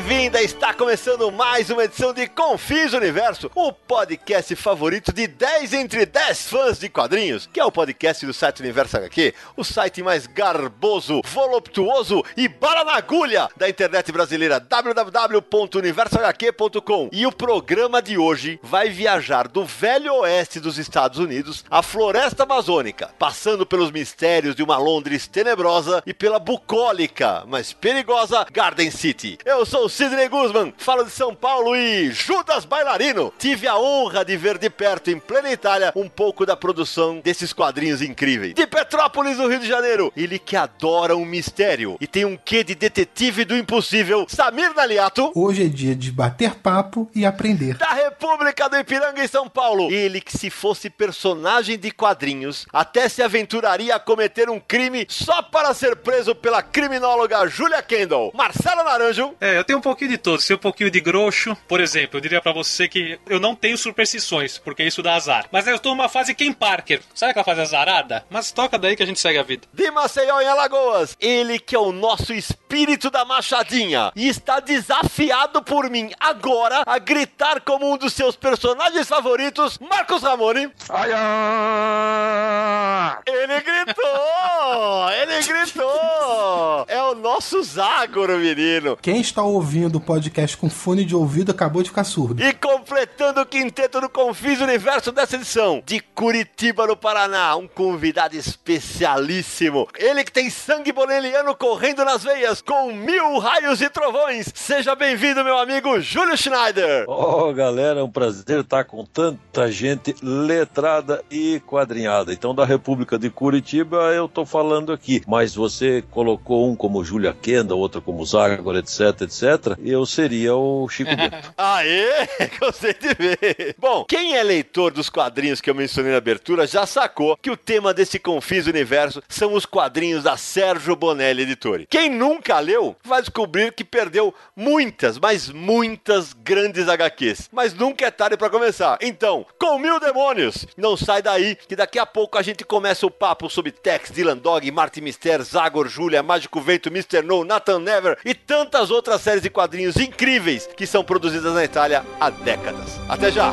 Bem-vindo, bem-vinda! Está começando mais uma edição de Confis Universo, o podcast favorito de 10 entre 10 fãs de quadrinhos, que é o podcast do site Universo HQ, o site mais garboso, voluptuoso e bala na agulha da internet brasileira, www.universohq.com. E o programa de hoje vai viajar do velho oeste dos Estados Unidos à floresta amazônica, passando pelos mistérios de uma Londres tenebrosa e pela bucólica, mas perigosa Garden City. Eu sou o Sidney Guzman, falo de São Paulo e Judas Bailarino. Tive a honra de ver de perto, em plena Itália, um pouco da produção desses quadrinhos incríveis. De Petrópolis, no Rio de Janeiro, ele que adora um mistério e tem um quê de detetive do impossível, Samir Naliato. Hoje é dia de bater papo e aprender. Da República do Ipiranga, em São Paulo. Ele que, se fosse personagem de quadrinhos, até se aventuraria a cometer um crime só para ser preso pela criminóloga Julia Kendall. Marcelo Naranjo. É, eu tenho um pouquinho de todos. Tenho um pouquinho de grosso. Por exemplo, eu diria pra você que eu não tenho superstições, porque isso dá azar. Mas eu estou numa fase Ken Parker. Sabe aquela fase azarada? Mas toca daí que a gente segue a vida. De Maceió, em Alagoas. Ele que é o nosso espírito da machadinha. E está desafiado por mim agora a gritar como um dos seus personagens favoritos, Marcos Ramone. Ai, ai. Ele gritou! Ele gritou! É o nosso Zagoro, menino. Quem está ouvindo o podcast com fone de ouvido acabou de ficar surdo. E completando o quinteto do Confis Universo dessa edição, de Curitiba, no Paraná, um convidado especialíssimo. Ele que tem sangue boneliano correndo nas veias, com mil raios e trovões. Seja bem-vindo, meu amigo Júlio Schneider. Oh, galera, é um prazer estar com tanta gente letrada e quadrinhada. Então, da República de Curitiba, eu tô falando aqui. Mas você colocou um como Julia Kenda, outro como Zagor, etc, etc. Eu seria o Chico Bento. Aê, gostei de ver. Bom, quem é leitor dos quadrinhos que eu mencionei na abertura já sacou que o tema desse Confis Universo são os quadrinhos da Sérgio Bonelli Editore. Quem nunca leu vai descobrir que perdeu muitas, mas muitas grandes HQs. Mas nunca é tarde para começar. Então, com mil demônios, não sai daí que daqui a pouco a gente começa o papo sobre Tex, Dylan Dog, Martin Mister, Zagor, Julia, Mágico Vento, Mr. No, Nathan Never e tantas outras séries de quadrinhos incríveis que são produzidas na Itália há décadas. Até já!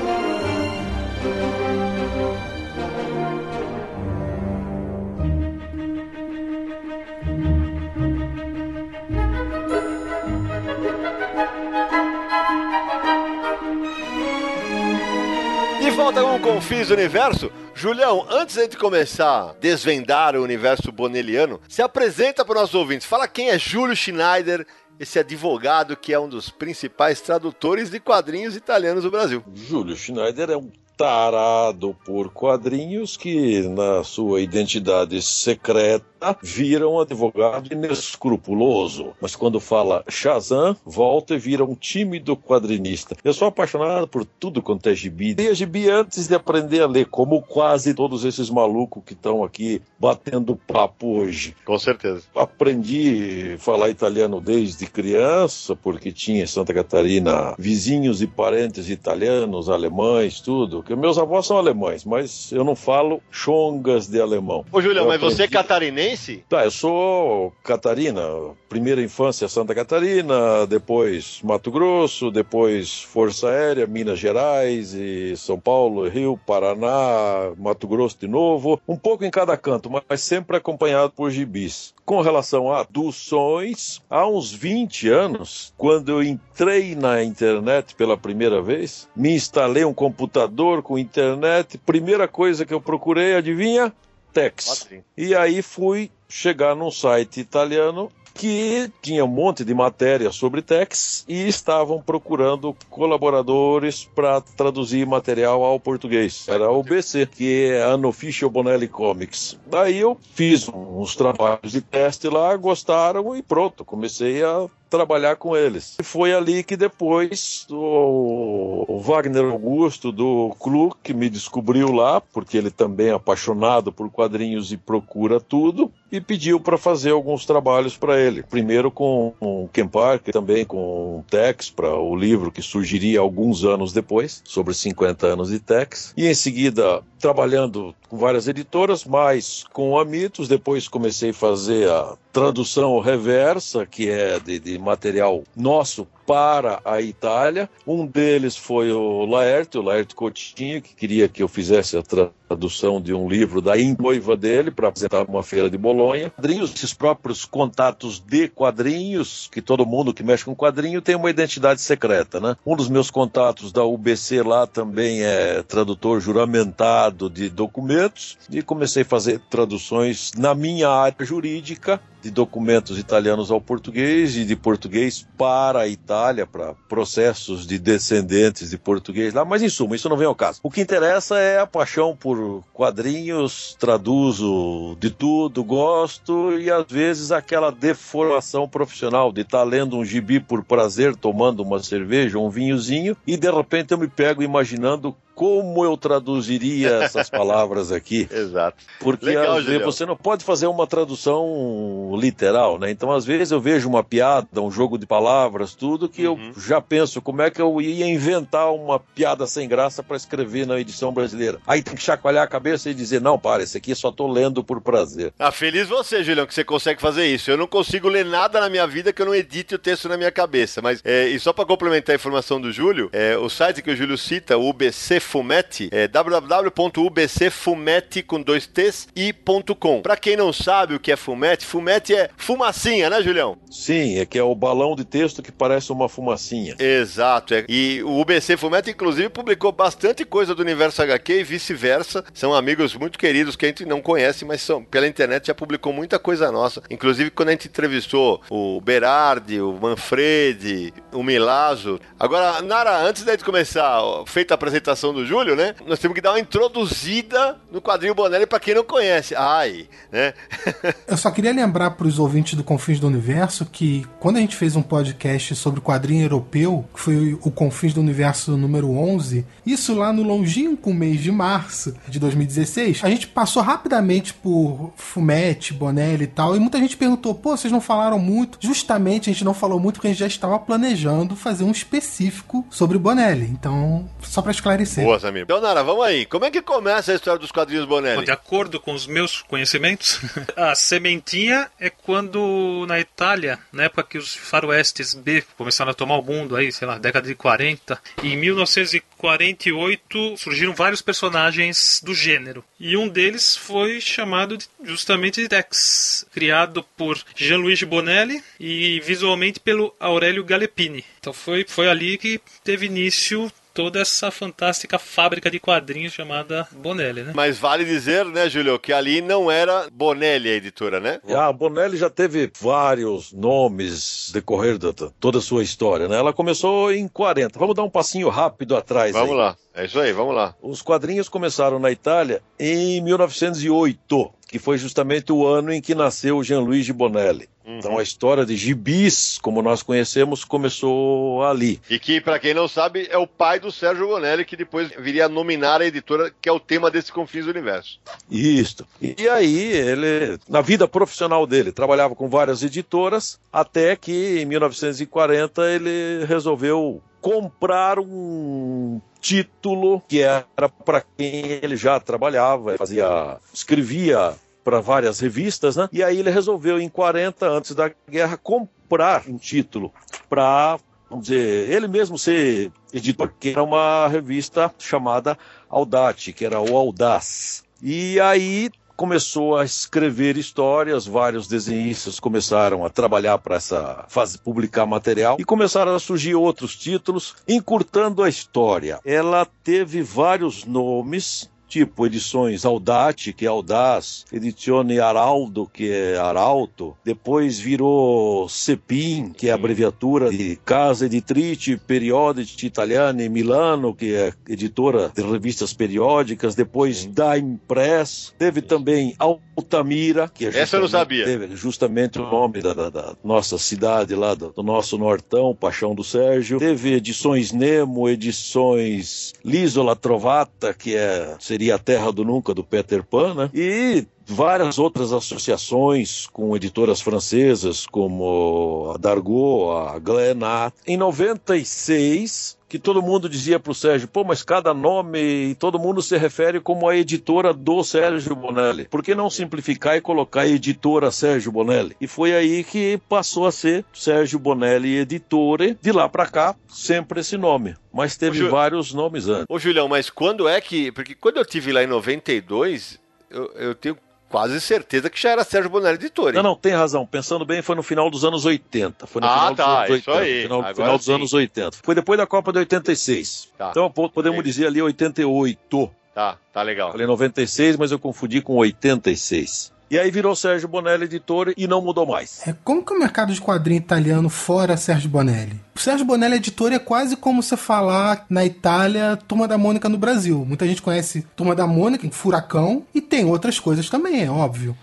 Volta com o Confis Universo. Julião, antes de começar a desvendar o universo boneliano, se apresenta para os nossos ouvintes. Fala quem é Júlio Schneider, esse advogado que é um dos principais tradutores de quadrinhos italianos do Brasil. Júlio Schneider é um tarado por quadrinhos que, na sua identidade secreta, vira um advogado inescrupuloso. Mas quando fala Shazam, volta e vira um tímido quadrinista. Eu sou apaixonado por tudo quanto é gibi. Lia gibi antes de aprender a ler, como quase todos esses malucos que estão aqui batendo papo hoje. Com certeza. Aprendi a falar italiano desde criança, porque tinha em Santa Catarina vizinhos e parentes italianos, alemães, tudo. Que meus avós são alemães, mas eu não falo chongas de alemão. Ô, Julião, Eu mas você é aprendi- catarinense? Tá, eu sou Catarina. Primeira infância Santa Catarina, depois Mato Grosso, depois Força Aérea, Minas Gerais e São Paulo, Rio, Paraná, Mato Grosso de novo. Um pouco em cada canto, mas sempre acompanhado por gibis. Com relação a aduções, há uns 20 anos, quando eu entrei na internet pela primeira vez, me instalei um computador com internet, primeira coisa que eu procurei, adivinha? Tex. E aí fui chegar num site italiano que tinha um monte de matéria sobre Tex e estavam procurando colaboradores para traduzir material ao português. Era o BC, que é Unofficial Bonelli Comics. Daí eu fiz uns trabalhos de teste lá, gostaram e pronto, comecei a trabalhar com eles. E foi ali que depois o Wagner Augusto do Kluk me descobriu lá, porque ele também é apaixonado por quadrinhos e procura tudo, e pediu para fazer alguns trabalhos para ele. Primeiro com o Ken Parker, também com o Tex, para o livro que surgiria alguns anos depois, sobre 50 anos de Tex. E em seguida, trabalhando com várias editoras, mais com a Mitos. Depois comecei a fazer a tradução reversa, que é de, de material nosso para a Itália. Um deles foi o Laerte, o Laerte Coutinho, que queria que eu fizesse a tradução de um livro da noiva dele para apresentar uma feira de Bolonha. Quadrinhos, esses próprios contatos de quadrinhos, que todo mundo que mexe com quadrinho tem uma identidade secreta, né? Um dos meus contatos da UBC lá também é tradutor juramentado de documentos e comecei a fazer traduções na minha área jurídica de documentos italianos ao português e de português para a Itália, para processos de descendentes de português lá, mas em suma, isso não vem ao caso. O que interessa é a paixão por quadrinhos, traduzo de tudo, gosto e às vezes aquela deformação profissional de estar tá lendo um gibi por prazer, tomando uma cerveja, um vinhozinho e de repente eu me pego imaginando como eu traduziria essas palavras aqui. Exato. Porque Legal, às vezes você não pode fazer uma tradução literal, né? Então, às vezes eu vejo uma piada, um jogo de palavras, tudo que uhum. eu já penso como é que eu ia inventar uma piada sem graça para escrever na edição brasileira. Aí tem que chacoalhar a cabeça e dizer: não, para, esse aqui só tô lendo por prazer. Ah, feliz você, Julião, que você consegue fazer isso. Eu não consigo ler nada na minha vida que eu não edite o texto na minha cabeça. Mas, é, e só para complementar a informação do Júlio, é, o site que o Júlio cita, o UBC Fumete, é www.ubcfumete com dois T's e ponto .com. Pra quem não sabe o que é fumete, fumete é fumacinha, né, Julião? Sim, é que é o balão de texto que parece uma fumacinha. Exato, é. e o UBC Fumete, inclusive, publicou bastante coisa do universo HQ e vice-versa. São amigos muito queridos que a gente não conhece, mas são, pela internet já publicou muita coisa nossa. Inclusive, quando a gente entrevistou o Berardi, o Manfredi, o Milazzo. Agora, Nara, antes da gente começar, feita a apresentação do Júlio, né? Nós temos que dar uma introduzida no quadrinho Bonelli para quem não conhece. Ai, né? Eu só queria lembrar para os ouvintes do Confins do Universo que quando a gente fez um podcast sobre quadrinho europeu, que foi o Confins do Universo número 11, isso lá no longínquo mês de março de 2016, a gente passou rapidamente por Fumete, Bonelli e tal, e muita gente perguntou: pô, vocês não falaram muito? Justamente a gente não falou muito porque a gente já estava planejando fazer um específico sobre Bonelli. Então, só para esclarecer. Boa, Samir. Então, Nara, vamos aí. Como é que começa a história dos quadrinhos Bonelli? De acordo com os meus conhecimentos, a sementinha é quando na Itália, na época que os faroestes B começaram a tomar o mundo aí, sei lá, década de 40, em 1948 surgiram vários personagens do gênero. E um deles foi chamado de, justamente de Tex, criado por Jean-Louis Bonelli e visualmente pelo Aurélio Galepini. Então foi, foi ali que teve início toda essa fantástica fábrica de quadrinhos chamada Bonelli, né? Mas vale dizer, né, Júlio, que ali não era Bonelli a editora, né? A Bonelli já teve vários nomes decorrer de toda a sua história, né? Ela começou em 40. Vamos dar um passinho rápido atrás. Vamos aí. lá. É isso aí, vamos lá. Os quadrinhos começaram na Itália em 1908, que foi justamente o ano em que nasceu Jean-Louis Bonelli. Uhum. Então a história de gibis, como nós conhecemos, começou ali. E que, para quem não sabe, é o pai do Sérgio Bonelli, que depois viria a nominar a editora, que é o tema desse Confins do Universo. Isso. E aí, ele, na vida profissional dele, trabalhava com várias editoras, até que em 1940 ele resolveu comprar um título que era para quem ele já trabalhava, fazia, escrevia para várias revistas, né? E aí ele resolveu em 40 antes da guerra comprar um título para vamos dizer, ele mesmo ser editor, que era uma revista chamada Audate, que era o Audaz. E aí começou a escrever histórias, vários desenhistas começaram a trabalhar para essa fase publicar material e começaram a surgir outros títulos encurtando a história. Ela teve vários nomes tipo edições Audate, que é Audaz, Edizione Araldo, que é Arauto, depois virou Cepim, que é a abreviatura de Casa Editrice Periodici Italiane Milano, que é editora de revistas periódicas, depois Daim Press, teve também Altamira, que é Essa eu não sabia. Teve justamente o nome da, da, da nossa cidade lá, do, do nosso Nortão, Paixão do Sérgio. Teve edições Nemo, edições Lisola Trovata, que é, seria a Terra do Nunca, do Peter Pan, né? E várias outras associações com editoras francesas, como a Dargaud, a Glénat. Em 96, que todo mundo dizia para o Sérgio, pô, mas cada nome e todo mundo se refere como a editora do Sérgio Bonelli. Por que não simplificar e colocar editora Sérgio Bonelli? E foi aí que passou a ser Sérgio Bonelli Editore. De lá para cá, sempre esse nome. Mas teve Ju... vários nomes antes. Ô, Julião, mas quando é que. Porque quando eu tive lá em 92, eu, eu tenho quase certeza que já era Sérgio Bonelli Editore. Não, não, tem razão. Pensando bem, foi no final dos anos 80. Foi no ah, final tá, dos anos 80. isso aí. Final, final dos anos 80. Foi depois da Copa de 86. Tá. Então podemos dizer ali 88. Tá, tá legal. Falei 96, mas eu confundi com 86. E aí virou Sérgio Bonelli editor e não mudou mais. É, como que é o mercado de quadrinho italiano fora Sérgio Bonelli? O Sérgio Bonelli editor é quase como você falar na Itália Turma da Mônica no Brasil. Muita gente conhece Turma da Mônica, Furacão, e tem outras coisas também, é óbvio.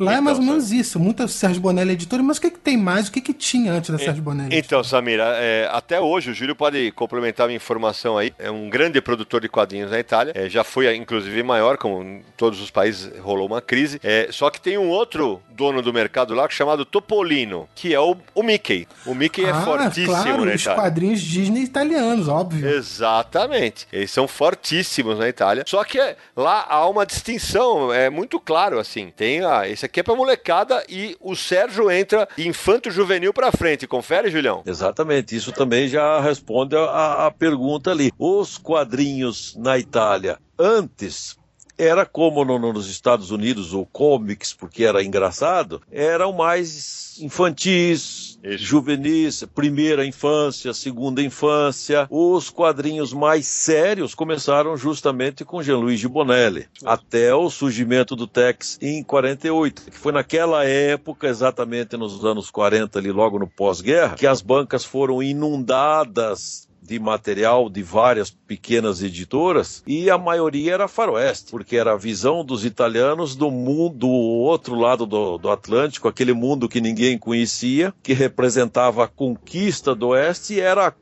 Lá é Então, mais ou menos isso. Muita Sérgio Bonelli editor, mas o que, que tem mais? O que, que tinha antes da Sérgio Bonelli? Então, Samira, é, até hoje, o Júlio pode complementar a minha informação aí. É um grande produtor de quadrinhos na Itália. É, já foi, inclusive, maior, como em todos os países rolou uma crise. É, só que tem um outro dono do mercado lá chamado Topolino, que é o, o Mickey. O Mickey é ah, fortíssimo claro, na os Itália. quadrinhos Disney italianos, óbvio. Exatamente. Eles são fortíssimos na Itália. Só que é, lá há uma distinção, é muito claro assim. Tem a, esse aqui é pra molecada e o Sérgio entra infanto juvenil pra frente. Confere, Julião? Exatamente, isso também já responde a pergunta ali. Os quadrinhos na Itália antes era como no- no- nos Estados Unidos, o comics, porque era engraçado, eram mais infantis, Isso. juvenis, primeira infância, segunda infância. Os quadrinhos mais sérios começaram justamente com Jean-Louis Bonelli, até o surgimento do Tex em 48, que foi naquela época, exatamente nos anos 40, ali logo no pós-guerra, que as bancas foram inundadas de material de várias pequenas editoras e a maioria era faroeste, porque era a visão dos italianos do mundo, do outro lado do, do Atlântico, aquele mundo que ninguém conhecia, que representava a conquista do oeste e era a,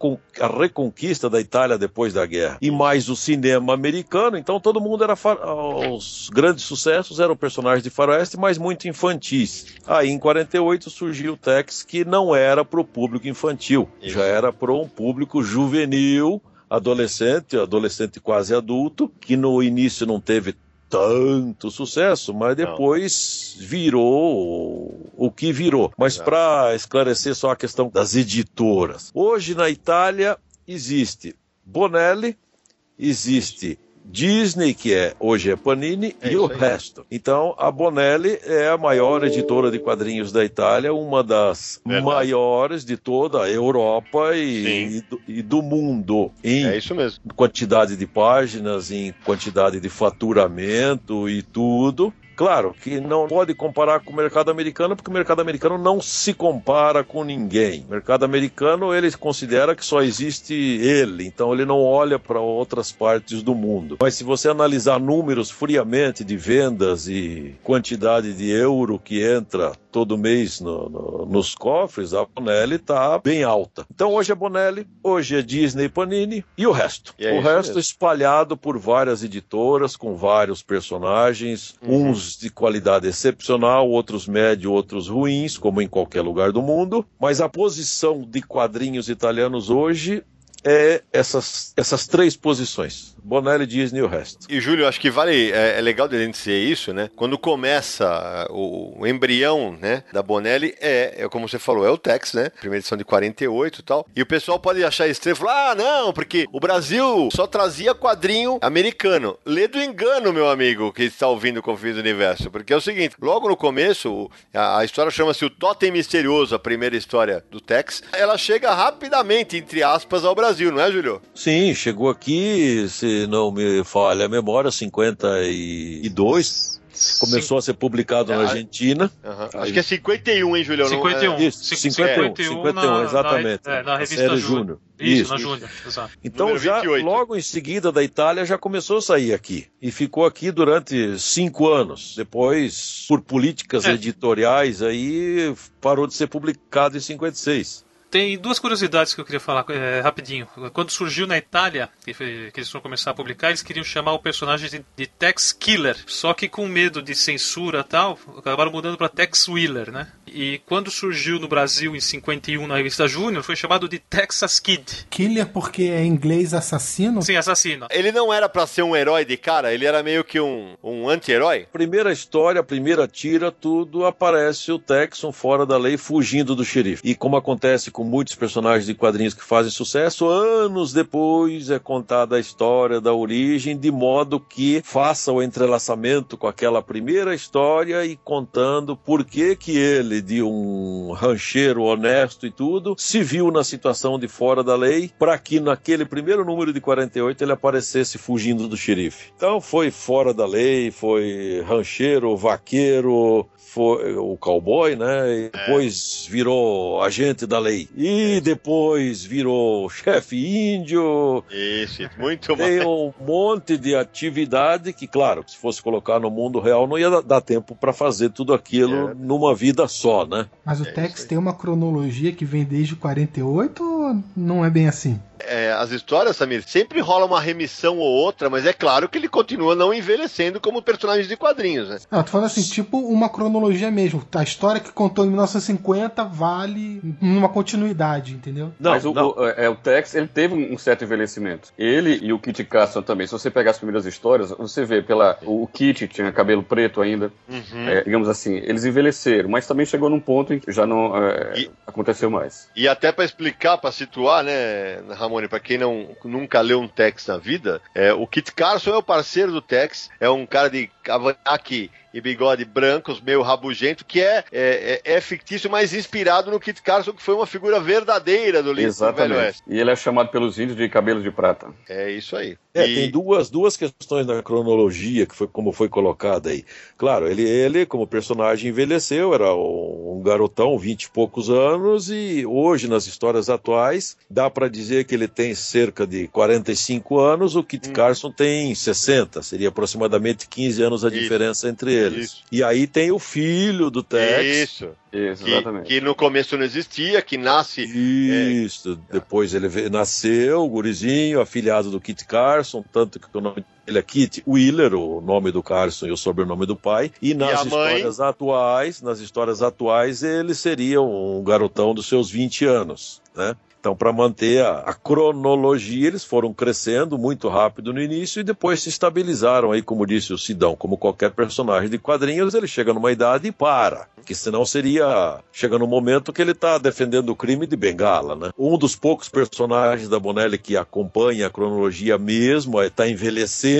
a reconquista da Itália depois da guerra. E mais o cinema americano, então todo mundo era os grandes sucessos eram personagens de faroeste, mas muito infantis. Aí em 48 surgiu o Tex que não era para o público infantil, Isso. já era para um público juvenil, adolescente, adolescente quase adulto, que no início não teve tanto sucesso, mas depois virou o que virou. Mas Exato. para esclarecer só a questão das editoras. Hoje na Itália existe Bonelli, existe Disney, que é hoje é Panini, É e o aí. resto. Então, a Bonelli é a maior editora de quadrinhos da Itália, uma das Verdade. maiores de toda a Europa e, e do, e do mundo. Em É isso mesmo. quantidade de páginas, em quantidade de faturamento e tudo. Claro que não pode comparar com o mercado americano, porque o mercado americano não se compara com ninguém. O mercado americano ele considera que só existe ele, então ele não olha para outras partes do mundo. Mas se você analisar números friamente de vendas e quantidade de euro que entra todo mês no- no- nos cofres, a Bonelli está bem alta. Então hoje é Bonelli, hoje é Disney Panini e o resto. E é o resto mesmo. espalhado por várias editoras, com vários personagens, Uhum. uns de qualidade excepcional, outros médio, outros ruins, como em qualquer lugar do mundo. Mas a posição de quadrinhos italianos hoje é essas, essas três posições: Bonelli, Disney e o resto. E Júlio, acho que vale, é, é legal de dizer isso, né? Quando começa uh, o, o embrião, né, da Bonelli, é, é como você falou, é o Tex, né? Primeira edição de 48 e tal. E o pessoal pode achar estranho e falar, ah, não, porque o Brasil só trazia quadrinho americano. Lê do engano, meu amigo, que está ouvindo o Confins do Universo. Porque é o seguinte, logo no começo, a, a história chama-se O Totem Misterioso, a primeira história do Tex. Ela chega rapidamente, entre aspas, ao Brasil. Brasil, não é, Júlio? Sim, chegou aqui, se não me falha a memória, 52. Começou a ser publicado na É, Argentina. Aham. Acho que é 51, hein, Júlio? Não- 51. é- Isso, Cin- 51, 51 51, na- exatamente. na- é, na revista série Júnior. Júnior. Isso, Isso. na Júnior, exato. Então já 28. logo em seguida da Itália já começou a sair aqui e ficou aqui durante cinco anos. Depois, por políticas É. editoriais, aí parou de ser publicado em 56. Tem duas curiosidades que eu queria falar é, rapidinho. Quando surgiu na Itália, que, foi- que eles foram começar a publicar, eles queriam chamar o personagem de, de Tex Killer. Só que com medo de censura e tal, acabaram mudando para Tex Wheeler, né? E quando surgiu no Brasil em 51 na revista Júnior, foi chamado de Texas Kid. Killer porque é inglês assassino? Sim, assassino. Ele não era pra ser um herói de cara, ele era meio que um, um anti-herói. Primeira história, primeira tira, tudo aparece o Texan fora da lei fugindo do xerife. E como acontece com muitos personagens de quadrinhos que fazem sucesso, anos depois é contada a história da origem, de modo que faça o entrelaçamento com aquela primeira história e contando por que que ele, de um rancheiro honesto e tudo, se viu na situação de fora da lei, para que naquele primeiro número de 48 ele aparecesse fugindo do xerife. Então foi fora da lei, foi rancheiro, vaqueiro, foi o cowboy, né? E depois virou agente da lei. E depois virou chefe índio. Isso, muito Tem mais. um monte de atividade que, claro, se fosse colocar no mundo real, não ia dar- tempo para fazer tudo aquilo É. numa vida só, né? Mas o É Tex tem uma cronologia que vem desde 48 ou não é bem assim? É, as histórias, Samir, sempre rola uma remissão ou outra, mas é claro que ele continua não envelhecendo como personagem de quadrinhos, né? Não, eu tô falando assim, tipo uma cronologia mesmo. A história que contou em 1950 vale numa continuidade, entendeu? Não, Mas o, não. o- é, o Tex, ele teve um certo envelhecimento. Ele e o Kit Carson também. Se você pegar as primeiras histórias, você vê pela o, Kit tinha cabelo preto ainda, Uhum. é, digamos assim, eles envelheceram, mas também chegou num ponto em que já não é, E- aconteceu mais. E até pra explicar, pra situar, né, Ramone, pra quem não, nunca leu um Tex na vida, é, o Kit Carson é o parceiro do Tex, é um cara de cavanhaque e bigode brancos, meio rabugento, que é, é, é- é fictício, mas inspirado no Kit Carson, que foi uma figura verdadeira do livro do Velho Exatamente. Oeste. E ele é chamado pelos índios de cabelo de prata. É isso aí. É, E- tem duas, duas questões na cronologia, que foi como foi colocada aí. Claro, ele, ele, como personagem, envelheceu, era um, garotão, vinte e poucos anos, e hoje, nas histórias atuais, dá para dizer que ele tem cerca de 45 anos, o Kit Hum. Carson tem 60, seria aproximadamente 15 anos a diferença entre eles. Isso. E aí tem o filho do Tex. Isso. Isso, Que, exatamente. que no começo não existia, que nasce. Isso, depois ele veio- nasceu, o gurizinho, afilhado do Kit Carson, tanto que o nome é Kit Wheeler, o nome do Carson e o sobrenome do pai. E nas mãe? histórias atuais, nas histórias atuais, ele seria um garotão dos seus 20 anos, né? Então, para manter a, a cronologia, eles foram crescendo muito rápido no início e depois se estabilizaram aí, como disse o Sidão, como qualquer personagem de quadrinhos, ele chega numa idade e para, que senão seria chega no momento que ele está defendendo o crime de bengala, né? Um dos poucos personagens da Bonelli que acompanha a cronologia mesmo, está envelhecendo,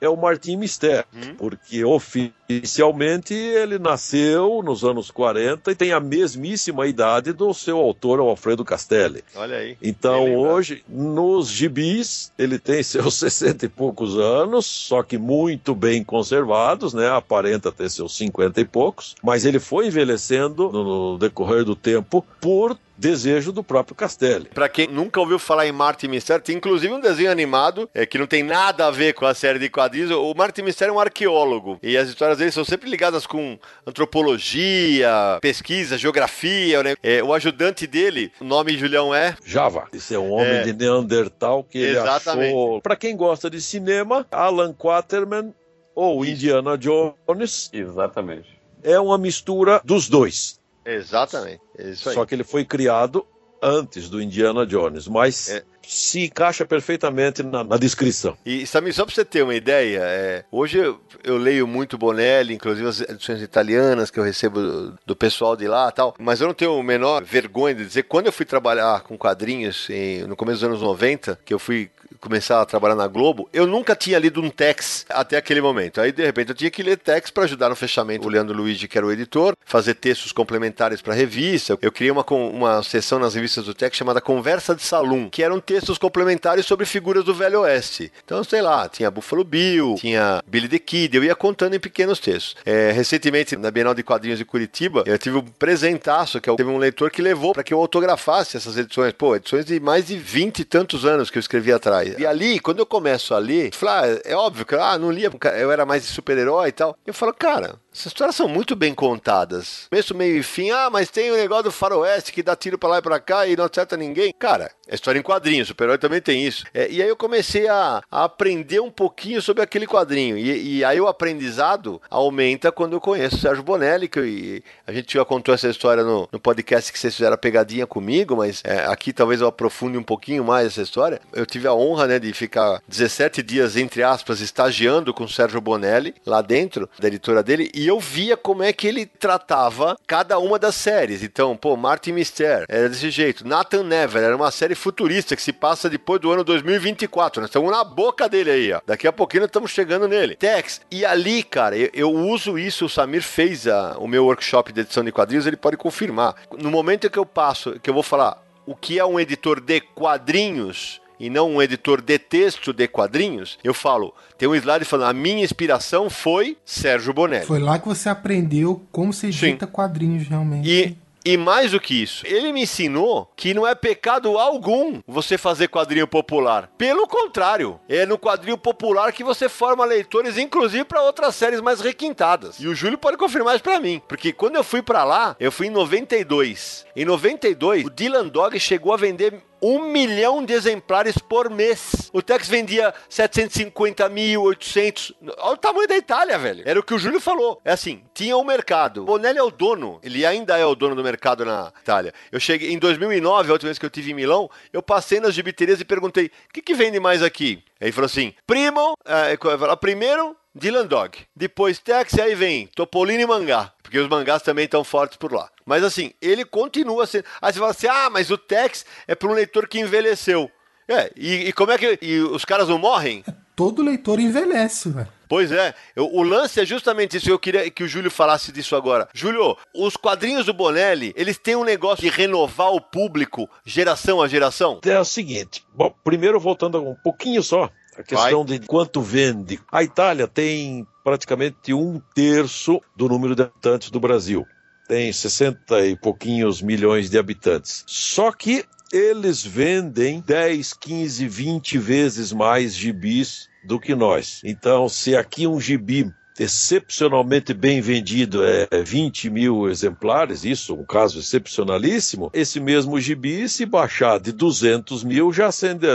é o Martin Mister, Hum. porque oficialmente ele nasceu nos anos 40 e tem a mesmíssima idade do seu autor, o Alfredo Castelli. Olha aí. Então, Bem lembrado. hoje, nos gibis, ele tem seus 60 e poucos anos, só que muito bem conservados, né? Aparenta ter seus 50 e poucos, mas ele foi envelhecendo no decorrer do tempo por desejo do próprio Castelli. Pra quem nunca ouviu falar em Martin Mistério, tem inclusive um desenho animado é, que não tem nada a ver com a série de quadrinhos. O Martin Mistério é um arqueólogo e as histórias dele são sempre ligadas com antropologia, pesquisa, geografia. Né? É, o ajudante dele, o nome Julião é Java. Esse é um homem É. de Neandertal que ele Exatamente. achou. Para quem gosta de cinema, Alan Quaterman ou Isso. Indiana Jones Exatamente. é uma mistura dos dois. Exatamente é isso aí. Só que ele foi criado antes do Indiana Jones, mas É. se encaixa perfeitamente na, na descrição. E Samir, só pra você ter uma ideia, é, hoje eu, eu leio muito Bonelli, inclusive as edições italianas que eu recebo do, do pessoal de lá e tal, mas eu não tenho a menor vergonha de dizer, quando eu fui trabalhar com quadrinhos em- no começo dos anos 90, que eu fui começar a trabalhar na Globo, eu nunca tinha lido um Tex até aquele momento. Aí, de repente, eu tinha que ler Tex para ajudar no fechamento. O Leandro Luigi, que era o editor, fazer textos complementares para a revista. Eu criei uma, uma sessão nas revistas do Tex chamada Conversa de Salão, que eram textos complementares sobre figuras do Velho Oeste. Então, sei lá, tinha Buffalo Bill, tinha Billy the Kid, eu ia contando em pequenos textos. É, recentemente, na Bienal de Quadrinhos de Curitiba, eu tive um presentaço, que eu, teve um leitor que levou para que eu autografasse essas edições. Pô, edições de mais de 20 e tantos anos que eu escrevi atrás. E ali, quando eu começo a ler, falar, ah, é óbvio que ah, não lia, eu era mais super-herói e tal. Eu falo, cara, essas histórias são muito bem contadas. Começo, meio e fim, ah, mas tem o negócio do faroeste que dá tiro pra lá e pra cá e não acerta ninguém. Cara, é história em quadrinhos, super-herói também tem isso. É, e aí eu comecei a, a, aprender um pouquinho sobre aquele quadrinho. E, e, aí o aprendizado aumenta quando eu conheço o Sérgio Bonelli, que a gente já contou essa história no, no podcast que vocês fizeram a pegadinha comigo, mas é, aqui talvez eu aprofunde um pouquinho mais essa história. Eu tive a honra né, de ficar 17 dias, entre aspas, estagiando com o Sérgio Bonelli lá dentro da editora dele. E e eu via como é que ele tratava cada uma das séries. Então, pô, Martin Mister era desse jeito. Nathan Never era uma série futurista que se passa depois do ano 2024. Nós estamos na boca dele aí, ó. Daqui a pouquinho nós estamos chegando nele. Tex. E ali, cara, eu, eu uso isso. O Samir fez a, o meu workshop de edição de quadrinhos, ele pode confirmar. No momento que eu passo, que eu vou falar o que é um editor de quadrinhos e não um editor de texto de quadrinhos, eu falo, tem um slide falando, a minha inspiração foi Sérgio Bonelli. Foi lá que você aprendeu como se edita Sim. quadrinhos realmente. E e mais do que isso, ele me ensinou que não é pecado algum você fazer quadrinho popular. Pelo contrário, é no quadrinho popular que você forma leitores, inclusive para outras séries mais requintadas. E o Júlio pode confirmar isso para mim, porque quando eu fui para lá, eu fui em 92. Em 92, o Dylan Dog chegou a vender um milhão de exemplares por mês. O Tex vendia 750 mil, 800. Olha o tamanho da Itália, velho. Era o que o Júlio falou. É assim, tinha o um mercado. Bonelli é o dono. Ele ainda é o dono do mercado na Itália. Eu cheguei em 2009, a última vez que eu tive em Milão, eu passei nas gibiterias e perguntei: o que, que vende mais aqui? Aí ele falou assim: primo, é, primeiro, Dylan Dog. Depois Tex, aí vem Topolino e Mangá. Porque os mangás também estão fortes por lá. Mas assim, ele continua sendo. Aí você fala assim: ah, mas o Tex é para um leitor que envelheceu. É, e, e, como é que. E os caras não morrem? Todo leitor envelhece, velho. Pois é, eu, o lance é justamente isso. Eu queria que o Júlio falasse disso agora. Júlio, os quadrinhos do Bonelli, eles têm um negócio de renovar o público geração a geração? É o seguinte. Bom, primeiro voltando um pouquinho só a questão Vai. de quanto vende. A Itália tem praticamente um terço do número de habitantes do Brasil. Tem 60 e pouquinhos milhões de habitantes. Só que eles vendem 10, 15, 20 vezes mais gibis do que nós. Então, se aqui um gibi excepcionalmente bem vendido é 20 mil exemplares, isso um caso excepcionalíssimo, esse mesmo gibi, se baixar de 200 mil, já acende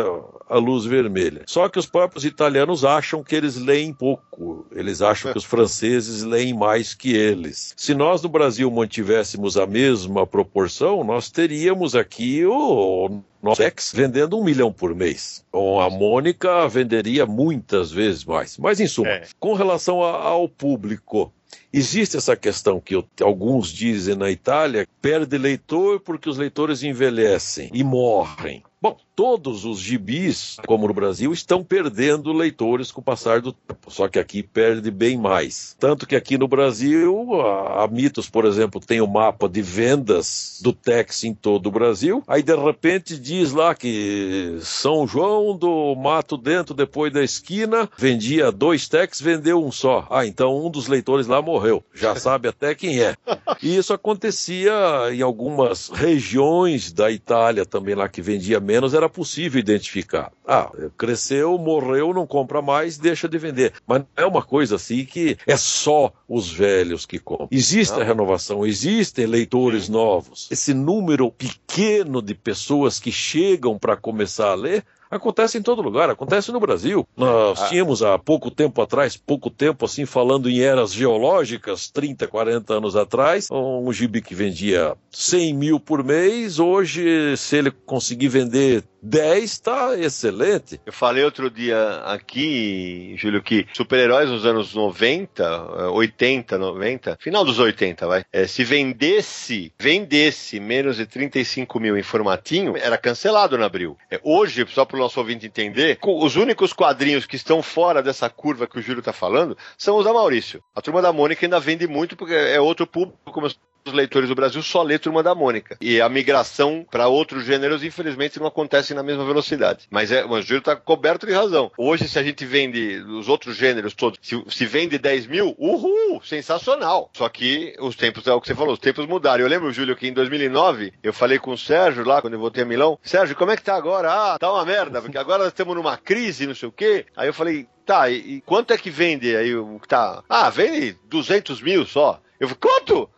a luz vermelha. Só que os próprios italianos acham que eles leem pouco, eles acham que os franceses leem mais que eles. Se nós no Brasil mantivéssemos a mesma proporção, nós teríamos aqui o Novex vendendo um milhão por mês. Com a Mônica venderia muitas vezes mais. Mas, em suma, é. com relação a, ao público, Existe essa questão que alguns dizem na Itália, perde leitor porque os leitores envelhecem e morrem. Bom, todos os gibis, como no Brasil, estão perdendo leitores com o passar do tempo, só que aqui perde bem mais. Tanto que aqui no Brasil, a, a Mitos, por exemplo, tem o um mapa de vendas do Tex em todo o Brasil, aí de repente diz lá que São João do Mato Dentro, depois da esquina, vendia dois Tex, vendeu um só. Ah, então um dos leitores lá morreu, já sabe até quem é. E isso acontecia em algumas regiões da Itália também lá que vendia menos, era possível identificar. Ah, cresceu, morreu, não compra mais, deixa de vender. Mas não é uma coisa assim que é só os velhos que compram. Existe a renovação, existem leitores novos. Esse número pequeno de pessoas que chegam para começar a ler Acontece em todo lugar, acontece no Brasil. Nós ah. tínhamos há pouco tempo atrás, pouco tempo assim, falando em eras geológicas, 30, 40 anos atrás, um gibi que vendia 100 mil por mês, hoje, se ele conseguir vender 10 está excelente. Eu falei outro dia aqui, Júlio, que super-heróis nos anos 90, 80, 90, final dos 80, vai. É, se vendesse, vendesse menos de 35 mil em formatinho, era cancelado no abril. É, hoje, só para pro nosso ouvinte entender, os únicos quadrinhos que estão fora dessa curva que o Júlio tá falando são os da Maurício. A Turma da Mônica ainda vende muito porque é outro público, como os leitores do Brasil só lê Turma da Mônica. E a migração para outros gêneros, infelizmente, não acontece na mesma velocidade. Mas, é, o Júlio tá coberto de razão. Hoje, se a gente vende os outros gêneros todos, se, se vende 10 mil, uhul, sensacional. Só que os tempos, é o que você falou, os tempos mudaram. Eu lembro, Júlio, que em 2009, eu falei com o Sérgio lá, quando eu voltei a Milão, Sérgio, como é que tá agora? Ah, tá uma merda, porque agora nós estamos numa crise, não sei o quê. Aí eu falei, tá, e, e quanto é que vende aí o que tá? Ah, vende 200 mil só. Eu falei, quanto?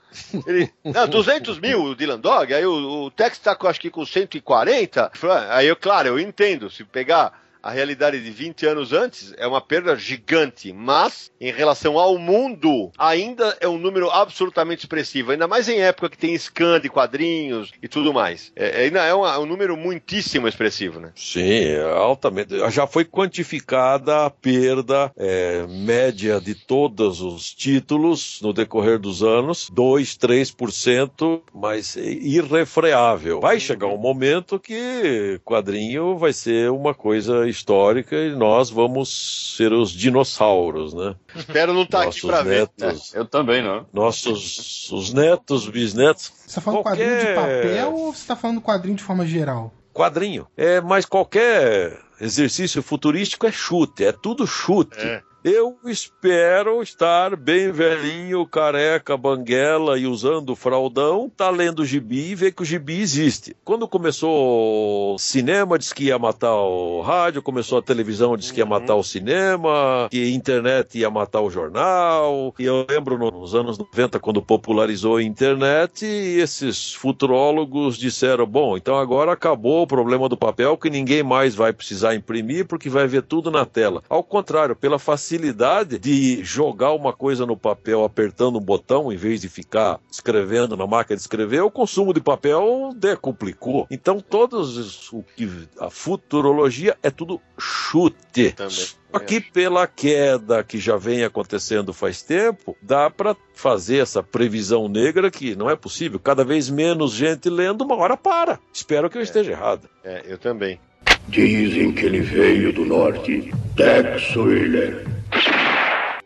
Ele, não, 200 mil o Dylan Dog, aí o, o Tex tá com, acho que com 140. Eu falei, ah, Aí eu, claro, eu entendo, se pegar a realidade de 20 anos antes, é uma perda gigante, mas em relação ao mundo, ainda é um número absolutamente expressivo, ainda mais em época que tem scan de quadrinhos e tudo mais. É, ainda é um número muitíssimo expressivo, né? Sim, é altamente. Já foi quantificada a perda é, média de todos os títulos no decorrer dos anos, 2, 3%, mas é irrefreável. Vai chegar um momento que quadrinho vai ser uma coisa histórica e nós vamos ser os dinossauros, né? Espero não estar aqui Nossos pra ver. netos, Eu também, não. nossos os netos, bisnetos, Você tá falando Qualquer- quadrinho de papel ou você tá falando quadrinho de forma geral? quadrinho. É, mas qualquer exercício futurístico é chute, é tudo chute. É. Eu espero estar bem velhinho, careca, banguela e usando fraldão, tá lendo gibi e ver que o gibi existe. Quando começou o cinema, disse que ia matar o rádio, começou a televisão, disse que ia matar o cinema, que a internet ia matar o jornal. E eu lembro nos anos 90, quando popularizou a internet, esses futurólogos disseram: bom, então agora acabou o problema do papel, que ninguém mais vai precisar imprimir, porque vai ver tudo na tela. Ao contrário, pela facilidade de jogar uma coisa no papel apertando um botão, em vez de ficar escrevendo na máquina de escrever, o consumo de papel decuplicou. Então, todos os- o que a futurologia é tudo chute. Também. Aqui, pela queda que já vem acontecendo faz tempo, dá para fazer essa previsão negra que não é possível. Cada vez menos gente lendo, uma hora para. Espero que eu esteja errado. É, eu também. Dizem que ele veio do norte. Tex Wheeler.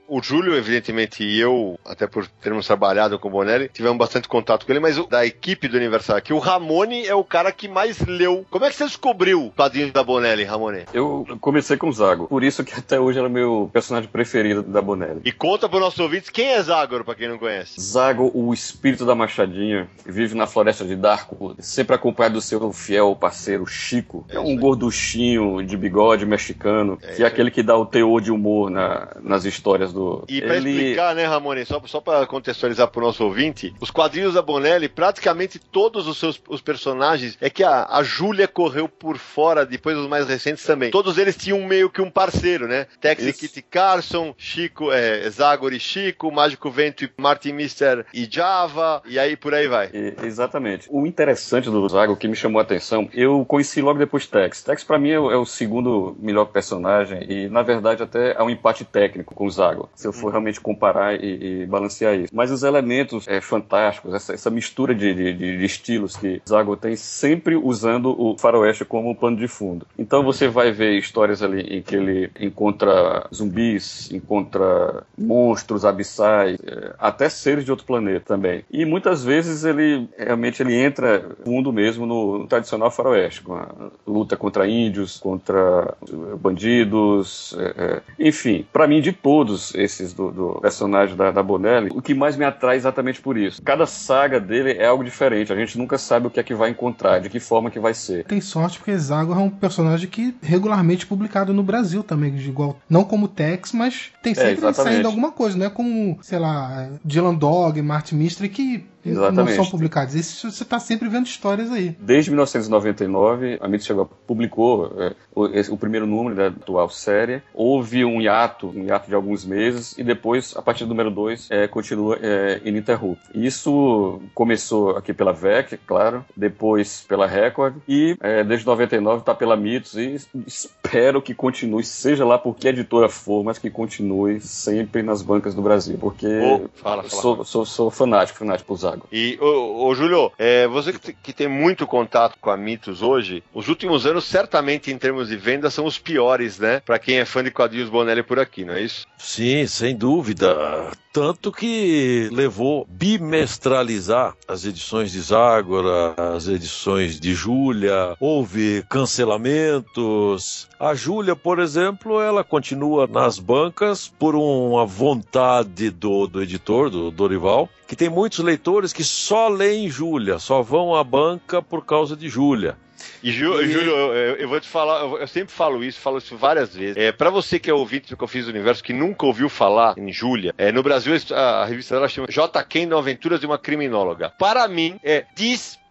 O Júlio, evidentemente, e eu, até por termos trabalhado com o Bonelli, tivemos bastante contato com ele, mas o, da equipe do aniversário aqui, o Ramone é o cara que mais leu. Como é que você descobriu o quadrinho da Bonelli, Ramone? Eu comecei com o Zago, por isso que até hoje era o meu personagem preferido da Bonelli. E conta para nossos ouvintes quem é Zagor, pra quem não conhece. Zago, o espírito da Machadinha, vive na floresta de Darkwood, sempre acompanhado do seu fiel parceiro Chico. É um gorduchinho de bigode mexicano, que é aquele que dá o teor de humor na- nas histórias do. E pra Ele- explicar, né, Ramone, só, só para contextualizar pro nosso ouvinte, os quadrinhos da Bonelli, praticamente todos os seus os personagens, é que a, a Júlia correu por fora, depois os mais recentes também. Todos eles tinham meio que um parceiro, né? Tex e. Kitty Carson, Chico, é, Zagor e Chico, Mágico Vento e Martin Mister e Java, e aí por aí vai. E- exatamente. O interessante do Zago, que me chamou a atenção, eu conheci logo depois de Tex. Tex, pra mim, é o, é o segundo melhor personagem e, na verdade, até há um empate técnico com o Se eu for realmente comparar e, e balancear isso. Mas os elementos é, fantásticos, essa, essa mistura de, de- de- estilos que Zago tem, sempre usando o faroeste como plano de fundo. Então você vai ver histórias ali em que ele encontra zumbis, encontra monstros abissais, é, até seres de outro planeta também. E muitas vezes ele realmente ele entra fundo mesmo no, tradicional faroeste, com a luta contra índios, contra bandidos, é, é. enfim. Pra mim, de todos esses do, do personagem da, da Bonelli, o que mais me atrai é exatamente por isso. Cada saga dele é algo diferente. A gente nunca sabe o que é que vai encontrar, de que forma que vai ser. Tem sorte porque Zagor é um personagem que regularmente publicado no Brasil também, de igual, não como Tex, mas tem sempre exatamente. saindo alguma coisa, não é como, sei lá, Dylan Dog, Martin Mystery que não Exatamente. são publicados. Esse você tá sempre vendo histórias aí. Desde 1999, a Mitz chegou, publicou é, o, o primeiro número da atual série. Houve um hiato, um hiato de alguns meses, e depois, a partir do número 2, continua é, ininterrupto. Isso começou aqui pela VEC, claro, depois pela Record, e é, desde 99 está pela Mitos, e espero que continue, seja lá por que editora for, mas que continue sempre nas bancas do Brasil, porque Ô, fala, fala. Sou, sou, sou fanático, fanático por Zago. E, ô, ô Júlio, é, você que, que tem muito contato com a Mitos hoje, os últimos anos, certamente, em termos de venda, são os piores, né? Pra quem é fã de quadrinhos Bonelli por aqui, não é isso? Sim, sem dúvida. Tanto que levou bimestralizar as edições de Zagora, as edições de Júlia, houve cancelamentos. A Júlia, por exemplo, ela continua nas bancas por uma vontade do, do editor, do Dorival, que tem muitos leitores que só leem Júlia, só vão à banca por causa de Júlia. E, Ju- E- Júlio, eu, eu- vou te falar, eu, sempre falo isso, falo isso várias vezes. É, para você que é ouvinte do Confins do Universo, que nunca ouviu falar em Júlia, é, no Brasil a, a revista dela chama J. Kendall Aventuras de uma Criminóloga. Para mim, é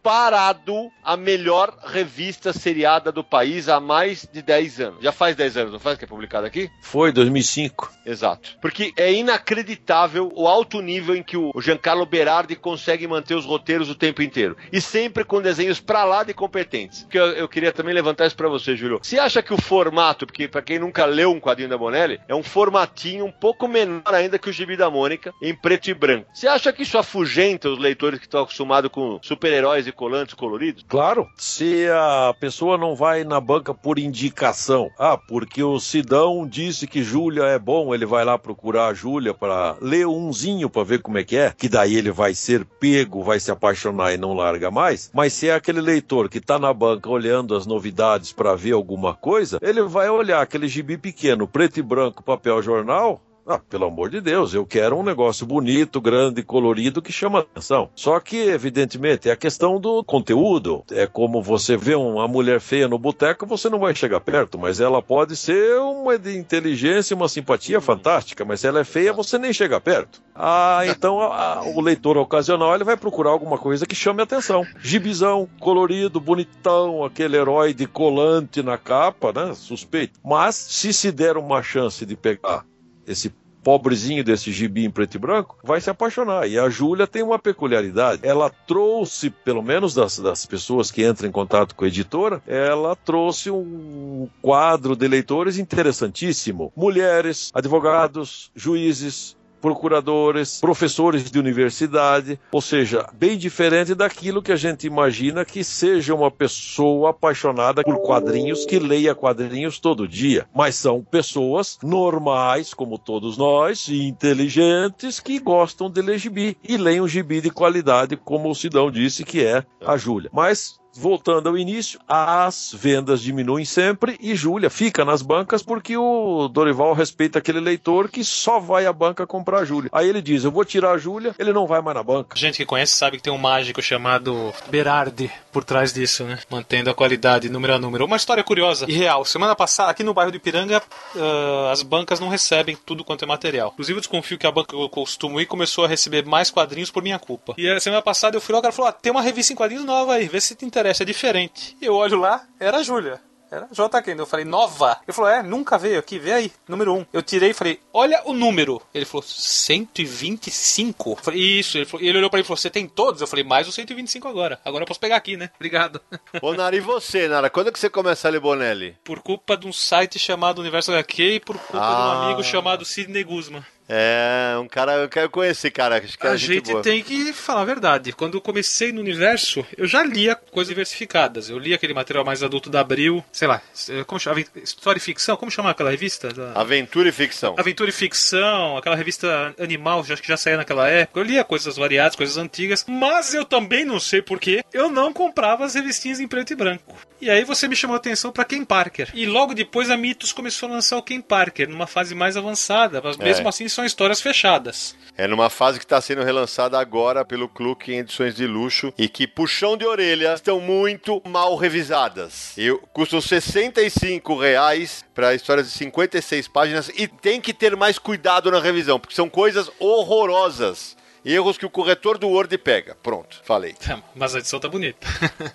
disparado a melhor revista seriada do país há mais de 10 anos. Já faz 10 anos, não faz que é publicado aqui? Foi 2005. Exato. Porque é inacreditável o alto nível em que o Giancarlo Berardi consegue manter os roteiros o tempo inteiro. E sempre com desenhos pra lá de competentes. Que eu, eu queria também levantar isso pra você, Júlio. Você acha que o formato, porque pra quem nunca leu um quadrinho da Bonelli, é um formatinho um pouco menor ainda que o Gibi da Mônica, em preto e branco. Você acha que isso afugenta os leitores que estão acostumados com super-heróis e colantes coloridos? Claro, se a pessoa não vai na banca por indicação, ah, porque o Sidão disse que Júlia é bom, ele vai lá procurar a Júlia para ler umzinho para ver como é que é, que daí ele vai ser pego, vai se apaixonar e não larga mais. Mas se é aquele leitor que tá na banca olhando as novidades para ver alguma coisa, ele vai olhar aquele gibi pequeno, preto e branco, papel jornal, ah, pelo amor de Deus, eu quero um negócio bonito, grande, colorido que chama atenção. Só que, evidentemente, é a questão do conteúdo. É como você vê uma mulher feia no boteco, você não vai chegar perto, mas ela pode ser uma de inteligência, uma simpatia fantástica, mas se ela é feia, você nem chega perto. Ah, então a- a- o leitor ocasional ele vai procurar alguma coisa que chame atenção. Gibizão, colorido, bonitão, aquele herói de colante na capa, né? Suspeito. Mas se se der uma chance de pegar esse pobrezinho desse gibi em preto e branco, vai se apaixonar. E a Júlia tem uma peculiaridade. Ela trouxe, pelo menos das, das pessoas que entram em contato com a editora, ela trouxe um quadro de leitores interessantíssimo. Mulheres, advogados, juízes, procuradores, professores de universidade, ou seja, bem diferente daquilo que a gente imagina que seja uma pessoa apaixonada por quadrinhos que leia quadrinhos todo dia, mas são pessoas normais, como todos nós, e inteligentes que gostam de ler gibi e leem um gibi de qualidade, como o Sidão disse que é a Júlia. Mas Voltando ao início, as vendas diminuem sempre e Júlia fica nas bancas porque o Dorival respeita aquele leitor que só vai à banca comprar a Júlia. Aí ele diz: Eu vou tirar a Júlia, ele não vai mais na banca. Gente que conhece sabe que tem um mágico chamado Berardi por trás disso, né? Mantendo a qualidade número a número. Uma história curiosa e real. Semana passada, aqui no bairro do Ipiranga, ah, as bancas não recebem tudo quanto é material. Inclusive, eu desconfio que a banca que eu costumo ir começou a receber mais quadrinhos por minha culpa. E a semana passada eu fui lá, o cara falou: ah, tem uma revista em quadrinhos nova aí, vê se te interessa, é diferente. E eu olho lá, era a Júlia. Era J. Kendall. Eu falei, nova? Ele falou, é, nunca veio aqui, vê aí, número 1. Um. Eu tirei e falei, olha o número. Ele falou, 125? Eu falei, isso. Ele, falou, ele olhou pra mim e falou, você tem todos? Eu falei, mais o 125 agora. Agora eu posso pegar aqui, né? Obrigado. Ô, Nara, e você, Nara? Quando é que você começa a ler Bonelli? por culpa de um site chamado Universo HQ e por culpa de um Ah. amigo chamado Sidney Guzman. É, um cara, eu quero conhecer, cara. Acho que é A gente gente tem que falar a verdade. Quando eu comecei no universo, eu já lia coisas diversificadas. Eu lia aquele material mais adulto da Abril, sei lá, como chama? História e ficção? Como chama aquela revista? Da- Aventura e ficção. Aventura e Ficção, aquela revista Animal, acho que já saía naquela época. Eu lia coisas variadas, coisas antigas, mas eu também não sei porquê, eu não comprava as revistinhas em preto e branco. E aí você me chamou a atenção para Ken Parker. E logo depois a Mitos começou a lançar o Ken Parker, numa fase mais avançada, mas mesmo É. assim são histórias fechadas. É numa fase que está sendo relançada agora pelo Clube em edições de luxo e que, puxão de orelha, estão muito mal revisadas. E custam 65 reais para histórias de 56 páginas e tem que ter mais cuidado na revisão, porque são coisas horrorosas. Erros que o corretor do Word pega. Pronto, falei. Mas a edição tá bonita.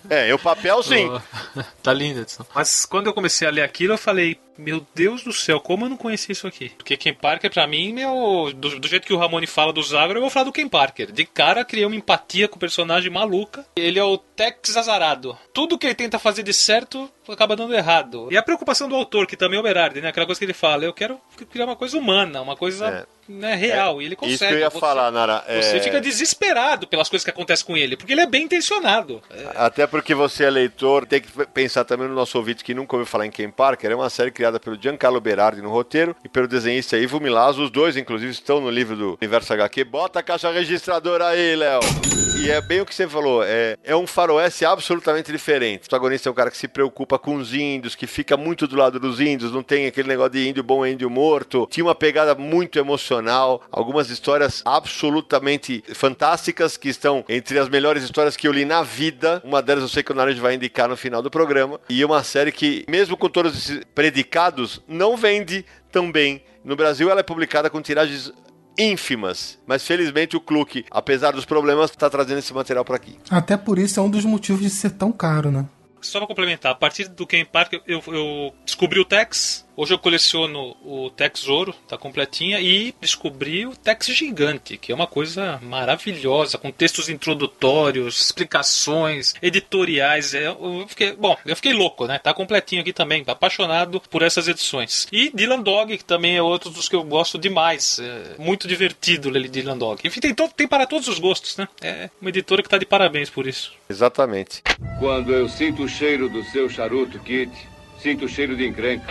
É, e o papel sim. tá linda a edição. Mas quando eu comecei a ler aquilo, eu falei, meu Deus do céu, como eu não conheci isso aqui? Porque Ken Parker, pra mim, meu, do, do jeito que o Ramone fala do Zagro, eu vou falar do Ken Parker. De cara, criei uma empatia com o personagem maluca. Ele é o Tex azarado. Tudo que ele tenta fazer de certo acaba dando errado. E a preocupação do autor, que também é o Berardi, né? Aquela coisa que ele fala, eu quero criar uma coisa humana, uma coisa É. né, real. e ele consegue. Isso que eu ia Você- falar, Nara. Você é, fica desesperado pelas coisas que acontecem com ele, porque ele é bem intencionado. É, Até porque você é leitor, tem que pensar também no nosso ouvinte que nunca ouviu falar em Ken Parker. É uma série criada pelo Giancarlo Berardi no roteiro e pelo desenhista Ivo Milazzo. Os dois, inclusive, estão no livro do Universo HQ. Bota a caixa registradora aí, Léo. E é bem o que você falou, é, é um faroeste absolutamente diferente. O protagonista é um cara que se preocupa com os índios, que fica muito do lado dos índios, não tem aquele negócio de índio bom, índio morto. Tinha uma pegada muito emocional, algumas histórias absolutamente fantásticas que estão entre as melhores histórias que eu li na vida. Uma delas eu sei que o Naranjo vai indicar no final do programa. E uma série que, mesmo com todos esses predicados, não vende tão bem. No Brasil ela é publicada com tiragens ínfimas, mas felizmente o Kluck, apesar dos problemas, está trazendo esse material para aqui. Até por isso é um dos motivos de ser tão caro, né? Só pra complementar, a partir do Ken Parker eu, eu descobri o Tex. Hoje eu coleciono o Tex Ouro, tá completinha, e descobri o Tex Gigante, que é uma coisa maravilhosa, com textos introdutórios, explicações, editoriais. É, eu fiquei, bom, eu fiquei louco, né? Tá completinho aqui também, tá apaixonado por essas edições. E Dylan Dog, que também é outro dos que eu gosto demais. É muito divertido ler Dylan Dog. Enfim, tem, tem para todos os gostos, né? É uma editora que tá de parabéns por isso. Exatamente. Quando eu sinto o cheiro do seu charuto, Kit, sinto o cheiro de encrenca.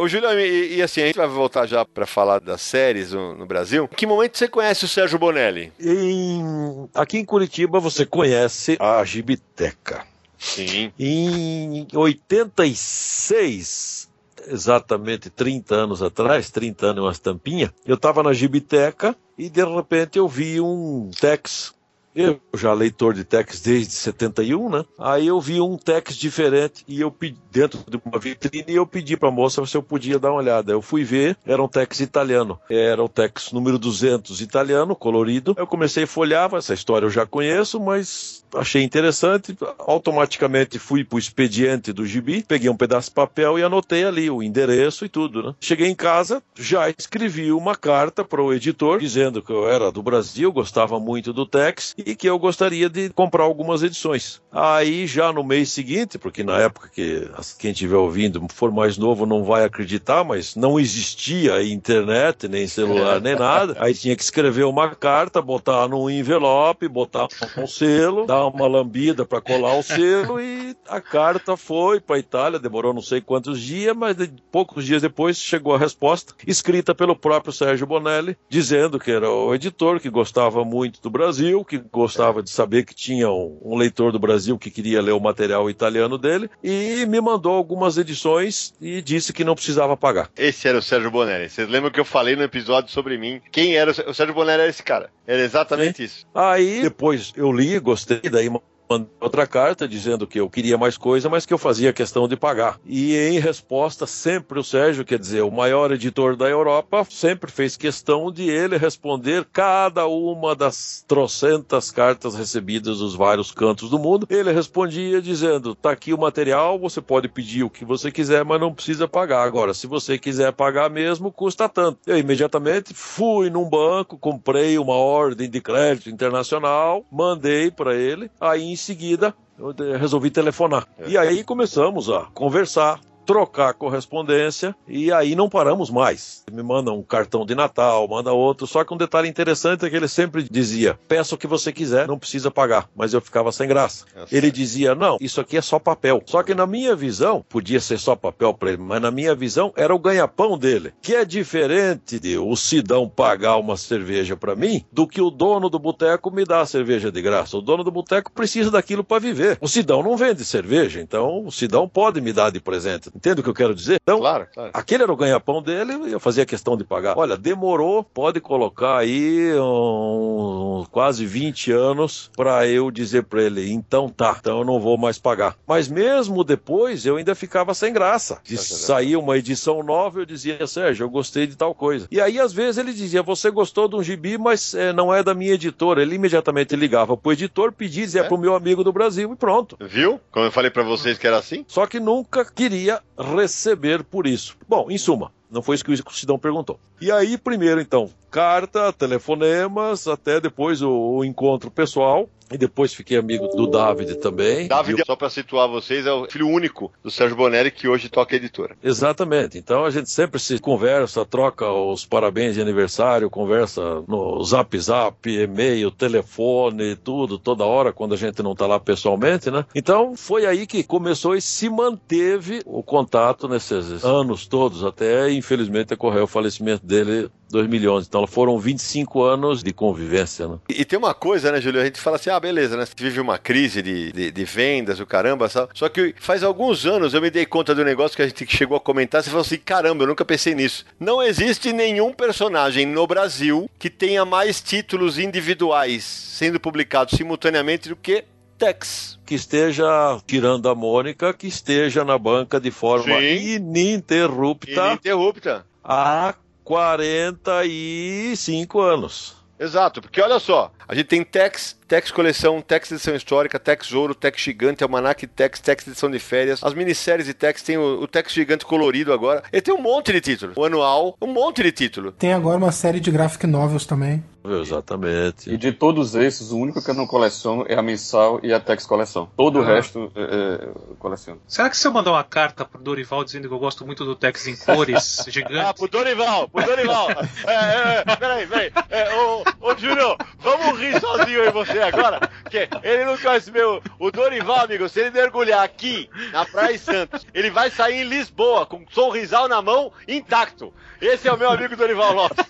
Ô, Julião, e, e assim, a gente vai voltar já para falar das séries no, no Brasil. Em que momento você conhece o Sérgio Bonelli? Em- aqui em Curitiba você conhece a Gibiteca. Sim. Em 86, exatamente 30 anos atrás, 30 anos e uma tampinha, eu estava na Gibiteca e de repente eu vi um Tex. Eu já leitor de Tex desde 71, né? Aí eu vi um Tex diferente e eu pedi dentro de uma vitrine e eu pedi para a moça se eu podia dar uma olhada. Eu fui ver, era um Tex italiano. Era o Tex número 200 italiano, colorido. Eu comecei a folhear, essa história eu já conheço, mas achei interessante. Automaticamente fui pro expediente do gibi, peguei um pedaço de papel e anotei ali o endereço e tudo, né? Cheguei em casa, já escrevi uma carta para o editor dizendo que eu era do Brasil, gostava muito do Tex e que eu gostaria de comprar algumas edições. Aí já no mês seguinte, porque na época que quem estiver ouvindo for mais novo não vai acreditar, mas não existia internet, nem celular, nem nada. Aí tinha que escrever uma carta, botar num envelope, botar um selo, dar uma lambida para colar o selo e a carta foi para Itália, demorou não sei quantos dias, mas de- poucos dias depois chegou a resposta, escrita pelo próprio Sérgio Bonelli, dizendo que era o editor, que gostava muito do Brasil, que gostava de saber que tinha um, um leitor do Brasil que queria ler o material italiano dele, e me mandou algumas edições e disse que não precisava pagar. Esse era o Sérgio Bonelli. Vocês lembram que eu falei no episódio sobre mim? Quem era o Sérgio- o Sérgio Bonelli? Era esse cara. Era exatamente isso. Aí depois eu li, gostei, daí mandei outra carta dizendo que eu queria mais coisa, mas que eu fazia questão de pagar. E em resposta, sempre o Sérgio, quer dizer, o maior editor da Europa, sempre fez questão de ele responder cada uma das trocentas cartas recebidas dos vários cantos do mundo. Ele respondia dizendo: tá aqui o material, você pode pedir o que você quiser, mas não precisa pagar. Agora, se você quiser pagar mesmo, custa tanto. Eu imediatamente fui num banco, comprei uma ordem de crédito internacional, mandei para ele, aí em seguida eu resolvi telefonar. E aí começamos a conversar. Trocar correspondência e aí não paramos mais. Me manda um cartão de Natal, manda outro. Só que um detalhe interessante é que ele sempre dizia: peça o que você quiser, não precisa pagar. Mas eu ficava sem graça. Ele dizia: não, isso aqui é só papel. Só que na minha visão, podia ser só papel para ele, mas na minha visão era o ganha-pão dele. Que é diferente de o Sidão pagar uma cerveja para mim do que o dono do boteco me dá a cerveja de graça. O dono do boteco precisa daquilo para viver. O Sidão não vende cerveja, então o Sidão pode me dar de presente. Entende o que eu quero dizer? Então, Claro, claro. Aquele era o ganha-pão dele e eu fazia questão de pagar. Olha, demorou, pode colocar aí um, quase 20 anos para eu dizer para ele, então tá, então eu não vou mais pagar. Mas mesmo depois eu ainda ficava sem graça. De sair uma edição nova, eu dizia, Sérgio, eu gostei de tal coisa. E aí às vezes ele dizia, você gostou de um gibi, mas eh, não é da minha editora. Ele imediatamente ligava pro editor, pedia, dizia É? pro meu amigo do Brasil e pronto. Viu? Como eu falei pra vocês que era assim? Só que nunca queria receber por isso. Bom, em suma, não foi isso que o Sidão perguntou. E aí, primeiro, então, carta, telefonemas, até depois o, o encontro pessoal. E depois fiquei amigo do David também. David, só para situar vocês, é o filho único do Sérgio Bonelli que hoje toca a editora. Exatamente. Então a gente sempre se conversa, troca os parabéns de aniversário, conversa no zap zap, e-mail, telefone, tudo, toda hora, quando a gente não está lá pessoalmente, né? Então foi aí que começou e se manteve o contato nesses anos todos, até infelizmente ocorreu o falecimento dele 2011. Então foram 25 anos de convivência, né? E, e, tem uma coisa, né, Júlio? A gente fala assim, ah, beleza, né? Você vive uma crise de, de, de vendas, o caramba, sabe? Só que faz alguns anos eu me dei conta do negócio que a gente chegou a comentar, você falou assim, caramba, eu nunca pensei nisso. Não existe nenhum personagem no Brasil que tenha mais títulos individuais sendo publicados simultaneamente do que Tex. Que esteja tirando a Mônica, que esteja na banca de forma Sim. ininterrupta. Ininterrupta. Há 45 anos. Exato, porque olha só, a gente tem Tex, Tex Coleção, Tex Edição Histórica, Tex Ouro, Tex Gigante, Almanac Tex, Tex Edição de Férias, as minisséries de Tex, tem o, o Tex Gigante colorido agora. Ele tem um monte de títulos. O anual, um monte de título. Tem agora uma série de graphic novels também. Exatamente. E de todos esses, o único que eu não coleciono é a mensal e a Tex Coleção. Todo ah. o resto é, é, eu coleciono. Será que se eu mandar uma carta pro Dorival dizendo que eu gosto muito do Tex em cores gigante? Ah, pro Dorival, pro Dorival. é, é, é, peraí, peraí. É, ô, ô, Júlio, vamos rir sozinho aí você agora. Que ele não conhece meu. O Dorival, amigo, se ele mergulhar aqui na Praia Santos, ele vai sair em Lisboa com um sorrisal na mão intacto. Esse é o meu amigo Dorival Lopes.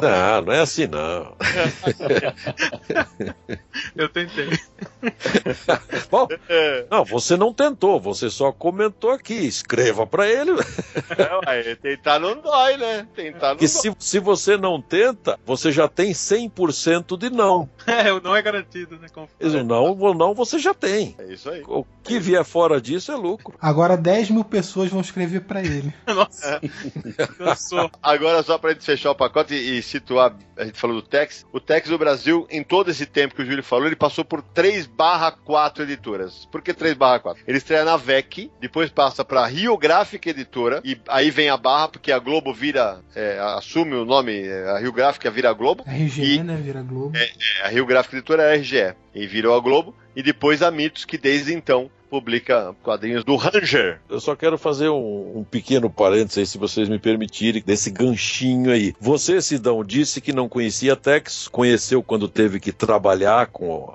Não, não é assim não. Eu tentei. Bom, não, você não tentou, você só comentou aqui. Escreva para ele. É, ué, tentar não dói, né? Tentar não dói. Se, se você não tenta, você já tem 100% de não. É, o não é garantido, né? O não, não você já tem. É isso aí. O que vier fora disso é lucro. Agora 10 mil pessoas vão escrever para ele. Nossa. É. Agora, só pra gente fechar o pacote e, e situar, a gente falou do Tex. O Tex do Brasil, em todo esse tempo que o Júlio falou, ele passou por 3 barra 4 editoras. Por que 3 barra 4? Ele estreia na VEC, depois passa pra Rio Gráfica Editora, e aí vem a barra, porque a Globo vira, é, assume o nome, é, a Rio Gráfica vira a Globo. RGE, e, né? Vira Globo. É, é, a Rio Gráfica Editora é a RGE. E virou a Globo. E depois a Mitos, que desde então publica quadrinhos do Ranger. Eu só quero fazer um, um pequeno parênteses aí, se vocês me permitirem, desse ganchinho aí. Você, Sidão, disse que não conhecia Tex, conheceu quando teve que trabalhar com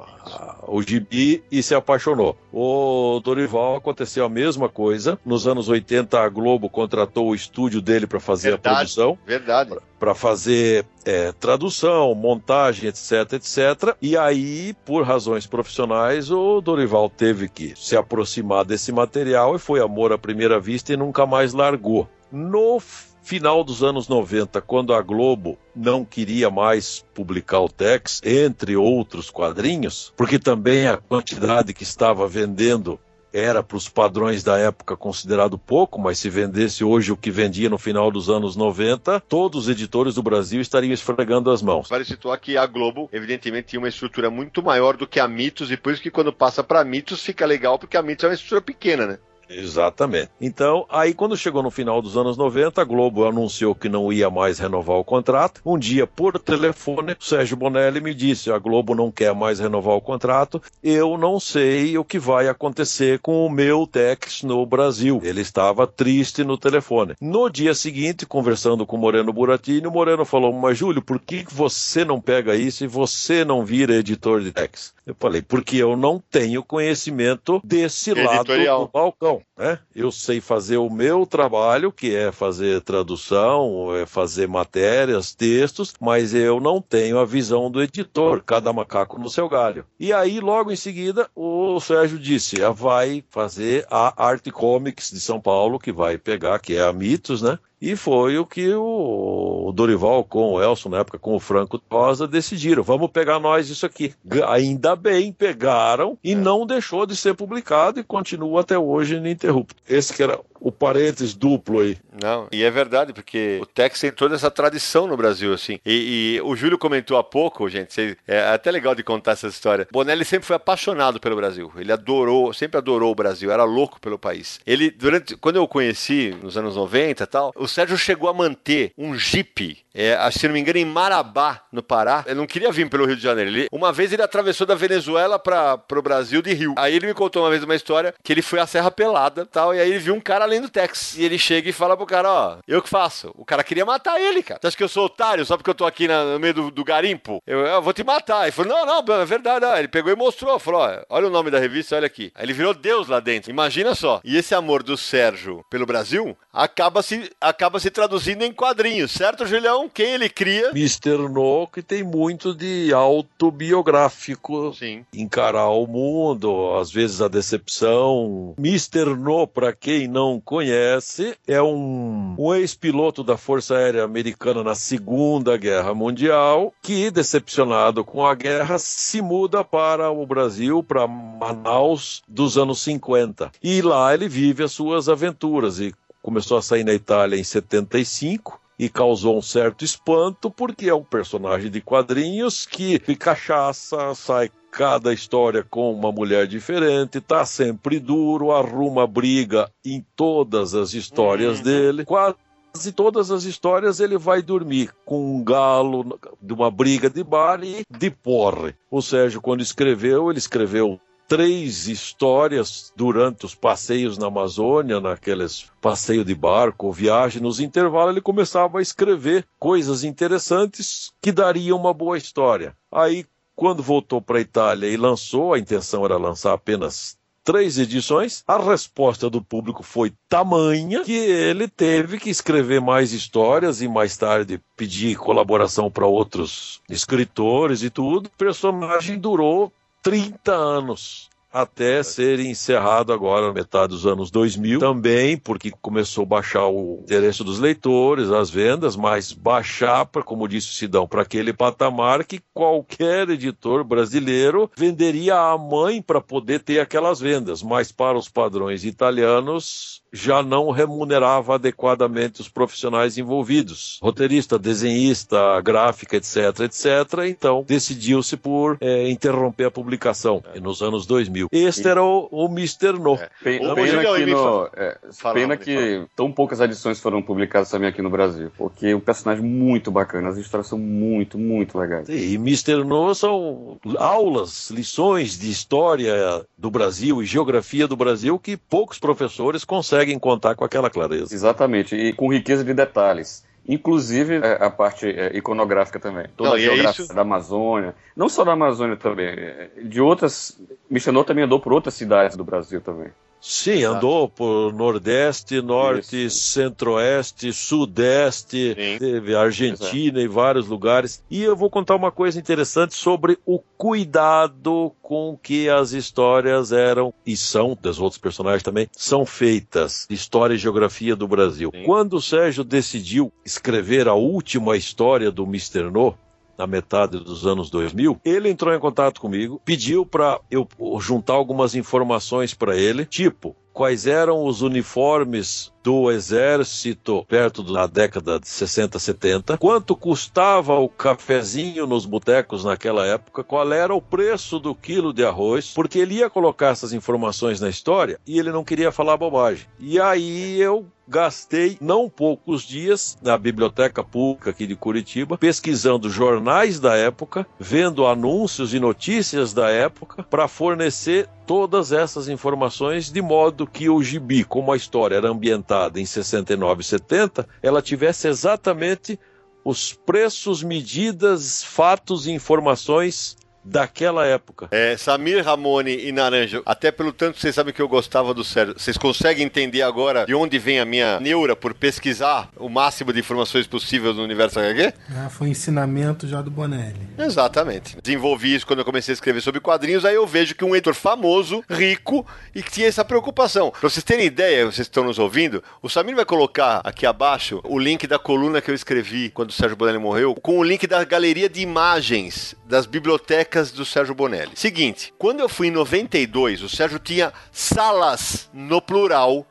o gibi e se apaixonou. O Dorival aconteceu a mesma coisa. Nos anos 80, a Globo contratou o estúdio dele para fazer verdade, a produção. Verdade. Para fazer é, tradução, montagem, etc, etc. E aí, por razões profissionais, o Dorival teve que se aproximar desse material e foi amor à primeira vista e nunca mais largou. No final dos anos 90, quando a Globo não queria mais publicar o Tex, entre outros quadrinhos, porque também a quantidade que estava vendendo era para os padrões da época considerado pouco, mas se vendesse hoje o que vendia no final dos anos 90, todos os editores do Brasil estariam esfregando as mãos. Vale situar que a Globo, evidentemente, tinha uma estrutura muito maior do que a Mitos, e por isso que quando passa para Mitos fica legal, porque a Mitos é uma estrutura pequena, né? Exatamente. Então, aí quando chegou no final dos anos 90, a Globo anunciou que não ia mais renovar o contrato. Um dia, por telefone, o Sérgio Bonelli me disse: a Globo não quer mais renovar o contrato. Eu não sei o que vai acontecer com o meu Tex no Brasil. Ele estava triste no telefone. No dia seguinte, conversando com o Moreno Buratini, o Moreno falou: Mas Júlio, por que você não pega isso e você não vira editor de Tex? Eu falei: Porque eu não tenho conhecimento desse Editorial. lado do balcão. Né? Eu sei fazer o meu trabalho, que é fazer tradução, é fazer matérias, textos, mas eu não tenho a visão do editor, cada macaco no seu galho. E aí, logo em seguida, o Sérgio disse: ah, vai fazer a Arte Comics de São Paulo, que vai pegar, que é a Mitos, né? E foi o que o Dorival com o Elson, na época com o Franco Rosa, decidiram. Vamos pegar nós isso aqui. Ainda bem, pegaram e é. não deixou de ser publicado e continua até hoje ininterrupto. Esse que era o parênteses duplo aí. Não, e é verdade, porque o Tex tem toda essa tradição no Brasil, assim. E, e o Júlio comentou há pouco, gente, é até legal de contar essa história. Bonelli sempre foi apaixonado pelo Brasil. Ele adorou, sempre adorou o Brasil, era louco pelo país. Ele, durante, quando eu o conheci, nos anos 90 e tal, o Sérgio chegou a manter um Jeep, é, se não me engano, em Marabá, no Pará. Ele não queria vir pelo Rio de Janeiro. Ele, uma vez ele atravessou da Venezuela para o Brasil de Rio. Aí ele me contou uma vez uma história que ele foi à Serra Pelada tal, e aí ele viu um cara além do Tex. E ele chega e fala pro cara, ó, eu que faço. O cara queria matar ele, cara. Você acha que eu sou otário só porque eu tô aqui na, no meio do, do garimpo? Eu, eu, vou te matar. Ele falou, não, não, é verdade. Ele pegou e mostrou, falou, ó, olha o nome da revista, olha aqui. Aí ele virou Deus lá dentro. Imagina só. E esse amor do Sérgio pelo Brasil acaba se, acaba se traduzindo em quadrinhos, certo, Julião? Quem ele cria? Mr. No, que tem muito de autobiográfico. Sim. Encarar o mundo, às vezes a decepção. Mr. No, para quem não conhece, é um, um ex-piloto da Força Aérea Americana na Segunda Guerra Mundial que, decepcionado com a guerra, se muda para o Brasil, para Manaus, dos anos 50. E lá ele vive as suas aventuras e começou a sair na Itália em 75 e causou um certo espanto porque é um personagem de quadrinhos que fica cachaça, sai cada história com uma mulher diferente, tá sempre duro, arruma briga em todas as histórias uhum. dele. Quase todas as histórias ele vai dormir com um galo de uma briga de bar e de porre. O Sérgio, quando escreveu, ele escreveu três histórias durante os passeios na Amazônia, naqueles passeio de barco, viagem, nos intervalos ele começava a escrever coisas interessantes que dariam uma boa história. Aí, quando voltou para a Itália e lançou, a intenção era lançar apenas três edições, a resposta do público foi tamanha que ele teve que escrever mais histórias e mais tarde pedir colaboração para outros escritores e tudo. O personagem durou 30 anos até ser encerrado agora metade dos anos 2000, também porque começou a baixar o interesse dos leitores, as vendas, mas baixar, como disse o Sidão, para aquele patamar que qualquer editor brasileiro venderia a mãe para poder ter aquelas vendas, mas para os padrões italianos já não remunerava adequadamente os profissionais envolvidos, roteirista, desenhista, gráfica, etc, etc. Então decidiu-se por é, interromper a publicação nos anos 2000. Este e... era o, o Mr. No. É. Pena, que, no, é, pena que tão poucas edições foram publicadas também aqui no Brasil, porque o um personagem muito bacana, as histórias são muito, muito legais. Sim, e Mr. No são aulas, lições de história do Brasil e geografia do Brasil que poucos professores conseguem contar com aquela clareza. Exatamente, e com riqueza de detalhes. Inclusive é, a parte é, iconográfica também. Toda não, a é geografia é da Amazônia. Não só da Amazônia também. De outras. Michelot também andou por outras cidades do Brasil também. Sim, Exato. andou por Nordeste, Norte, Centro-Oeste, Sudeste, Sim. teve Argentina Exato. e vários lugares. E eu vou contar uma coisa interessante sobre o cuidado com que as histórias eram, e são, dos outros personagens também, são feitas. História e geografia do Brasil. Sim. Quando o Sérgio decidiu escrever a última história do Mr. No, na metade dos anos 2000, ele entrou em contato comigo, pediu para eu juntar algumas informações para ele, tipo quais eram os uniformes do exército perto da década de 60, 70, quanto custava o cafezinho nos botecos naquela época, qual era o preço do quilo de arroz, porque ele ia colocar essas informações na história e ele não queria falar bobagem. E aí eu gastei não poucos dias na biblioteca pública aqui de Curitiba, pesquisando jornais da época, vendo anúncios e notícias da época, para fornecer todas essas informações de modo que o gibi, como a história era ambientada em 69 e 70, ela tivesse exatamente os preços, medidas, fatos e informações daquela época. É, Samir, Ramone e Naranjo, até pelo tanto que vocês sabem que eu gostava do Sérgio, vocês conseguem entender agora de onde vem a minha neura por pesquisar o máximo de informações possíveis no universo HQ? Ah, foi ensinamento já do Bonelli. Exatamente. Desenvolvi isso quando eu comecei a escrever sobre quadrinhos, aí eu vejo que um editor famoso, rico e que tinha essa preocupação. Pra vocês terem ideia, vocês estão nos ouvindo, o Samir vai colocar aqui abaixo o link da coluna que eu escrevi quando o Sérgio Bonelli morreu, com o link da galeria de imagens das bibliotecas do Sérgio Bonelli. Seguinte, quando eu fui em 92, o Sérgio tinha salas no plural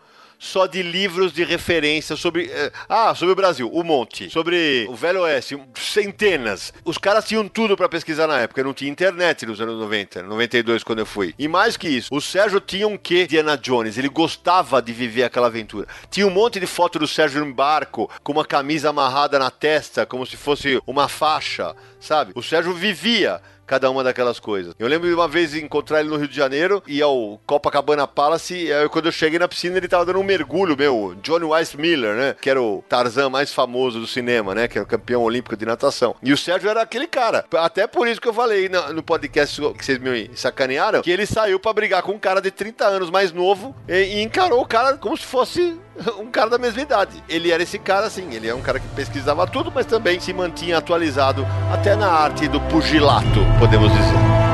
só de livros de referência sobre. eh, ah, sobre o Brasil, um monte. Sobre o Velho Oeste, centenas. Os caras tinham tudo pra pesquisar na época. Não tinha internet nos anos 90, 92 quando eu fui. E mais que isso, o Sérgio tinha um quê de Ana Jones. Ele gostava de viver aquela aventura. Tinha um monte de foto do Sérgio no barco, com uma camisa amarrada na testa, como se fosse uma faixa, sabe? O Sérgio vivia cada uma daquelas coisas. Eu lembro de uma vez encontrar ele no Rio de Janeiro e ao Copacabana Palace, aí quando eu cheguei na piscina ele tava dando um mergulho, meu, Johnny Weiss Miller, né? Que era o Tarzan mais famoso do cinema, né? Que era o campeão olímpico de natação. E o Sérgio era aquele cara. Até por isso que eu falei no podcast que vocês me sacanearam, que ele saiu pra brigar com um cara de 30 anos mais novo e encarou o cara como se fosse um cara da mesma idade. Ele era esse cara, assim, ele é um cara que pesquisava tudo, mas também se mantinha atualizado até na arte do pugilato, podemos dizer.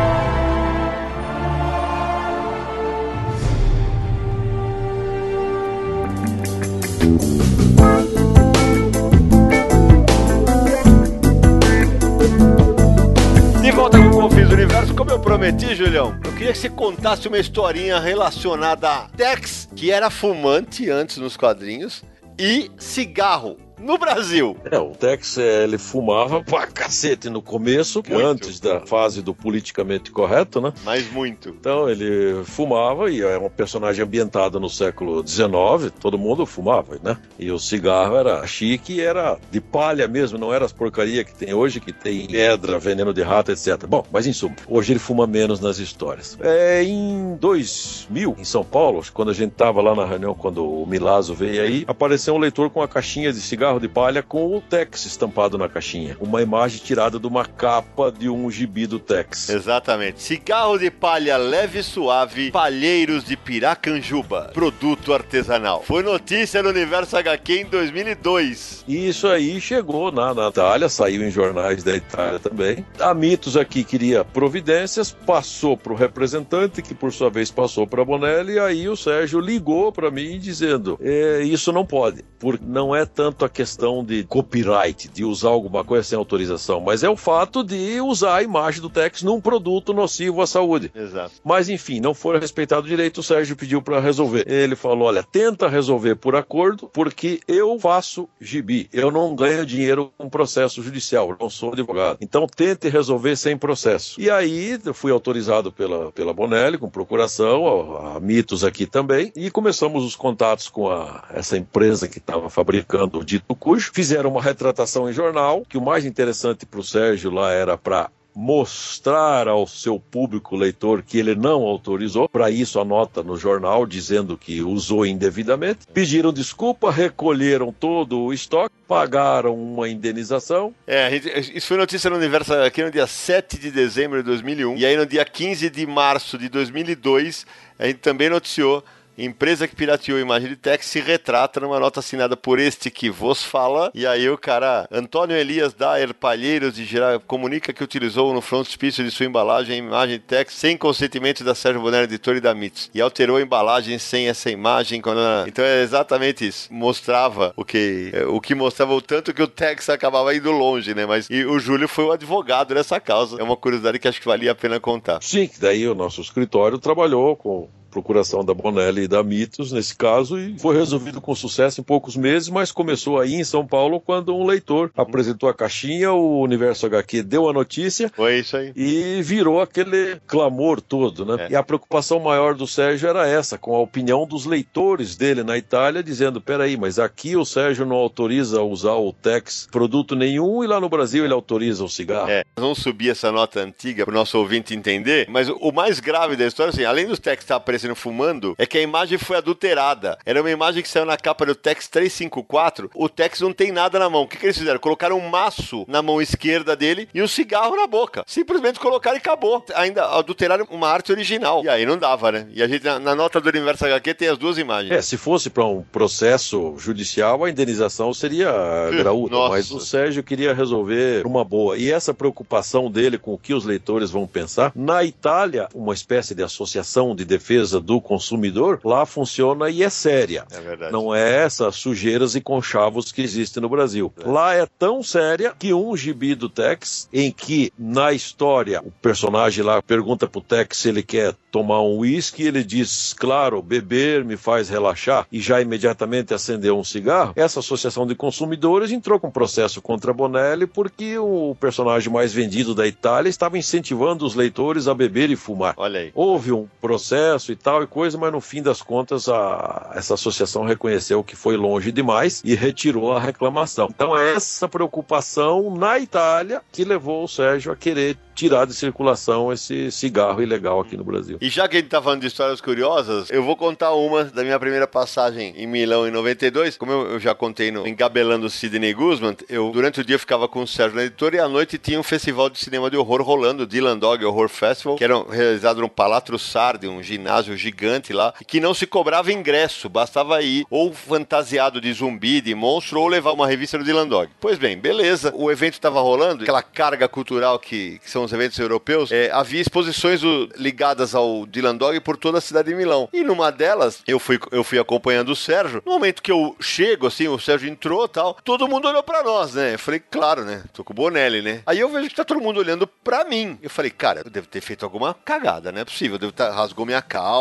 Volta com o Universo, como eu prometi, Julião, eu queria que você contasse uma historinha relacionada a Tex, que era fumante antes nos quadrinhos, e cigarro no Brasil. É, o Tex, eh, ele fumava pra cacete no começo, Muito. antes da fase do politicamente correto, né? Mas muito. Então ele fumava e é um personagem ambientado no século XIX, todo mundo fumava, né? E o cigarro era chique era de palha mesmo, não era as porcaria que tem hoje, que tem pedra, veneno de rato, etc. Bom, mas em suma, hoje ele fuma menos nas histórias. É, em 2000, em São Paulo, quando a gente tava lá na reunião, quando o Milazzo veio aí, apareceu um leitor com uma caixinha de cigarro de palha com o Tex estampado na caixinha. Uma imagem tirada de uma capa de um gibi do Tex. Exatamente. Cigarro de palha leve e suave, Palheiros de Piracanjuba, produto artesanal. Foi notícia no Universo HQ em 2002. E isso aí chegou na, na Itália, saiu em jornais da Itália também. A Mitos aqui queria providências, passou para o representante, que por sua vez passou para Bonelli, e aí o Sérgio ligou para mim dizendo: "É, Isso não pode, porque não é tanto a questão de copyright, de usar alguma coisa sem autorização, mas é o fato de usar a imagem do Tex num produto nocivo à saúde. Exato. Mas enfim, não foi respeitado o direito, o Sérgio pediu para resolver. Ele falou: olha, tenta resolver por acordo, porque eu faço gibi. Eu não ganho dinheiro com processo judicial, eu não sou advogado. Então tente resolver sem processo. E aí eu fui autorizado pela, pela Bonelli, com procuração, a, a Mitos aqui também, e começamos os contatos com a, essa empresa que estava fabricando o dito cujo. Fizeram uma retratação em jornal, que o mais interessante para o Sérgio lá era para mostrar ao seu público leitor que ele não autorizou. Para isso, a nota no jornal dizendo que usou indevidamente. Pediram desculpa, recolheram todo o estoque, pagaram uma indenização. É, isso foi notícia no Universo aqui no dia 7 de dezembro de 2001. E aí no dia 15 de março de 2002, a gente também noticiou Empresa que pirateou a imagem de Tex se retrata numa nota assinada por este que vos fala. E aí o cara, Antônio Elias Daer Palheiros de Geral, comunica que utilizou no frontispício de sua embalagem a imagem de Tex sem consentimento da Sérgio Bonelli, editor e da MITS. E alterou a embalagem sem essa imagem. Quando... Então é exatamente isso. Mostrava o que, o que mostrava o tanto que o Tex acabava indo longe, né? Mas e o Júlio foi o advogado dessa causa. É uma curiosidade que acho que valia a pena contar. Sim, que daí o nosso escritório trabalhou com procuração da Bonelli e da Mitos nesse caso e foi resolvido com sucesso em poucos meses, mas começou aí em São Paulo quando um leitor apresentou a caixinha, o Universo HQ deu a notícia Foi isso aí. e virou aquele clamor todo, né? É. E a preocupação maior do Sérgio era essa, com a opinião dos leitores dele na Itália, dizendo: peraí, mas aqui o Sérgio não autoriza usar o Tex produto nenhum e lá no Brasil ele autoriza o cigarro. É, vamos subir essa nota antiga para o nosso ouvinte entender, mas o- o mais grave da história, assim, além dos Tex estar aparecendo fumando, é que a imagem foi adulterada. Era uma imagem que saiu na capa do Tex 354. O Tex não tem nada na mão. O que, que eles fizeram? Colocaram um maço na mão esquerda dele e um cigarro na boca. Simplesmente colocaram e acabou. Ainda adulteraram uma arte original. E aí não dava, né? E a gente, na, na nota do Universo HQ, tem as duas imagens. É, se fosse para um processo judicial, a indenização seria graúda. nossa. Mas o Sérgio queria resolver uma boa. E essa preocupação dele com o que os leitores vão pensar, na Itália, uma espécie de associação de defesa do consumidor, lá funciona e é séria. É verdade. Não é essas sujeiras e conchavos que existem no Brasil. Lá é tão séria que um gibi do Tex, em que na história o personagem lá pergunta pro Tex se ele quer tomar um uísque, ele diz, claro, beber me faz relaxar, e já imediatamente acendeu um cigarro. Essa associação de consumidores entrou com processo contra Bonelli porque o personagem mais vendido da Itália estava incentivando os leitores a beber e fumar. Olha aí. Houve um processo e tal e coisa, mas no fim das contas a- essa associação reconheceu que foi longe demais e retirou a reclamação. Então é essa preocupação na Itália que levou o Sérgio a querer tirar de circulação esse cigarro ilegal aqui no Brasil. E já que a gente tá falando de histórias curiosas, eu vou contar uma da minha primeira passagem em Milão em 92. Como eu, eu já contei no Engabelando Sidney Guzman, eu durante o dia ficava com o Sérgio na editora e à noite tinha um festival de cinema de horror rolando, Dylan Dog Horror Festival, que era realizado no Palatro Sardi, um ginásio gigante lá, que não se cobrava ingresso, bastava ir ou fantasiado de zumbi, de monstro, ou levar uma revista do Dylan Dog. Pois bem, beleza, o evento estava rolando, aquela carga cultural que, que são os eventos europeus, é, havia exposições do- ligadas ao Dylan Dog por toda a cidade de Milão. E numa delas, eu fui, eu fui acompanhando o Sérgio. No momento que eu chego, assim, o Sérgio entrou tal, todo mundo olhou pra nós, né? Eu falei, claro, né? Tô com o Bonelli, né? Aí eu vejo que tá todo mundo olhando pra mim. Eu falei, cara, eu devo ter feito alguma cagada, não é possível. Eu devo ter rasgou minha calça.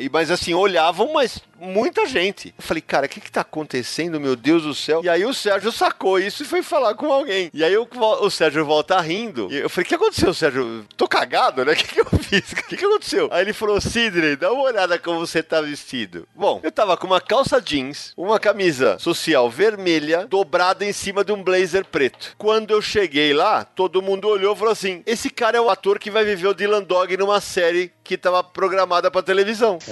E, mas assim, olhavam, mas muita gente. Eu falei, cara, o que que tá acontecendo, meu Deus do céu? E aí o Sérgio sacou isso e foi falar com alguém. E aí o, o Sérgio volta rindo. Eu falei, o que aconteceu, Sérgio? Tô cagado, né? O que que eu fiz? O que que aconteceu? Aí ele falou, Sidney, dá uma olhada como você tá vestido. Bom, eu tava com uma calça jeans, uma camisa social vermelha, dobrada em cima de um blazer preto. Quando eu cheguei lá, todo mundo olhou e falou assim, esse cara é o ator que vai viver o Dylan Dog numa série que tava programada pra televisão.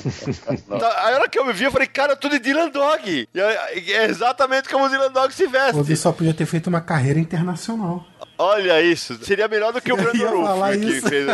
Tá, Aí hora que eu me vi, falei, cara, de Dylan Dog. É exatamente como o Dylan Dog se veste. Woody só podia ter feito uma carreira internacional. Olha isso. Seria melhor do que o Brandon Ruff. Que fez,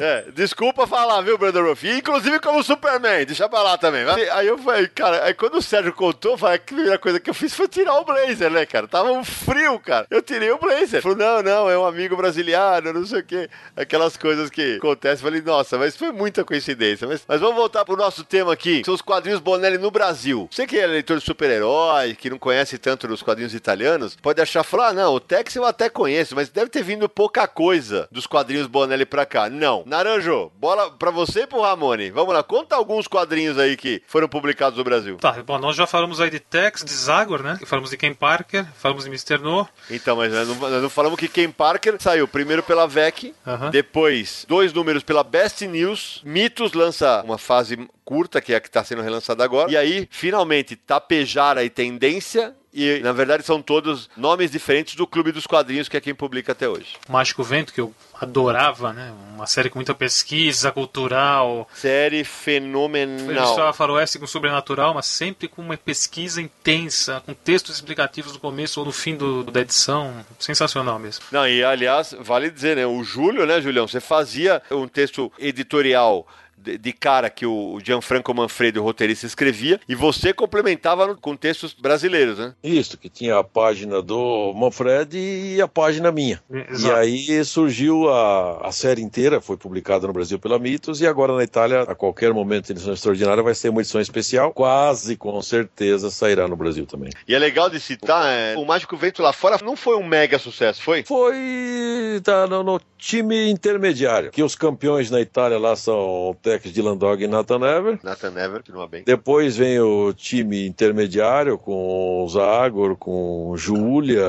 é, desculpa falar, viu, Brandon Ruff? E, Inclusive como Superman, deixa pra lá também. vai. Aí eu falei, cara, aí quando o Sérgio contou, eu falei, a primeira coisa que eu fiz foi tirar o blazer, né, cara? Tava um frio, cara. Eu tirei o blazer. Falou, não, não, é um amigo brasiliano, não sei o quê. Aquelas coisas que acontecem. Falei, nossa, mas foi muita coincidência. Mas, mas vamos voltar pro nosso tema aqui, que são os quadrinhos Bonelli no Brasil. Você que é leitor de super-herói, que não conhece tanto dos quadrinhos italianos, pode achar, falar, ah, não, o Tex eu até conheço, mas deve ter vindo pouca coisa dos quadrinhos Bonelli pra cá. Não. Naranjo, bola pra você e pro Ramone. Vamos lá, conta alguns quadrinhos aí que foram publicados no Brasil. Tá, bom, nós já falamos aí de Tex, de Zagor, né? Falamos de Ken Parker, falamos de Mr. No. Então, mas nós não, nós não falamos que Ken Parker saiu primeiro pela VEC, Aham. depois dois números pela Best News, Mitos lança uma fase curta, que é a que está sendo relançada agora, e aí, finalmente, Tapejara e Tendência, e na verdade são todos nomes diferentes do Clube dos Quadrinhos, que é quem publica até hoje. Mágico Vento, que eu adorava, né? Uma série com muita pesquisa cultural. Série fenomenal. misturava faroeste com sobrenatural, mas sempre com uma pesquisa intensa, com textos explicativos no começo ou no fim do, da edição. Sensacional mesmo. Não, e aliás, vale dizer, né? O Júlio, né, Julião? Você fazia um texto editorial de, de cara que o Gianfranco Manfredi, o roteirista, escrevia, e você complementava no- com textos brasileiros, né? Isso, que tinha a página do Manfred e a página minha. E Exato. aí surgiu a, a série inteira, foi publicada no Brasil pela Mitos, e agora na Itália, a qualquer momento, edição extraordinária, vai ser uma edição especial. Quase com certeza sairá no Brasil também. E é legal de citar, é, o Mágico Vento lá fora não foi um mega sucesso, foi? Foi tá, no, no time intermediário, que os campeões na Itália lá são o De Landog e Nathan Ever. Nathan Never, que não é bem. Depois vem o time intermediário com o Zagor, com Júlia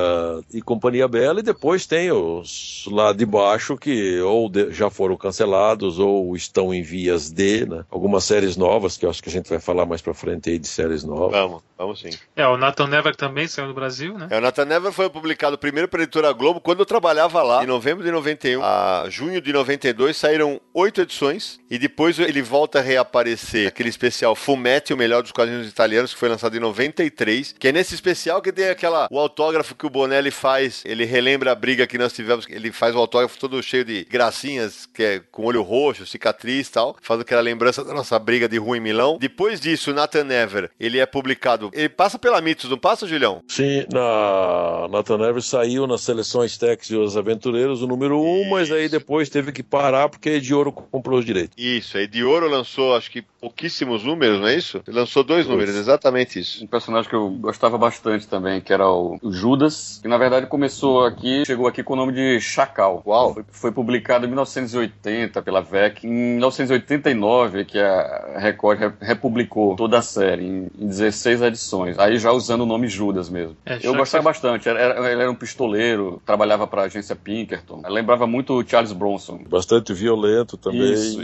e Companhia Bela, e depois tem os lá de baixo que ou de- já foram cancelados ou estão em vias de, né? Algumas séries novas, que eu acho que a gente vai falar mais pra frente aí de séries novas. Vamos, vamos sim. É, o Nathan Never também saiu do Brasil, né? É, o Nathan Never foi publicado primeiro pela editora Globo, quando eu trabalhava lá, em novembro de 91 a junho de 92, saíram oito edições, e depois depois ele volta a reaparecer aquele especial Fumetti, o melhor dos quadrinhos italianos, que foi lançado em 93, que é nesse especial que tem aquela o autógrafo que o Bonelli faz, ele relembra a briga que nós tivemos, ele faz o autógrafo todo cheio de gracinhas, que é com olho roxo, cicatriz e tal, faz aquela lembrança da nossa briga de rua em Milão. Depois disso, Nathan Never, ele é publicado, ele passa pela Mitos, não passa, Julião? Sim, na Nathan Never saiu nas seleções Tex e os Aventureiros o número 1, um, mas aí depois teve que parar porque a Edioro comprou os direitos. Isso, a Edioro lançou, acho que pouquíssimos números, não é isso? Ele lançou dois números, exatamente isso. Um personagem que eu gostava bastante também, que era o Judas, que na verdade começou aqui, chegou aqui com o nome de Chacal. Uau! Foi, foi publicado em 1980 pela VEC. Em 1989, que a Record republicou toda a série em, em 16 edições. Aí já usando o nome Judas mesmo. É, eu gostava que... bastante. Era, era, ele era um pistoleiro, trabalhava para a agência Pinkerton. Eu lembrava muito o Charles Bronson. Bastante violento também, Isso,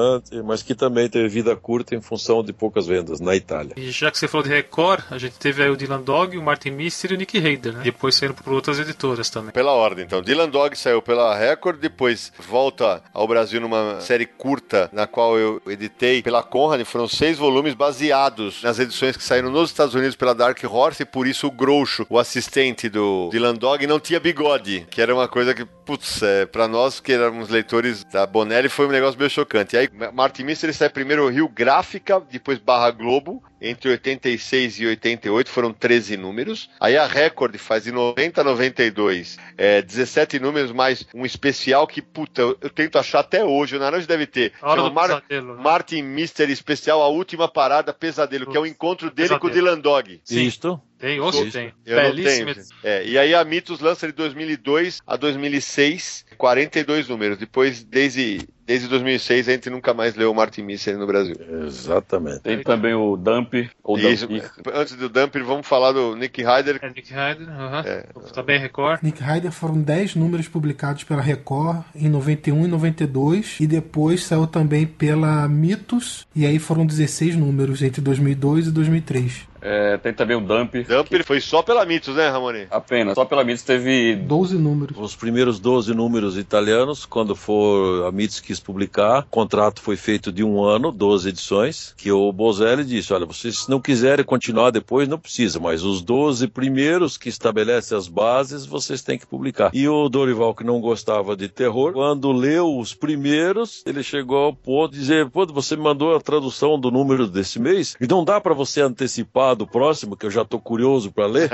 interessante, mas que também teve vida curta em função de poucas vendas na Itália. E já que você falou de Record, a gente teve aí o Dylan Dog, o Martin Mister e o Nick Hayder, né? Depois saíram por outras editoras também. Pela ordem, então. Dylan Dog saiu pela Record, depois volta ao Brasil numa série curta, na qual eu editei pela Conrad. Foram seis volumes baseados nas edições que saíram nos Estados Unidos pela Dark Horse, e por isso o Groucho, o assistente do Dylan Dog, não tinha bigode, que era uma coisa que, putz, é, pra nós que éramos leitores da Bonelli, foi um negócio meio chocante. E aí, Martin Mister ele sai primeiro Rio Gráfica, depois Barra Globo, entre 86 e 88 foram 13 números. Aí a Record faz de 90 a 92 é, 17 números, mais um especial que, puta, eu, eu tento achar até hoje. O Naranjo deve ter. Chama Mar pesadelo, né? Martin Mister Especial, a última parada, Pesadelo, que é o encontro dele pesadelo. com o Dylan Dog. Isto. Tem, osso tem. Eu Belíssimo. não tenho. É, e aí a Mitos lança de 2002 a 2006, 42 números. Depois, desde, desde 2006, a gente nunca mais leu o Martin Mister no Brasil. Exatamente. Tem também o Dump, ou Isso, Antes do Dump, vamos falar do Nick Ryder. É, Nick Ryder, uh -huh. é. também Record. Nick Ryder foram 10 números publicados pela Record em 91 e 92, e depois saiu também pela Mitos, e aí foram 16 números entre 2002 e 2003. É, tem também o Dump. Dump que... foi só pela Mitos, né, Ramone? Apenas. Só pela Mitos teve. 12 números. Os primeiros 12 números italianos, quando for a Mitos quis publicar, o contrato foi feito de um ano, 12 edições, que o Bozelli disse: olha, vocês não quiserem continuar depois, não precisa, mas os 12 primeiros que estabelecem as bases, vocês têm que publicar. E o Dorival, que não gostava de terror, quando leu os primeiros, ele chegou ao ponto de dizer: pô, você me mandou a tradução do número desse mês, e não dá para você antecipar do próximo, que eu já tô curioso para ler.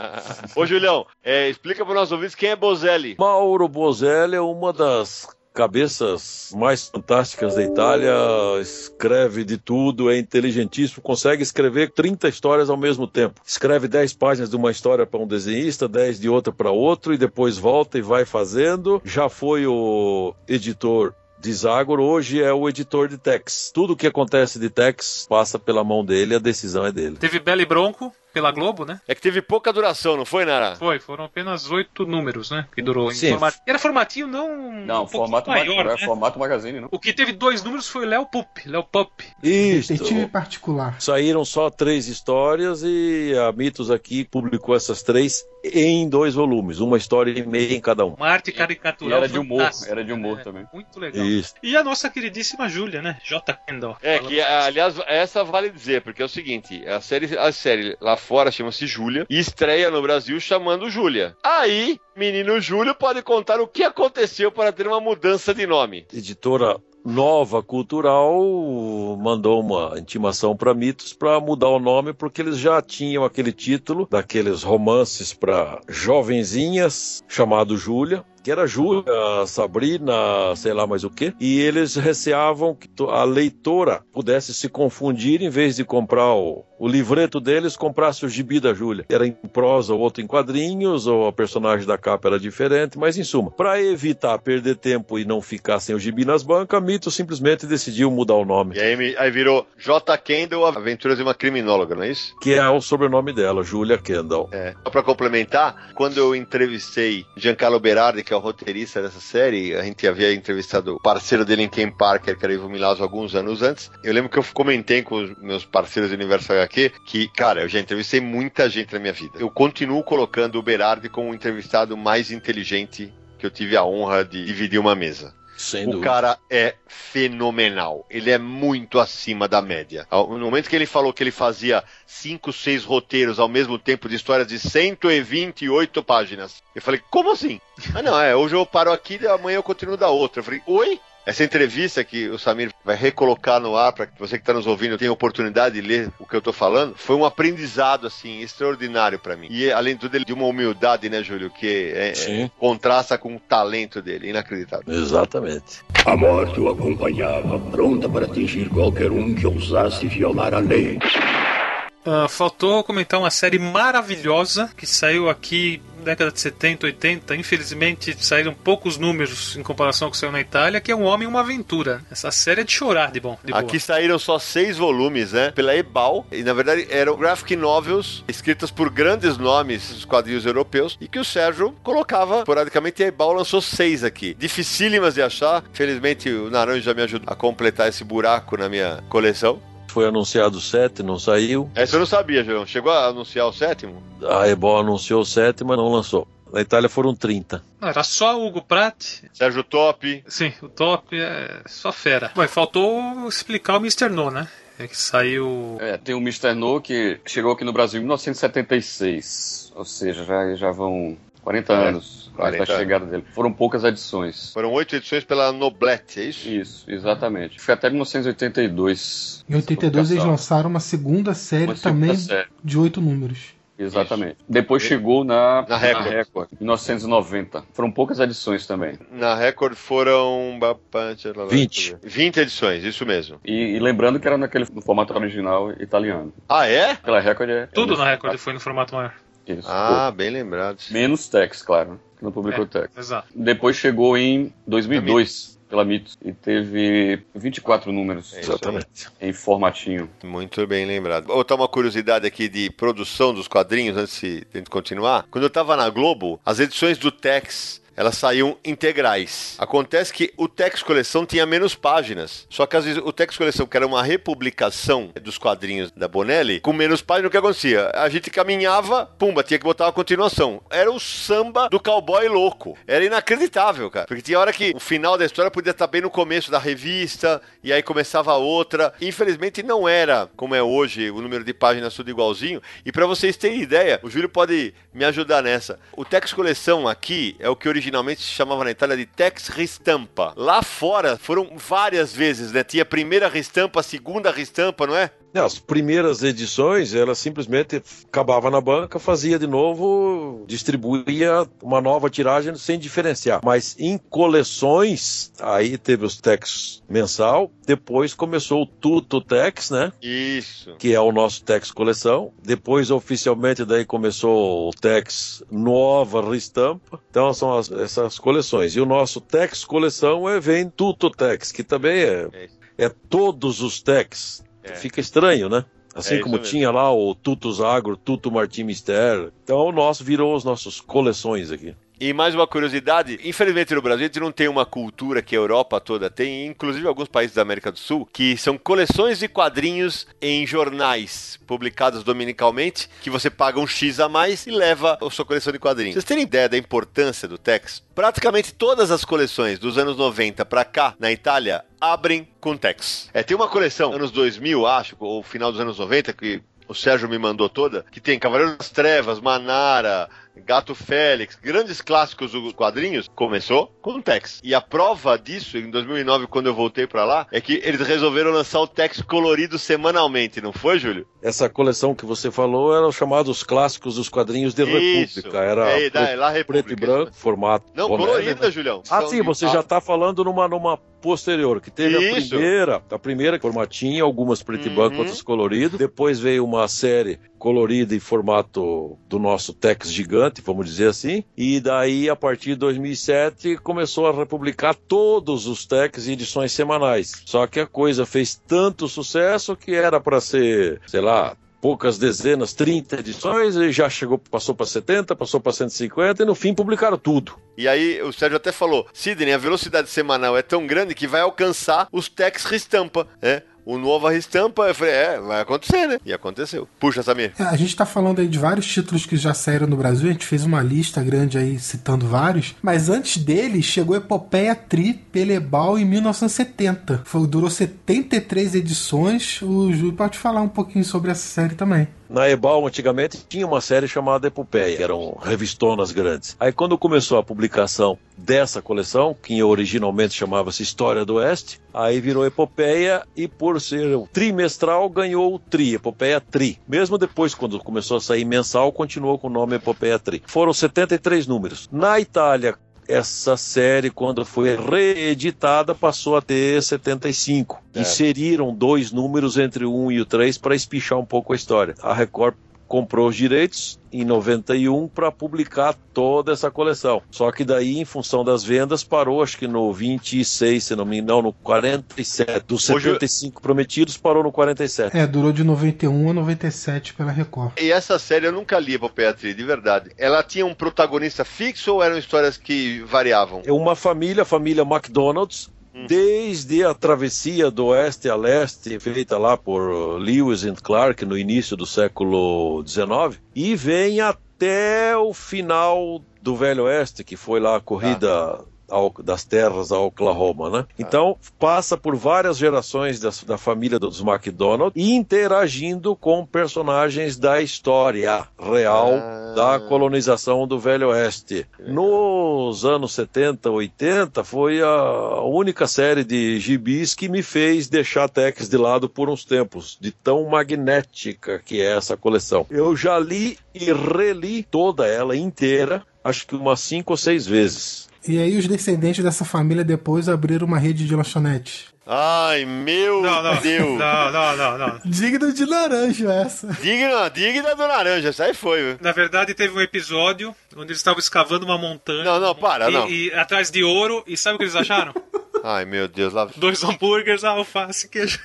Ô, Julião, é, explica para nós ouvintes quem é Bozelli. Mauro Bozelli é uma das cabeças mais fantásticas da Itália, escreve de tudo, é inteligentíssimo, consegue escrever 30 histórias ao mesmo tempo. Escreve 10 páginas de uma história para um desenhista, 10 de outra para outro, e depois volta e vai fazendo. Já foi o editor de Zagor, hoje é o editor de Tex. Tudo que acontece de Tex passa pela mão dele, a decisão é dele. Teve Bela Bronco, pela Globo, né? É que teve pouca duração, não foi, Nara? Foi, foram apenas oito números, né? Que durou. Sim. Format... Era formatinho não. Não, um formato maior. Né? Formato magazine, não. O que teve dois números foi Léo Pup. Léo Pup. Isso. Detetive particular. Saíram só três histórias e a Mitos aqui publicou essas três em dois volumes, uma história e meia em cada um. Uma arte caricatural. E era de humor, era de humor é, também. Muito legal. Isso. E a nossa queridíssima Júlia, né? J. Kendall. É, que aliás, essa vale dizer, porque é o seguinte, a série, a série lá fora chama-se Júlia e estreia no Brasil chamando Júlia. Aí, menino Júlio pode contar o que aconteceu para ter uma mudança de nome. Editora Nova Cultural mandou uma intimação para Mitos para mudar o nome porque eles já tinham aquele título daqueles romances para jovenzinhas chamado Júlia que era Júlia, Sabrina, sei lá mais o que, e eles receavam que a leitora pudesse se confundir em vez de comprar o, o livreto deles, comprasse o gibi da Júlia. Era em prosa ou outro em quadrinhos, ou a personagem da capa era diferente, mas em suma, para evitar perder tempo e não ficar sem o gibi nas bancas, Mito simplesmente decidiu mudar o nome. E aí, aí virou J. Kendall, Aventuras de uma Criminóloga, não é isso? Que é o sobrenome dela, Júlia Kendall. É. Só para complementar, quando eu entrevistei Giancarlo Berardi, que é o roteirista dessa série, a gente havia entrevistado o parceiro dele em Ken Parker, que era Ivo Milazzo, alguns anos antes. Eu lembro que eu comentei com os meus parceiros do Universo HQ que, cara, eu já entrevistei muita gente na minha vida. Eu continuo colocando o Berardi como o entrevistado mais inteligente que eu tive a honra de dividir uma mesa. Sem o dúvida. cara é fenomenal. Ele é muito acima da média. No momento que ele falou que ele fazia cinco, seis roteiros ao mesmo tempo de histórias de 128 páginas, eu falei, como assim? Ah, não, é, hoje eu paro aqui e amanhã eu continuo da outra. Eu falei, oi? Essa entrevista que o Samir vai recolocar no ar para que você que está nos ouvindo tenha oportunidade de ler o que eu tô falando, foi um aprendizado assim extraordinário para mim. E além de tudo, ele de uma humildade, né, Júlio, que é- é- Sim. contrasta com o talento dele, inacreditável. Exatamente. A morte o acompanhava, pronta para atingir qualquer um que ousasse violar a lei. Ah, faltou comentar uma série maravilhosa que saiu aqui década de 70, 80. Infelizmente saíram poucos números em comparação com o que saiu na Itália, que é Um Homem e uma Aventura. Essa série é de chorar de bom. De boa. Aqui saíram só seis volumes, né? Pela Ebal. E na verdade eram graphic novels escritas por grandes nomes dos quadrinhos europeus e que o Sérgio colocava esporadicamente. E a Ebal lançou seis aqui. Dificílimas de achar. Felizmente o Naranja me ajudou a completar esse buraco na minha coleção. Foi anunciado o 7, não saiu. Essa eu não sabia, João. Chegou a anunciar o sétimo? A Ebol anunciou o 7, mas não lançou. Na Itália foram 30. Não, era só o Hugo Pratt. Sérgio Top. Sim, o top é só fera. Bom, e faltou explicar o Mr. No, né? É que saiu. É, tem o Mr. No que chegou aqui no Brasil em 1976. Ou seja, já, já vão 40 É, anos 40 da chegada dele. Foram poucas edições. Foram oito edições pela Noblette, é isso? Isso, exatamente. Foi até 1982. Em 82 eles lançaram uma segunda série Uma segunda também série. de oito números. Exatamente. Depois chegou na, Na Record. em 1990. Foram poucas edições também. Na Record foram. 20. 20 edições, isso mesmo. E, e lembrando que era naquele no formato original italiano. Ah, é? Pela Record é. Tudo é na Record foi no formato maior. Isso. Ah, bem lembrado. Menos Tex, claro. Que não publicou É, Tex. Exato. Depois chegou em 2002 pela Mitos e teve 24 números É. Exatamente. em formatinho. Muito bem lembrado. Vou botar uma curiosidade aqui de produção dos quadrinhos antes de de gente continuar. Quando eu tava na Globo, as edições do Tex. Elas saíam integrais. Acontece que o Tex Coleção tinha menos páginas. Só que às vezes o Tex Coleção, que era uma republicação dos quadrinhos da Bonelli, com menos páginas, o que acontecia? A gente caminhava, pumba, tinha que botar uma continuação. Era o samba do cowboy louco. Era inacreditável, cara. Porque tinha hora que o final da história podia estar bem no começo da revista, e aí começava outra. Infelizmente não era como é hoje, o número de páginas tudo igualzinho. E pra vocês terem ideia, o Júlio pode me ajudar nessa. O Tex Coleção aqui é o que originalmente se chamava na Itália de Tex Ristampa. Lá fora foram várias vezes, né? Tinha a primeira ristampa, a segunda ristampa, não é? As primeiras edições, ela simplesmente acabava na banca, fazia de novo, distribuía uma nova tiragem sem diferenciar. Mas em coleções, aí teve os Tex mensal, depois começou o Tuto Tex, né? Isso. que é o nosso Tex Coleção. Depois, oficialmente, daí começou o Tex Nova Ristampa. Então, são as- essas coleções. E o nosso Tex Coleção é, vem Tuto Tex, que também é, É é todos os Tex. É. Fica estranho, né? É Assim isso como tinha lá o Tutus Agro, Tuto Martim Mister. Então, o nosso virou os nossos coleções aqui. E mais uma curiosidade, infelizmente no Brasil a gente não tem uma cultura que a Europa toda tem, inclusive alguns países da América do Sul, que são coleções de quadrinhos em jornais publicados dominicalmente, que você paga um X a mais e leva a sua coleção de quadrinhos. Vocês terem ideia da importância do Tex? Praticamente todas as coleções dos anos 90 pra cá, na Itália, abrem com Tex. É, tem uma coleção anos 2000, acho, ou final dos anos 90, que o Sérgio me mandou toda, que tem Cavaleiro das Trevas, Manara, Gato Félix, grandes clássicos dos quadrinhos, começou com o Tex. E a prova disso, em 2009, quando eu voltei pra lá, é que eles resolveram lançar o Tex colorido semanalmente, não foi, Júlio? Essa coleção que você falou eram chamados clássicos dos quadrinhos de Isso. República. Era É, da- preto, lá preto República, e branco, formato. Não, colorida, né? Julião. Ah, sim, você já está falando numa, numa posterior, que teve a Isso. primeira, a primeira formatinho, algumas preto e branco, Uhum. outras colorido. Depois veio uma série colorida em formato do nosso Tex gigante, vamos dizer assim. E daí, a partir de 2007, começou a republicar todos os Tex em edições semanais. Só que a coisa fez tanto sucesso que era para ser, sei lá, poucas dezenas, 30 edições, e já chegou, passou para 70, passou para 150 e no fim publicaram tudo. E aí o Sérgio até falou, Sidney, a velocidade semanal é tão grande que vai alcançar os Tex Ristampa, né? O Nova Estampa. Eu falei, é, vai acontecer, né? E aconteceu. Puxa, Samir. É, a gente tá falando aí de vários títulos que já saíram no Brasil, a gente fez uma lista grande aí citando vários, mas antes dele chegou Epopeia Tri Pelebal em 1970. Foi, durou 73 edições. O Júlio pode falar um pouquinho sobre essa série também. Na Ebal, antigamente, tinha uma série chamada Epopeia, que eram revistonas grandes. Aí, quando começou a publicação dessa coleção, que originalmente chamava-se História do Oeste, aí virou Epopeia e, por ser trimestral, ganhou o Tri, Epopeia Tri. Mesmo depois, quando começou a sair mensal, continuou com o nome Epopeia Tri. Foram 73 números. Na Itália, essa série, quando foi reeditada, passou a ter 75. É. Inseriram dois números entre o 1 e o 3 para espichar um pouco a história. A Record comprou os direitos em 91 para publicar toda essa coleção. Só que daí, em função das vendas, parou acho que no 26, se não me engano, no 47. Dos Hoje- 75 prometidos, parou no 47. É, durou de 91 a 97 pela Record. E essa série eu nunca li, Epopeia Tri, de verdade. Ela tinha um protagonista fixo ou eram histórias que variavam? É uma família, a família McDonald's, desde a travessia do oeste a leste, feita lá por Lewis and Clark no início do século XIX, e vem até o final do Velho Oeste, que foi lá a corrida ao- das terras a Oklahoma, né? Então passa por várias gerações das- da família dos McDonald interagindo com personagens da história real Ah. da colonização do Velho Oeste. Nos anos 70, 80 foi a única série de gibis que me fez deixar Tex de lado por uns tempos, de tão magnética que é essa coleção. Eu já li e reli toda ela inteira, acho que umas cinco ou seis vezes. E aí os descendentes dessa família depois abriram uma rede de lanchonetes. Ai, meu Não, não. Deus. Não, não, não, não. Digno de laranja essa. Digna, digna do laranja, essa aí foi, viu? Na verdade, teve um episódio onde eles estavam escavando uma montanha. Não, não, para, e, não. E atrás de ouro. E sabe o que eles acharam? Ai, meu Deus, lá. Dois hambúrgueres, alface, queijo.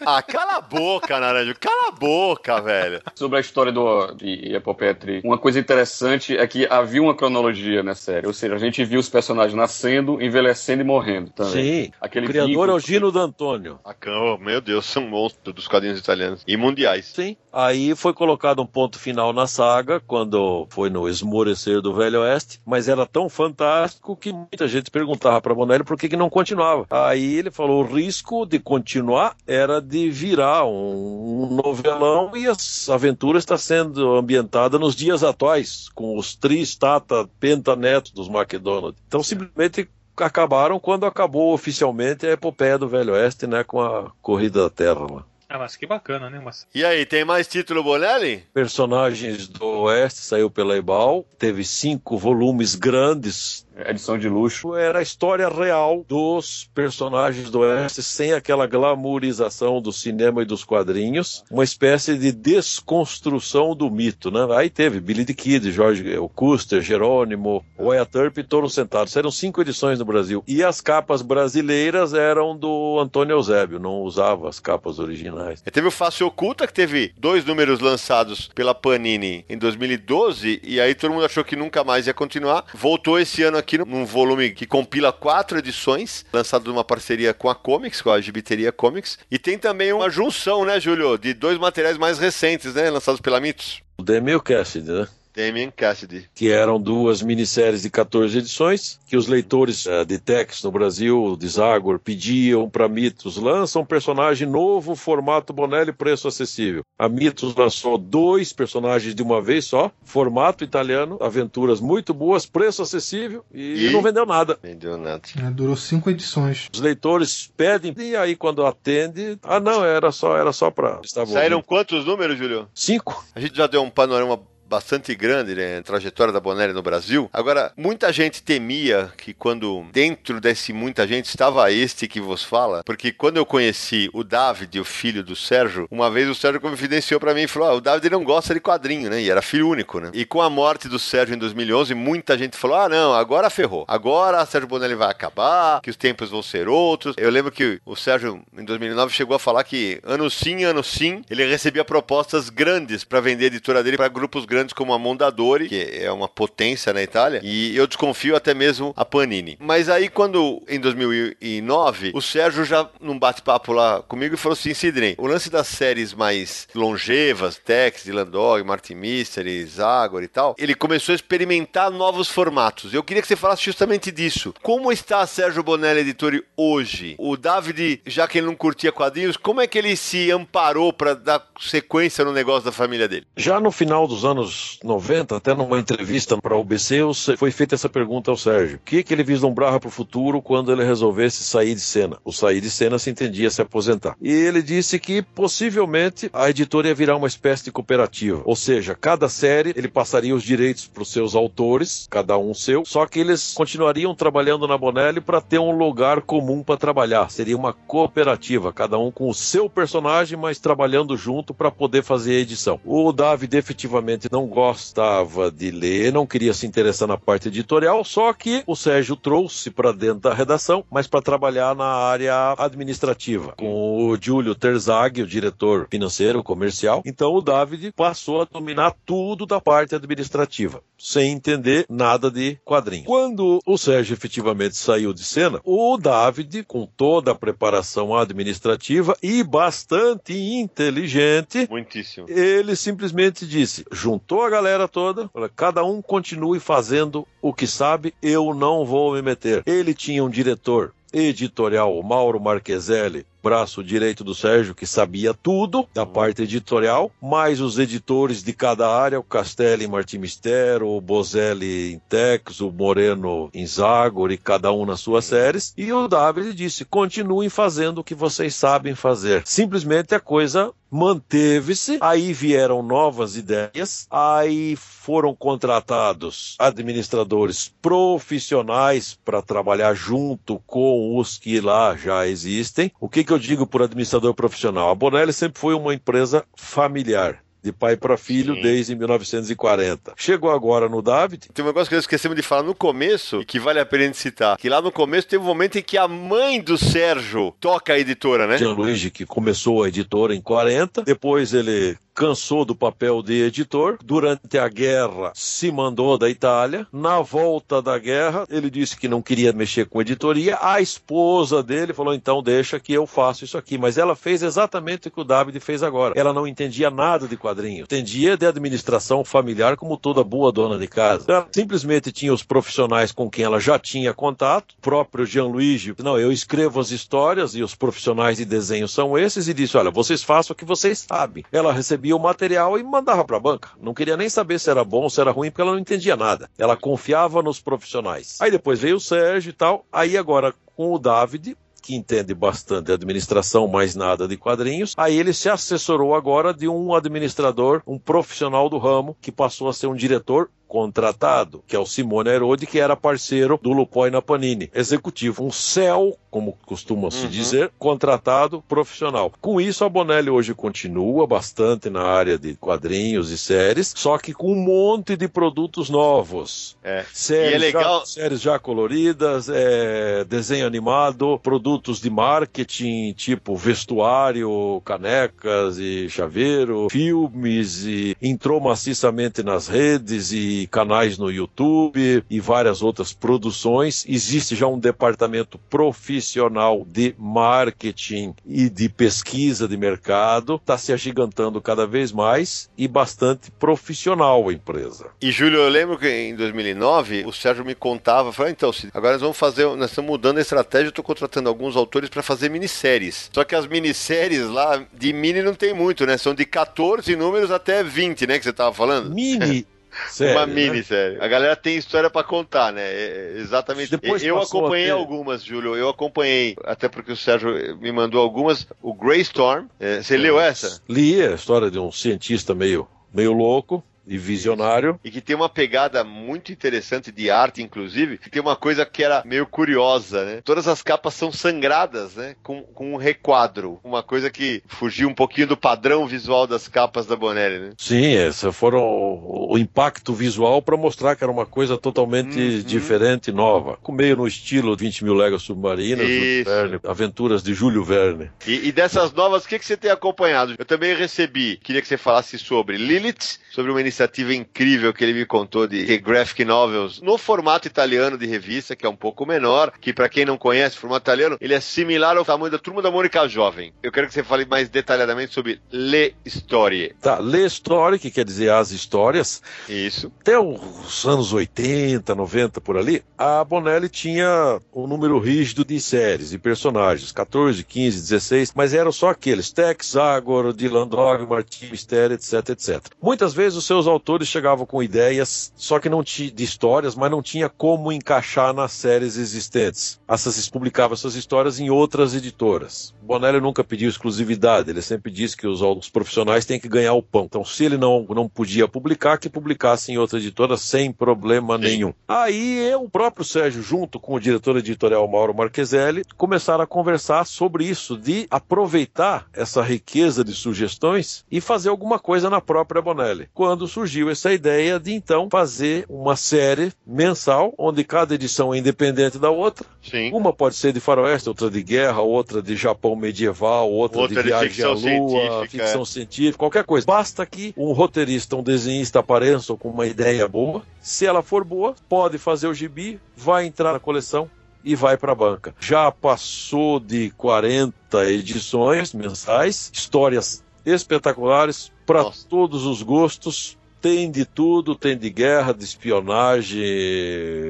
Ah, cala a boca, Naranjo, cala a boca, velho. Sobre a história do, de Epopeia Tri, uma coisa interessante é que havia uma cronologia na série. Ou seja, a gente viu os personagens nascendo, envelhecendo e morrendo também. Sim, Aquele o criador é o Gino D'Antônio. Ah, oh, meu Deus, são monstros dos quadrinhos italianos. E mundiais. Sim. Aí foi colocado um ponto final na saga, quando foi no esmorecer do Velho Oeste, mas era tão fantástico que muita gente perguntava para Bonelli por que, que não continuava. Aí ele falou: o risco de continuar era de virar um, um novelão e as aventuras estão sendo ambientadas nos dias atuais, com os tris, tata, pentanetos dos McDonald's. Então simplesmente acabaram quando acabou oficialmente a epopeia do Velho Oeste, né, com a corrida da Terra lá. Ah, mas que bacana, né? Mas... E aí, tem mais título Bonelli? Personagens do Oeste saiu pela Ebal, teve cinco volumes grandes. Edição de luxo. Era a história real dos personagens do Oeste, sem aquela glamourização do cinema e dos quadrinhos, uma espécie de desconstrução do mito, né? Aí teve Billy the Kid, Jorge o Custer, Jerônimo, Wyatt Earp e todos sentados. Eram cinco edições no Brasil. E as capas brasileiras eram do Antônio Eusébio, não usava as capas originais. E teve o Face Oculta, que teve dois números lançados pela Panini em 2012, e aí todo mundo achou que nunca mais ia continuar. Voltou esse ano aqui num volume que compila quatro edições, lançado numa parceria com a Comics, com a Gibiteria Comics. E tem também uma junção, né, Júlio, de dois materiais mais recentes, né, lançados pela Mitos. O Demil Cassidy, né? Damien Cassidy. que eram duas minisséries de 14 edições, que os leitores eh, de Tex no Brasil, de Zagor, pediam para Mitos, lança um personagem novo, formato Bonelli, preço acessível. A Mitos lançou dois personagens de uma vez só, formato italiano, aventuras muito boas, preço acessível, e, E? não vendeu nada. Vendeu nada. É, durou cinco edições. Os leitores pedem, e aí quando atende, ah não, era só, era só para... Saíram quantos números, Júlio? Cinco. A gente já deu um panorama bastante grande, né, trajetória da Bonelli no Brasil. Agora, muita gente temia que quando dentro desse muita gente estava este que vos fala, porque quando eu conheci o David, o filho do Sérgio, uma vez o Sérgio confidenciou pra mim e falou: ah, o David não gosta de quadrinho, né? E era filho único, né? E com a morte do Sérgio em 2011, muita gente falou: ah, não, agora ferrou. Agora Sérgio Bonelli vai acabar, que os tempos vão ser outros. Eu lembro que o Sérgio, em 2009, chegou a falar que ano sim, ano sim, ele recebia propostas grandes pra vender a editora dele pra grupos grandes grandes como a Mondadori, que é uma potência na Itália, e eu desconfio até mesmo a Panini. Mas aí, quando em 2009, o Sérgio já num bate-papo lá comigo falou assim: Sidney, o lance das séries mais longevas, Tex, Dylan Dog, Martin Mystery, Zagor e tal, ele começou a experimentar novos formatos. Eu queria que você falasse justamente disso. Como está Sérgio Bonelli Editore hoje? O David, já que ele não curtia quadrinhos, como é que ele se amparou para dar sequência no negócio da família dele? Já no final dos anos 90, até numa entrevista para o BC, foi feita essa pergunta ao Sérgio: o que, que ele vislumbrava para o futuro quando ele resolvesse sair de cena? O sair de cena se entendia se aposentar. E ele disse que possivelmente a editora ia virar uma espécie de cooperativa, ou seja, cada série ele passaria os direitos para os seus autores, cada um seu, só que eles continuariam trabalhando na Bonelli para ter um lugar comum para trabalhar. Seria uma cooperativa, cada um com o seu personagem, mas trabalhando junto para poder fazer a edição. O David efetivamente não gostava de ler, não queria se interessar na parte editorial, só que o Sérgio trouxe para dentro da redação, mas para trabalhar na área administrativa, com o Júlio Terzag, o diretor financeiro comercial. Então o David passou a dominar tudo da parte administrativa, sem entender nada de quadrinho. Quando o Sérgio efetivamente saiu de cena, o David, com toda a preparação administrativa e bastante inteligente, Muitíssimo. ele simplesmente disse: juntou a galera toda, cada um continue fazendo o que sabe, eu não vou me meter. Ele tinha um diretor editorial, o Mauro Marqueselli, braço direito do Sérgio, que sabia tudo da parte editorial, mais os editores de cada área, o Castelli em Martim Mistero, o Bozelli em Tex, o Moreno em Zagor, e cada um nas suas séries. E o David disse: continuem fazendo o que vocês sabem fazer. Simplesmente a coisa manteve-se, aí vieram novas ideias, aí foram contratados administradores profissionais para trabalhar junto com os que lá já existem. O que, que eu digo por administrador profissional? A Bonelli sempre foi uma empresa familiar de pai para filho Sim. desde 1940. Chegou agora no David, Tem um negócio que nós esquecemos de falar no começo e que vale a pena citar. Que lá no começo teve um momento em que a mãe do Sérgio toca a editora, né? Gianluigi, que começou a editora em 40, depois ele cansou do papel de editor. Durante a guerra, se mandou da Itália. Na volta da guerra, ele disse que não queria mexer com editoria. A esposa dele falou: então deixa que eu faço isso aqui. Mas ela fez exatamente o que o David fez agora. Ela não entendia nada de quadrinho, entendia de administração familiar como toda boa dona de casa. Ela simplesmente tinha os profissionais com quem ela já tinha contato. O próprio Gianluigi, não, eu escrevo as histórias e os profissionais de desenho são esses. E disse: olha, vocês façam o que vocês sabem. Ela recebia o material e mandava para a banca. Não queria nem saber se era bom ou se era ruim, porque ela não entendia nada. Ela confiava nos profissionais. Aí depois veio o Sérgio e tal. Aí agora com o David, que entende bastante administração, mais nada de quadrinhos. Aí ele se assessorou agora de um administrador, um profissional do ramo, que passou a ser um diretor contratado, que é o Simone Herode, que era parceiro do Lupoi na Panini. Executivo, um CEL, como costuma se dizer, contratado profissional. Com isso, a Bonelli hoje continua bastante na área de quadrinhos e séries, só que com um monte de produtos novos. É. Séries, E é legal- já, séries já coloridas, é, desenho animado, produtos de marketing, tipo vestuário, canecas e chaveiro, filmes, e entrou maciçamente nas redes e canais no YouTube e várias outras produções. Existe já um departamento profissional de marketing e de pesquisa de mercado, está se agigantando cada vez mais e bastante profissional a empresa. E Júlio, eu lembro que em 2009 o Sérgio me contava, falou, então, agora nós vamos fazer, nós estamos mudando a estratégia, eu estou contratando alguns autores para fazer minisséries. Só que as minisséries lá de mini não tem muito, né? São de 14 números até 20, né, que você tava falando? Mini série, Uma né? minissérie. A galera tem história para contar, né? É, é, exatamente. Depois eu acompanhei ter- algumas, Júlio. Eu acompanhei, até porque o Sérgio me mandou algumas. O Grey Storm. É, você leu essa? Li a história de um cientista meio, meio louco e visionário. E que tem uma pegada muito interessante de arte, inclusive, que tem uma coisa que era meio curiosa, né? Todas as capas são sangradas, né? Com, com um requadro. Uma coisa que fugiu um pouquinho do padrão visual das capas da Bonelli, né? Sim, esse foram o, o impacto visual para mostrar que era uma coisa totalmente Uhum. diferente e nova. Com meio no estilo 20 mil léguas submarinas. Verne, Aventuras de Júlio Verne. E, e dessas novas, o que, que você tem acompanhado? Eu também recebi, queria que você falasse sobre Lilith, sobre uma iniciativa incrível que ele me contou de graphic novels no formato italiano de revista, que é um pouco menor, que para quem não conhece o formato italiano, ele é similar ao tamanho da Turma da Mônica Jovem. Eu quero que você fale mais detalhadamente sobre Le Storie. Tá, Le Storie, que quer dizer as histórias. Isso. Até os anos 80, 90 por ali, a Bonelli tinha um número rígido de séries e personagens, 14, 15, 16, mas eram só aqueles, Tex, Agor, Dylan Dog, Martin Mistério, etc, etc. Muitas vezes os seus autores chegavam com ideias, só que não tinha de histórias, mas não tinha como encaixar nas séries existentes. Essas publicava essas histórias em outras editoras. Bonelli nunca pediu exclusividade, ele sempre disse que os, os profissionais têm que ganhar o pão. Então, se ele não, não podia publicar, que publicasse em outra editora sem problema Sim. nenhum. Aí eu, o próprio Sérgio, junto com o diretor editorial Mauro Marqueselli, começaram a conversar sobre isso, de aproveitar essa riqueza de sugestões e fazer alguma coisa na própria Bonelli. Quando surgiu essa ideia de então fazer uma série mensal, onde cada edição é independente da outra. Sim. Uma pode ser de faroeste, outra de guerra, outra de Japão medieval, outra, outra de viagem de à lua, científica, ficção é. científica, qualquer coisa. Basta que um roteirista, um desenhista apareçam com uma ideia boa. Se ela for boa, pode fazer o gibi, vai entrar na coleção e vai para a banca. Já passou de 40 edições mensais, histórias espetaculares para todos os gostos tem de tudo, tem de guerra, de espionagem,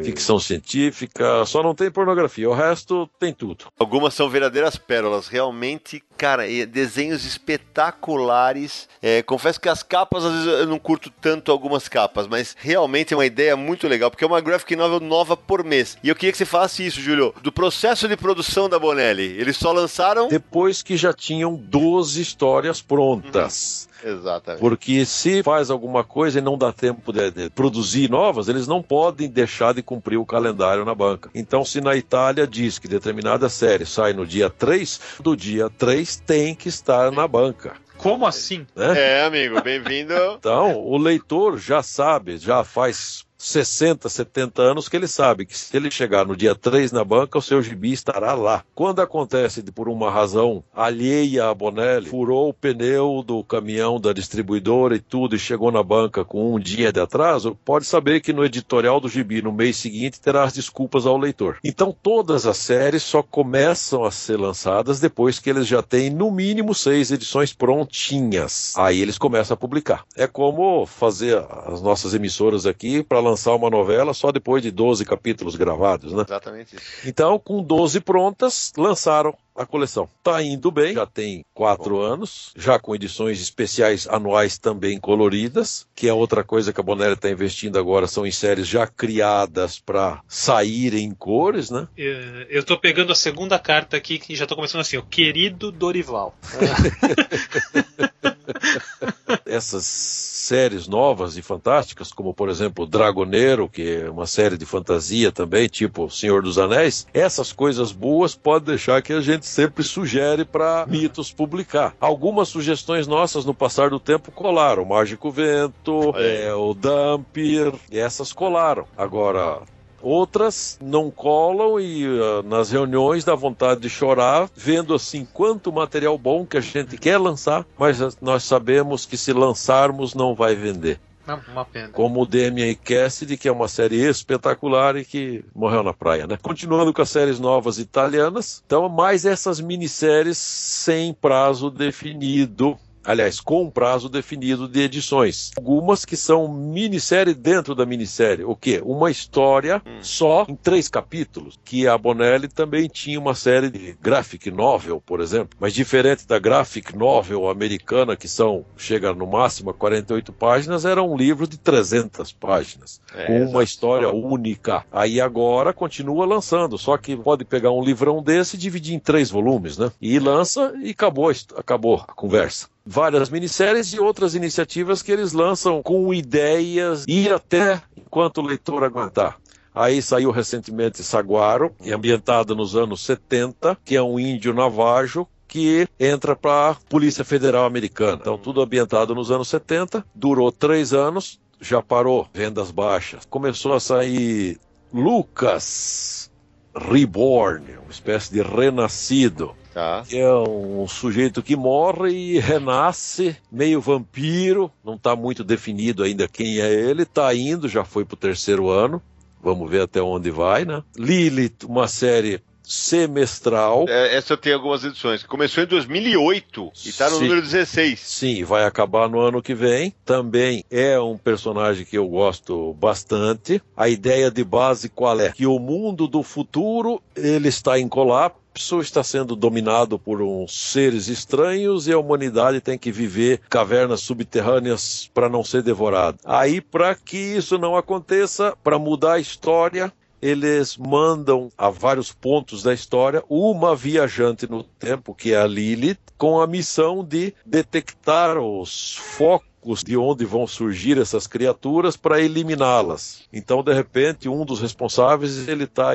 ficção científica, só não tem pornografia, o resto tem tudo. Algumas são verdadeiras pérolas, realmente, cara, desenhos espetaculares. É, confesso que as capas, às vezes eu não curto tanto algumas capas, mas realmente é uma ideia muito legal, porque é uma graphic novel nova por mês. E eu queria que você falasse isso, Júlio, do processo de produção da Bonelli. Eles só lançaram. Depois que já tinham 12 histórias prontas. Uhum. Exatamente. Porque se faz alguma coisa e não dá tempo de, de, produzir novas, eles não podem deixar de cumprir o calendário na banca. Então, se na Itália diz que determinada série sai no dia 3, do dia 3 tem que estar na banca. Como assim? É, é amigo, bem-vindo. Então, o leitor já sabe, já faz 60, 70 anos que ele sabe que se ele chegar no dia 3 na banca, o seu gibi estará lá. Quando acontece de, por uma razão alheia a Bonelli, furou o pneu do caminhão da distribuidora e tudo e chegou na banca com um dia de atraso, pode saber que no editorial do gibi no mês seguinte terá as desculpas ao leitor. Então todas as séries só começam a ser lançadas depois que eles já têm no mínimo seis edições prontinhas. Aí eles começam a publicar. É como fazer as nossas emissoras aqui para lançar uma novela só depois de 12 capítulos gravados, né? Exatamente isso. Então, com 12 prontas, lançaram a coleção. Tá indo bem, já tem quatro anos, já com edições especiais anuais também coloridas, que é outra coisa que a Bonelli está investindo agora, são em séries já criadas para sair em cores, né? Eu estou pegando a segunda carta aqui, que já estou começando assim, o querido Dorival. Essas séries novas e fantásticas, como por exemplo Dragoneiro, que é uma série de fantasia também, tipo Senhor dos Anéis, essas coisas boas pode deixar que a gente sempre sugere para mitos publicar. Algumas sugestões nossas no passar do tempo colaram, o Mágico Vento, é, o Dampir, essas colaram. Agora, Outras não colam e uh, nas reuniões dá vontade de chorar, vendo assim quanto material bom que a gente quer lançar, mas nós sabemos que se lançarmos não vai vender. Uma pena. Como o e Cassidy, que é uma série espetacular e que morreu na praia, né? Continuando com as séries novas italianas, então mais essas minisséries sem prazo definido aliás, com um prazo definido de edições. Algumas que são minissérie dentro da minissérie. O quê? Uma história hum. só em três capítulos, que a Bonelli também tinha uma série de graphic novel, por exemplo, mas diferente da graphic novel americana, que são, chega no máximo a 48 páginas, era um livro de 300 páginas, é, com uma história única. Aí agora continua lançando, só que pode pegar um livrão desse e dividir em três volumes, né? E lança e acabou, acabou a conversa várias minisséries e outras iniciativas que eles lançam com ideias ir até enquanto o leitor aguentar. Aí saiu recentemente Saguaro, ambientado nos anos 70, que é um índio navajo que entra para a Polícia Federal Americana. Então, tudo ambientado nos anos 70, durou três anos, já parou, vendas baixas. Começou a sair Lucas Reborn, uma espécie de renascido Tá. é um sujeito que morre e renasce, meio vampiro, não está muito definido ainda quem é ele, está indo, já foi para o terceiro ano, vamos ver até onde vai, né? Lilith, uma série semestral. É, essa tem algumas edições. Começou em 2008 e tá no número 16. Sim, vai acabar no ano que vem. Também é um personagem que eu gosto bastante. A ideia de base qual é? Que o mundo do futuro ele está em colapso. Está sendo dominado por uns seres estranhos e a humanidade tem que viver cavernas subterrâneas para não ser devorada. Aí, para que isso não aconteça, para mudar a história, eles mandam a vários pontos da história uma viajante no tempo, que é a Lilith, com a missão de detectar os focos de onde vão surgir essas criaturas para eliminá-las. Então, de repente, um dos responsáveis ele está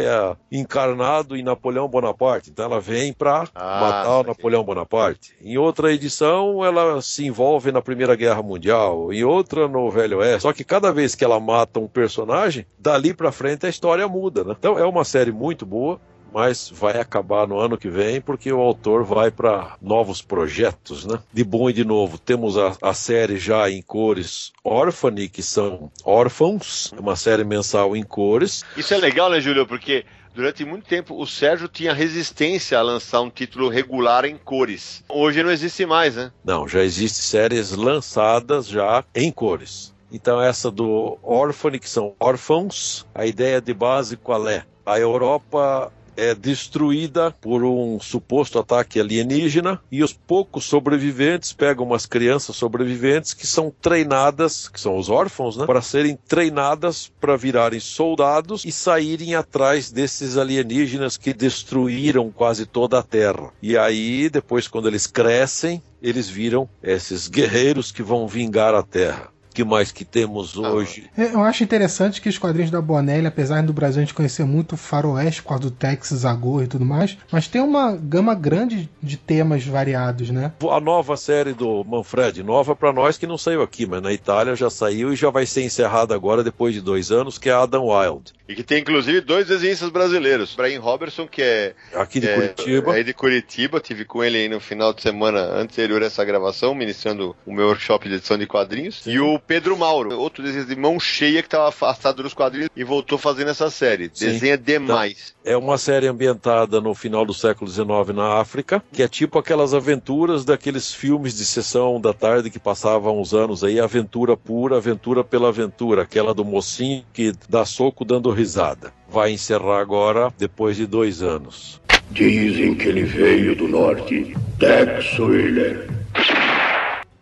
encarnado em Napoleão Bonaparte. Então, ela vem para Ah, matar o. Napoleão Bonaparte. Em outra edição, ela se envolve na Primeira Guerra Mundial. Em outra, no Velho Oeste. Só que cada vez que ela mata um personagem, dali para frente a história muda. Né? Então, é uma série muito boa. Mas vai acabar no ano que vem porque o autor vai para novos projetos, né? De bom e de novo, temos a, a série já em cores Orphany, que são órfãos, uma série mensal em cores. Isso é legal, né, Júlio? Porque durante muito tempo o Sérgio tinha resistência a lançar um título regular em cores. Hoje não existe mais, né? Não, já existem séries lançadas já em cores. Então essa do Orphany, que são órfãos, a ideia de base qual é? A Europa é destruída por um suposto ataque alienígena e os poucos sobreviventes pegam umas crianças sobreviventes que são treinadas, que são os órfãos, né, para serem treinadas para virarem soldados e saírem atrás desses alienígenas que destruíram quase toda a Terra. E aí, depois, quando eles crescem, eles viram esses guerreiros que vão vingar a Terra. Que mais que temos hoje? É, Eu acho interessante que os quadrinhos da Bonelli, apesar do Brasil a gente conhecer muito o faroeste por causa do Texas, Agor e tudo mais, mas tem uma gama grande de temas variados, né? A nova série do Manfred, nova para nós que não saiu aqui, mas na Itália já saiu e já vai ser encerrada agora depois de dois anos, que é Adam Wild. E que tem inclusive dois desenhistas brasileiros. Brian Robertson, que é. Aqui de é, Curitiba. É de Curitiba, tive com ele aí no final de semana anterior a essa gravação, ministrando o meu workshop de edição de quadrinhos. E o Pedro Mauro, outro desenhista de mão cheia que estava afastado dos quadrinhos e voltou fazendo essa série. Sim. Desenha demais. É uma série ambientada no final do século XIX na África, que é tipo aquelas aventuras daqueles filmes de sessão da tarde que passavam uns anos aí, aventura pura, aventura pela aventura, aquela do mocinho que dá soco dando risada. Vai encerrar agora, depois de dois anos. Dizem que ele veio do norte. Tex Wheeler.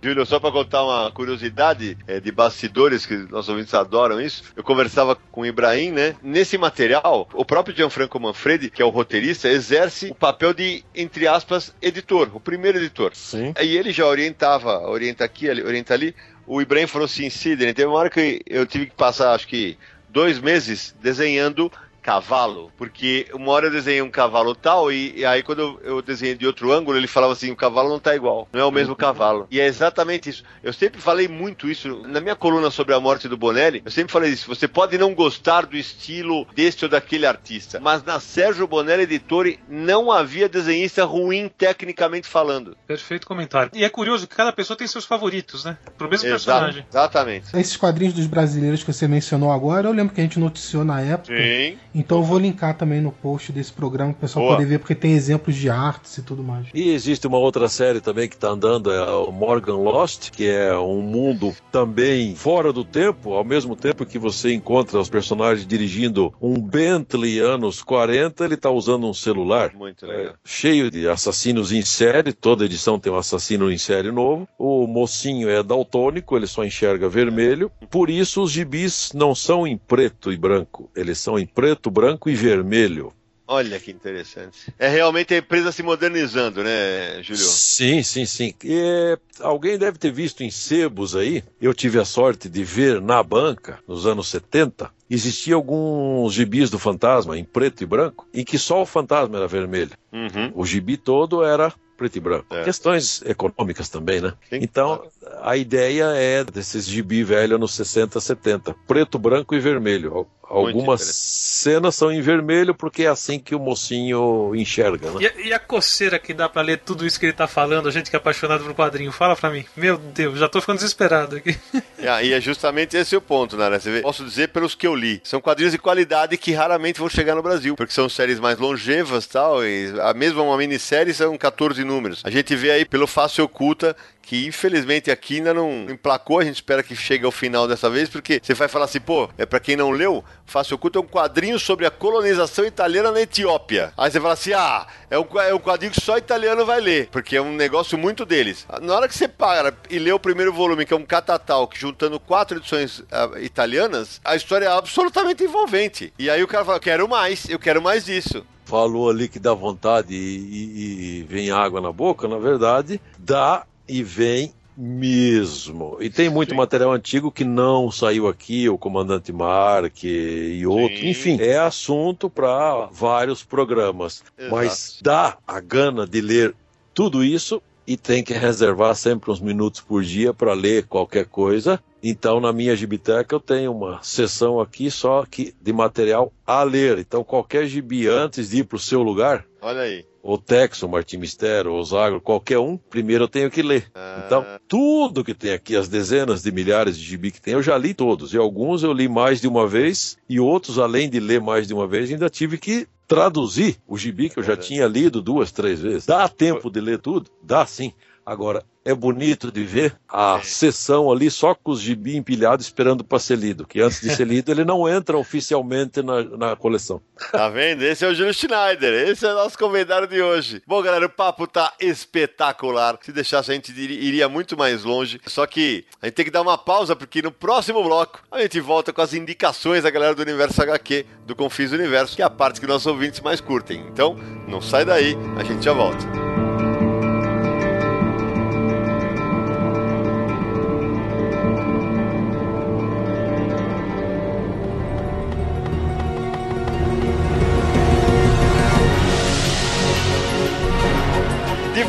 Júlio, só para contar uma curiosidade é, de bastidores, que nossos ouvintes adoram isso, eu conversava com o Ibrahim, né? Nesse material, o próprio Gianfranco Manfredi, que é o roteirista, exerce o papel de, entre aspas, editor, o primeiro editor. Sim. E ele já orientava, orienta aqui, orienta ali. O Ibrahim falou assim, Sidney, teve uma hora que eu tive que passar, acho que, dois meses desenhando cavalo, porque uma hora eu desenhei um cavalo tal, e, e aí quando eu, eu desenhei de outro ângulo, ele falava assim, o cavalo não tá igual, não é o mesmo cavalo. E é exatamente isso. Eu sempre falei muito isso, na minha coluna sobre a morte do Bonelli, eu sempre falei isso, você pode não gostar do estilo deste ou daquele artista, mas na Sérgio Bonelli Editore não havia desenhista ruim tecnicamente falando. Perfeito comentário. E é curioso que cada pessoa tem seus favoritos, né? Pro mesmo Exato, personagem. exatamente. Esses quadrinhos dos brasileiros que você mencionou agora, eu lembro que a gente noticiou na época. Sim. Então eu vou linkar também no post desse programa para o pessoal Boa. poder ver, porque tem exemplos de artes e tudo mais. E existe uma outra série também que está andando, é o Morgan Lost, que é um mundo também fora do tempo, ao mesmo tempo que você encontra os personagens dirigindo um Bentley anos 40, ele está usando um celular. Muito É, legal. cheio de assassinos em série, toda edição tem um assassino em série novo. O mocinho é daltônico, ele só enxerga vermelho. Por isso os gibis não são em preto e branco, eles são em preto, branco e vermelho. Olha que interessante. É realmente a empresa se modernizando, né, Júlio? Sim, sim, sim. E, alguém deve ter visto em sebos aí. Eu tive a sorte de ver na banca, nos anos 70, existia alguns gibis do fantasma em preto e branco, em que só o fantasma era vermelho. Uhum. O gibi todo era preto e branco. É. Questões econômicas também, né? Sim, então, a ideia é desses gibi velho nos 60, 70, preto, branco e vermelho. Algumas cenas são em vermelho porque é assim que o mocinho enxerga, né? E, a, e a coceira que dá para ler tudo isso que ele tá falando, a gente que é apaixonado por quadrinho, fala para mim. Meu Deus, já tô ficando desesperado aqui. É, e é justamente esse o ponto, né? Você vê, posso dizer pelos que eu li. São quadrinhos de qualidade que raramente vão chegar no Brasil, porque são séries mais longevas tal, e a mesma uma minissérie são 14 números. A gente vê aí pelo Face Oculta que infelizmente aqui ainda não emplacou, a gente espera que chegue ao final dessa vez, porque você vai falar assim, pô, é para quem não leu, Face Oculto é um quadrinho sobre a colonização italiana na Etiópia. Aí você fala assim, ah, é um, é um quadrinho que só italiano vai ler, porque é um negócio muito deles. Na hora que você para e lê o primeiro volume, que é um catatal, que juntando quatro edições uh, italianas, a história é absolutamente envolvente. E aí o cara fala, quero mais, eu quero mais disso falou ali que dá vontade e, e, e, vem água na boca, na verdade, dá e vem mesmo. E tem muito Sim. material antigo que não saiu aqui, o Comandante Mark e outro. Sim. Enfim, é assunto para vários programas. Exato. Mas dá a gana de ler tudo isso e tem que reservar sempre uns minutos por dia para ler qualquer coisa. Então, na minha gibiteca, eu tenho uma sessão aqui só que de material a ler. Então, qualquer gibi antes de ir para o seu lugar, Olha aí o Tex, o Martim Mistério, o Zagro, qualquer um, primeiro eu tenho que ler. Ah. Então, tudo que tem aqui, as dezenas de milhares de gibi que tem, eu já li todos. E alguns eu li mais de uma vez, e outros, além de ler mais de uma vez, ainda tive que traduzir o gibi que eu já tinha lido duas, três vezes. Dá tempo de ler tudo? Dá sim. Agora, é bonito de ver a é. sessão ali só com os gibi empilhados esperando para ser lido, que antes de ser lido ele não entra oficialmente na, na coleção. Tá vendo? Esse é o Júlio Schneider, esse é o nosso convidado de hoje. Bom, galera, o papo tá espetacular. Se deixasse a gente iria muito mais longe, só que a gente tem que dar uma pausa porque no próximo bloco a gente volta com as indicações da galera do Universo HQ, do Confis Universo, que é a parte que nossos ouvintes mais curtem. Então, não sai daí, a gente já volta.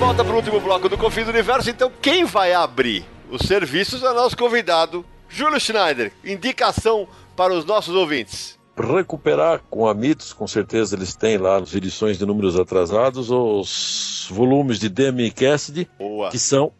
Volta para o último bloco do Confins do Universo. Então, quem vai abrir os serviços é nosso convidado, Júlio Schneider. Indicação para os nossos ouvintes. Recuperar com a Mitos, com certeza eles têm lá nas edições de números atrasados, os volumes de Demi Cassidy, Boa. que são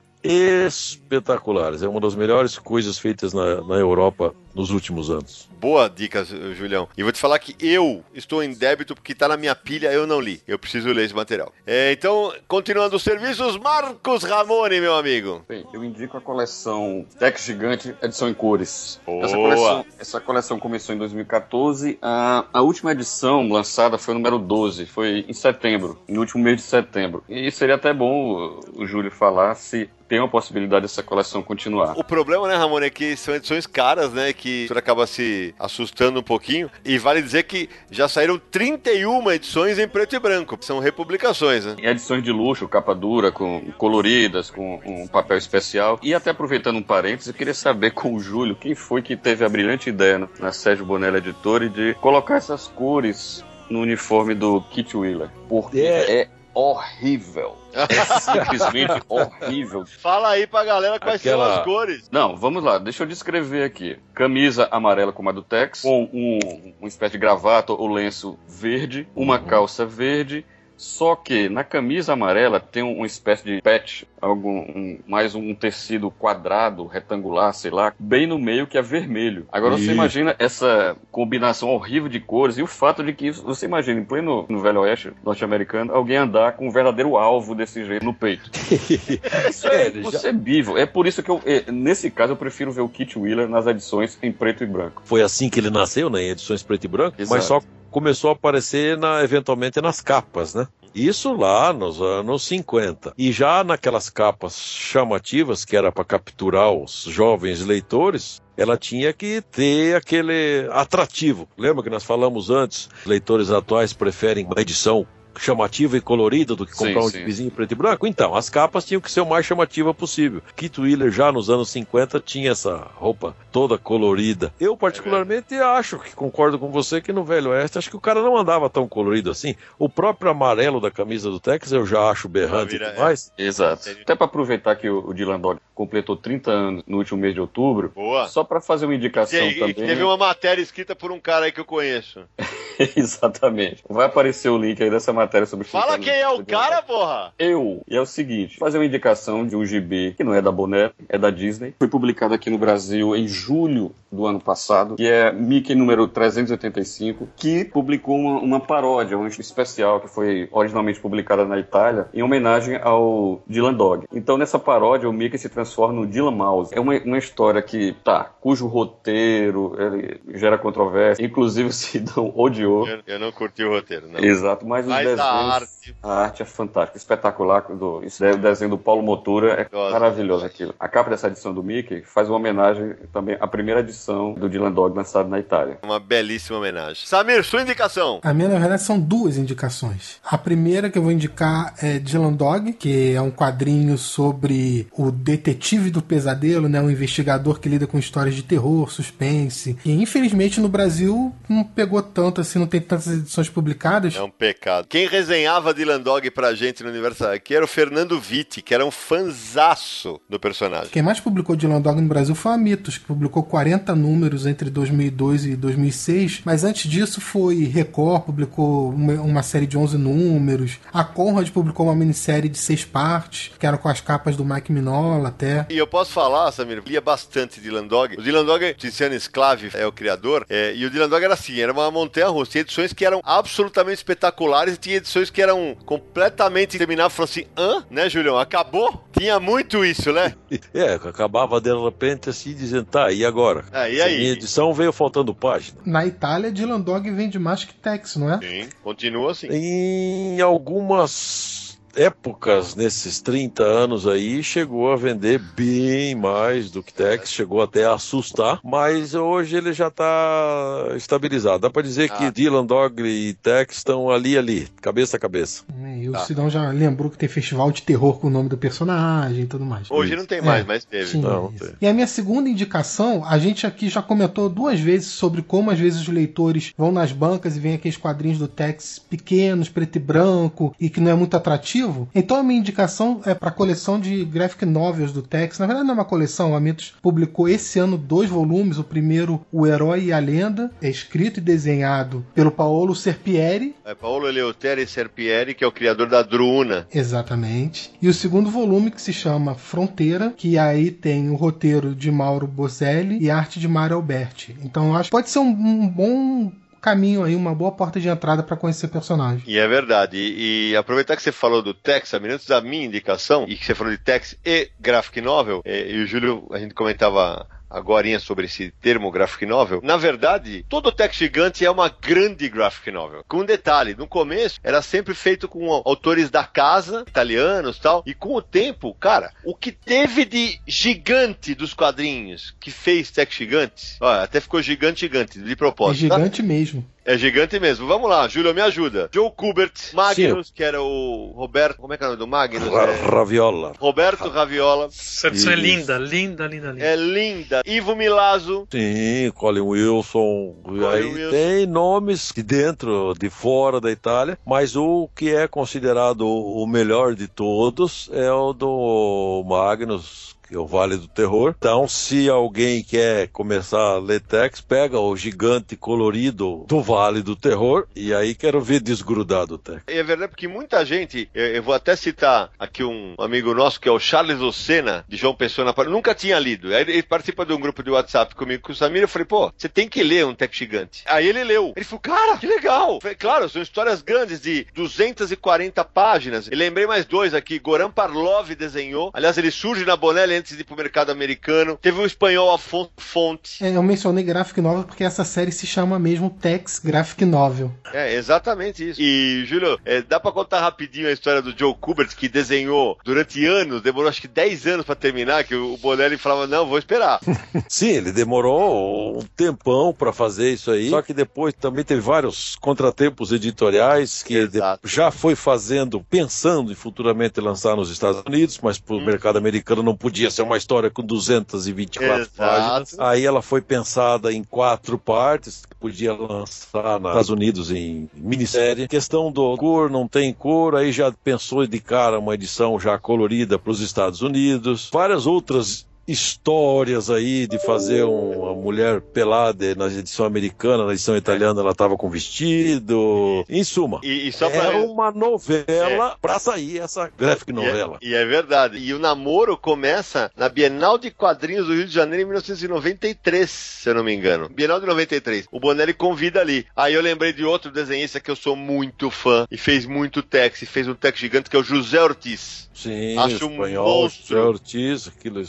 espetaculares. É uma das melhores coisas feitas na, na Europa nos últimos anos. Boa dica, Julião. E vou te falar que eu estou em débito porque está na minha pilha, eu não li. Eu preciso ler esse material. É, então, continuando os serviços, Marcos Ramone, meu amigo. Bem, eu indico a coleção Tex Gigante, edição em cores. Boa. Essa coleção, essa coleção começou em 2014. A, a última edição lançada foi o número 12, foi em setembro, no último mês de setembro. E seria até bom o, o Júlio falar se tem uma possibilidade dessa coleção continuar. O problema, né, Ramon, é que são edições caras, né, que você acaba se assustando um pouquinho. E vale dizer que já saíram 31 edições em preto e branco. São republicações, né? Edições de luxo, capa dura, com coloridas, com um papel especial. E até aproveitando um parênteses, eu queria saber com o Júlio quem foi que teve a brilhante ideia na Sérgio Bonelli Editora de colocar essas cores no uniforme do Kit Wheeler. Porque é, é horrível. É simplesmente horrível. Fala aí pra galera quais Aquela... são as cores. Não, vamos lá, deixa eu descrever aqui. Camisa amarela como a do Tex, com um, uma espécie de gravata ou lenço verde, uma uhum. calça verde só que na camisa amarela tem uma espécie de patch, algum, um, mais um tecido quadrado, retangular, sei lá, bem no meio que é vermelho. Agora Isso. você imagina essa combinação horrível de cores e o fato de que você imagina em pleno no Velho Oeste norte-americano alguém andar com um verdadeiro alvo desse jeito no peito. isso é, é. É por isso que eu, é, nesse caso, eu prefiro ver o Kit Wheeler nas edições em preto e branco. Foi assim que ele nasceu, né? Em edições preto e branco, Exato. mas só começou a aparecer na, eventualmente nas capas, né? Isso lá nos anos 50. E já naquelas capas chamativas, que era para capturar os jovens leitores, ela tinha que ter aquele atrativo. Lembra que nós falamos antes? Leitores atuais preferem uma edição chamativa e colorida do que comprar Sim, um sim. gibizinho preto e branco. Então, as capas tinham que ser o mais chamativa possível. Kit Wheeler já nos anos 50 tinha essa roupa toda colorida. Eu particularmente acho que concordo com você que no Velho Oeste acho que o cara não andava tão colorido assim. O próprio amarelo da camisa do Texas eu já acho berrante vira- é. demais. Exato. Até para aproveitar que o, o Dylan Dog completou 30 anos no último mês de outubro, Boa. só para fazer uma E, indicação aí, também. teve uma matéria escrita por um cara aí que eu conheço. Exatamente. Vai aparecer o link aí dessa matéria sobre Fala 30 quem é o cara, porra! Eu. E é o seguinte, fazer uma indicação de um gibi que não é da Boné, é da Disney. Foi publicado aqui no Brasil em julho do ano passado, que é Mickey número 385, que publicou uma, uma paródia, um especial que foi originalmente publicada na Itália, em homenagem ao Dylan Dog. Então nessa paródia o Mickey se transforma no Dylan Mouse. É uma, uma história que, tá, cujo roteiro ele gera controvérsia, inclusive o Sidão odiou. Eu, eu não curti o roteiro, não. Exato, mas Mas a arte. A arte é fantástica, espetacular. Do, isso é o desenho do Paulo Motura, é Gosto. maravilhoso aquilo. A capa dessa edição do Mickey faz uma homenagem também à primeira edição do Dylan Dog lançado na Itália. Uma belíssima homenagem. Samir, sua indicação. A minha, na verdade, são duas indicações. A primeira que eu vou indicar é Dylan Dog, que é um quadrinho sobre o detetive do pesadelo, né? Um investigador que lida com histórias de terror, suspense. E infelizmente no Brasil não pegou tanto assim, não tem tantas edições publicadas. É um pecado. Quem resenhava Dylan Dog pra gente no aniversário aqui era o Fernando Vitti, que era um fanzaço do personagem. Quem mais publicou Dylan Dog no Brasil foi a Mitos, que publicou 40 números entre 2002 e 2006. Mas antes disso foi Record, publicou uma, uma série de 11 números. A Conrad publicou uma minissérie de seis partes, que eram com as capas do Mike Minola até. E eu posso falar, Samir, eu lia bastante Dylan Dog. O Dylan Dog, Tiziano Sclave é o criador, é, e o Dylan Dog era assim, era uma montanha russa. Tinha edições que eram absolutamente espetaculares e tinha edições que eram completamente terminadas. Falou assim, hã? Né, Julião? Acabou? Tinha muito isso, né? É, acabava de repente assim dizendo, tá, e agora? Ah, e aí? Minha edição veio faltando página. Na Itália, Dylan Dog vende mais que Tex, não é? Sim, continua assim. Em algumas épocas, nesses 30 anos aí, chegou a vender bem mais do que Tex, chegou até a assustar, mas hoje ele já está estabilizado. Dá para dizer que Ah. Dylan Dog e Tex estão ali, ali, cabeça a cabeça. E o Tá. Sidão já lembrou que tem festival de terror com o nome do personagem e tudo mais. Hoje não tem mais, É, mas teve. Tinha Não, isso. tem. E a minha segunda indicação, a gente aqui já comentou duas vezes sobre como às vezes os leitores vão nas bancas e veem aqueles quadrinhos do Tex pequenos, preto e branco, e que não é muito atrativo. Então a minha indicação é para a coleção de graphic novels do Tex. Na verdade não é uma coleção, a Mitos publicou esse ano dois volumes. O primeiro, O Herói e a Lenda, é escrito e desenhado pelo Paolo Serpieri, É Paulo Eleutério Serpieri, que é o criador da Druna. Exatamente. E o segundo volume que se chama Fronteira, que aí tem o roteiro de Mauro Bozelli e a arte de Mário Alberti. Então eu acho que pode ser um, um bom caminho aí, uma boa porta de entrada para conhecer personagem. E é verdade. E, e aproveitar que você falou do Tex, antes da minha indicação, e que você falou de Tex e Graphic Novel, é, e o Júlio, a gente comentava agora sobre esse termo graphic novel. Na verdade, todo Tex Gigante é uma grande graphic novel. Com um detalhe, no começo era sempre feito com autores da casa, italianos e tal, e com o tempo, cara, o que teve de gigante dos quadrinhos que fez Tex Gigantes, ó, até ficou gigante gigante, de É propósito. tá? gigante mesmo. É gigante mesmo. Vamos lá, Júlio, me ajuda. Joe Kubert, Magnus, que era o Roberto. Como é que é o nome do Magnus? Ra É... Raviola. Roberto Raviola. Essa edição é linda, linda, linda, linda. É linda. Ivo Milazzo. Sim, Colin Wilson. E aí Wilson. tem nomes de dentro, de fora da Itália, mas o que é considerado o melhor de todos é o do Magnus, que é o Vale do Terror. Então, se alguém quer começar a ler Tex, pega o gigante colorido do Vale do Terror e aí quero ver desgrudado o Tex. É verdade porque muita gente, eu, vou até citar aqui um amigo nosso que é o Charles Ocena, de João Pessoa na Paraíba, nunca tinha lido. Ele participa de um grupo de WhatsApp comigo com o Samir, eu falei, pô, você tem que ler um Tex Gigante. Aí ele leu. Ele falou, cara, que legal. Falei, claro, são histórias grandes de 240 páginas. E lembrei mais dois aqui, Goran Parlov desenhou. Aliás, ele surge na Bonelli antes de ir pro mercado americano. Teve o espanhol Afonso Fonte. É, eu mencionei Graphic Novel porque essa série se chama mesmo Tex Graphic Novel. É, exatamente isso. E, Júlio, é, dá pra contar rapidinho a história do Joe Kubert, que desenhou durante anos, demorou acho que 10 anos pra terminar, que o Bonelli falava, não, vou esperar. Sim, ele demorou um tempão para fazer isso aí. Só que depois também teve vários contratempos editoriais que já foi fazendo, pensando em futuramente lançar nos Estados Unidos, mas para o hum. mercado americano não podia ser uma história com 224 Exato. páginas. Aí ela foi pensada em quatro partes, que podia lançar nos Estados Unidos em minissérie. Questão do cor, não tem cor, aí já pensou de cara uma edição já colorida para os Estados Unidos. Várias outras histórias aí de fazer uma mulher pelada na edição americana, na edição italiana ela estava com vestido. Em suma, e, e pra... é uma novela é. para sair essa graphic novela. E é, e é, verdade. E o namoro começa na Bienal de Quadrinhos do Rio de Janeiro em 1993, se eu não me engano. Bienal de 93. O Bonelli convida ali. Aí eu lembrei de outro desenhista que eu sou muito fã e fez muito tex, e fez um tex gigante que é o José Ortiz. Sim, Acho espanhol, um monstro. José Ortiz, aquilo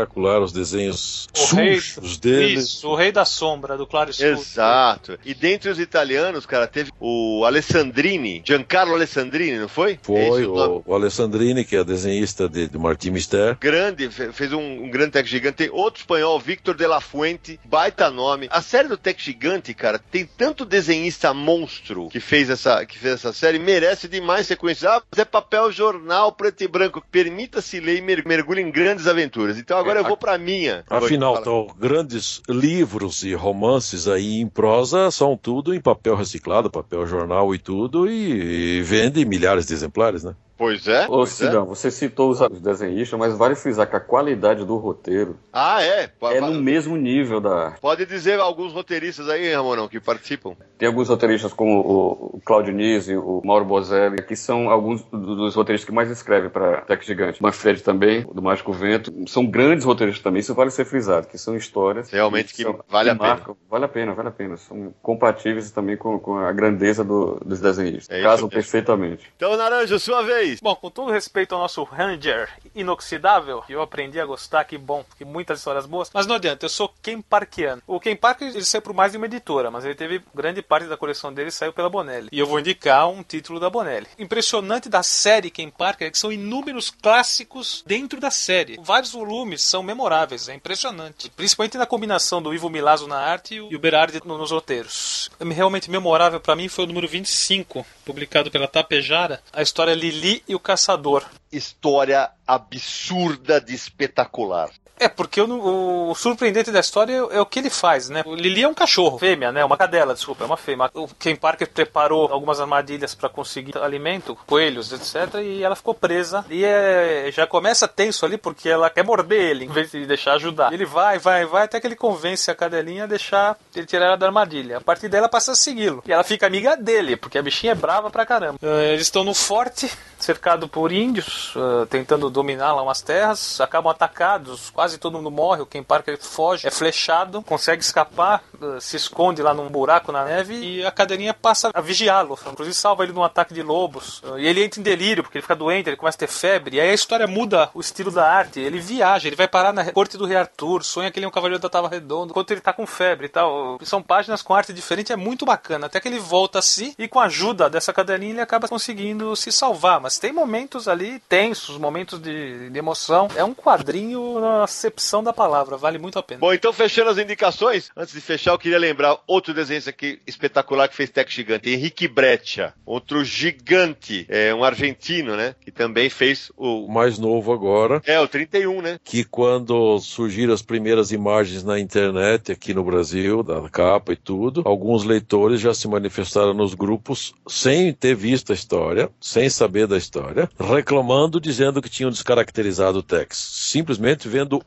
espetacular, os desenhos o sujos dele. Isso, o Rei da Sombra, do Claro Escuro. Exato. E dentre os italianos, cara, teve o Alessandrini, Giancarlo Alessandrini, não foi? Foi, é o, o, Alessandrini, que é desenhista de, de Martin Mister. Grande, fez um, um grande tech gigante. Tem outro espanhol, Victor de la Fuente, baita nome. A série do Tech Gigante, cara, tem tanto desenhista monstro que fez essa, que fez essa série, merece demais ser conhecido. Ah, mas é papel jornal preto e branco. Permita-se ler e mergulhe em grandes aventuras. Então agora é, eu vou pra minha. Afinal, então, grandes livros e romances aí em prosa são tudo em papel reciclado, papel jornal e tudo, e, e vende milhares de exemplares, né? Pois é. Ô, Cidão, é. você citou os desenhistas, mas vale frisar que a qualidade do roteiro. Ah, é? É no mesmo nível da arte. Pode dizer alguns roteiristas aí, Ramonão, que participam. Tem alguns roteiristas como o Claudio Nisi, o Mauro Bozelli, que são alguns dos roteiristas que mais escrevem para Tech Gigante. Manfred também, do Mágico Vento. São grandes roteiristas também, isso vale ser frisado, que são histórias. Realmente que, são, vale que a marcam, pena. Vale a pena, vale a pena. São compatíveis também com, com a grandeza do, dos desenhistas. É Casam perfeitamente. Então, Naranja, sua vez. Bom, com todo respeito ao nosso Ranger inoxidável, eu aprendi a gostar, que bom, que muitas histórias boas. Mas não adianta, eu sou Ken Parkiano. O Ken Park ele saiu por mais de uma editora, mas ele teve grande parte da coleção dele saiu pela Bonelli. E eu vou indicar um título da Bonelli. Impressionante da série Ken Parker é que são inúmeros clássicos dentro da série. Vários volumes são memoráveis, é impressionante. Principalmente na combinação do Ivo Milazzo na arte e o Berardi nos roteiros. Realmente memorável para mim foi o número 25, publicado pela Tapejara, a história Lili e o Caçador. História absurda de espetacular. É, porque o, o, surpreendente da história é, é, o que ele faz, né? O Lili é um cachorro, fêmea, né? Uma cadela, desculpa, é uma fêmea. O Ken Parker preparou algumas armadilhas para conseguir alimento, coelhos, etc. E ela ficou presa. E é, já começa tenso ali porque ela quer morder ele, em vez de deixar ajudar. Ele vai, vai, vai, até que ele convence a cadelinha a deixar ele tirar ela da armadilha. A partir dela passa a segui-lo. E ela fica amiga dele, porque a bichinha é brava pra caramba. Uh, eles estão no forte, cercado por índios, uh, tentando dominar lá umas terras. Acabam atacados, quase quase todo mundo morre, o Ken Parker foge, é flechado, consegue escapar, eh, se esconde lá num buraco na neve e a cadeirinha passa a vigiá-lo. Inclusive salva ele de um ataque de lobos. E ele entra em delírio porque ele fica doente, ele começa a ter febre. E aí a história muda o estilo da arte. Ele viaja, ele vai parar na corte do rei Arthur, sonha que ele é um cavaleiro da Tava Redonda, enquanto ele tá com febre e tal. São páginas com arte diferente, é muito bacana. Até que ele volta a si e com a ajuda dessa cadeirinha ele acaba conseguindo se salvar. Mas tem momentos ali tensos, momentos de, de emoção. É um quadrinho, nossa, acepção da palavra, vale muito a pena. Bom, então fechando as indicações, antes de fechar, eu queria lembrar outro desenho aqui espetacular que fez Tech Gigante, Henrique Breccia, outro gigante, é um argentino, né, que também fez o... o mais novo agora. É, o 31, né? Que quando surgiram as primeiras imagens na internet aqui no Brasil, da capa e tudo, alguns leitores já se manifestaram nos grupos sem ter visto a história, sem saber da história, reclamando, dizendo que tinham descaracterizado o Tex. Simplesmente vendo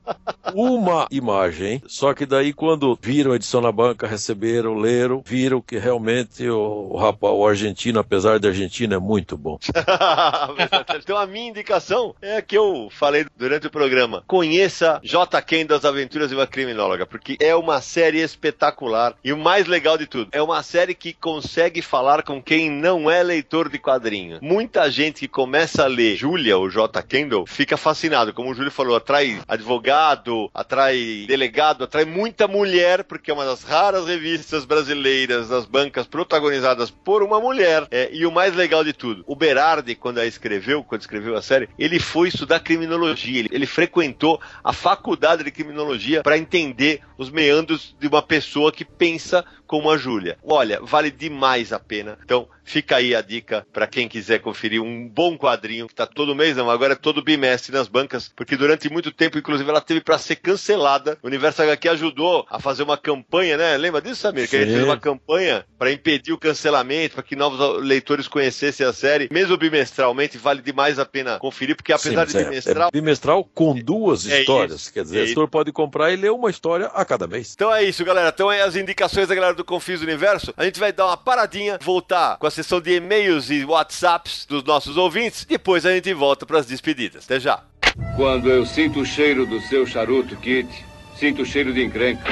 uma imagem, só que daí quando viram a edição na banca, receberam, leram, viram que realmente o, o rapaz, o argentino, apesar de argentino, é muito bom. então a minha indicação é a que eu falei durante o programa. Conheça J. Ken das Aventuras de uma Criminóloga, porque é uma série espetacular e o mais legal de tudo, é uma série que consegue falar com quem não é leitor de quadrinhos. Muita gente que começa a ler Julia ou J. Ken meu, fica fascinado. Como o Júlio falou, atrai advogado, atrai delegado, atrai muita mulher, porque é uma das raras revistas brasileiras das bancas protagonizadas por uma mulher. É, e o mais legal de tudo, o Berardi, quando a escreveu, quando escreveu a série, ele foi estudar criminologia. Ele, ele frequentou a faculdade de criminologia para entender os meandros de uma pessoa que pensa como a Júlia. Olha, vale demais a pena. Então, fica aí a dica para quem quiser conferir um bom quadrinho que tá todo mês, não, agora é todo bimestre nas bancas, porque durante muito tempo, inclusive, ela teve para ser cancelada. O Universo HQ ajudou a fazer uma campanha, né? Lembra disso, Samir? Que a gente Sim. fez uma campanha para impedir o cancelamento, para que novos leitores conhecessem a série. Mesmo bimestralmente, vale demais a pena conferir, porque apesar Sim, de é- bimestral, É bimestral com duas É histórias. isso, Quer dizer, é o leitor pode comprar e ler uma história a cada mês. Então é isso, galera. Então é as indicações da galera do Confis Universo. A gente vai dar uma paradinha, voltar com a sessão de e-mails e WhatsApps dos nossos ouvintes. Depois a gente volta para as despedidas. Até já. Quando eu sinto o cheiro do seu charuto, Kit, sinto o cheiro de encrenca.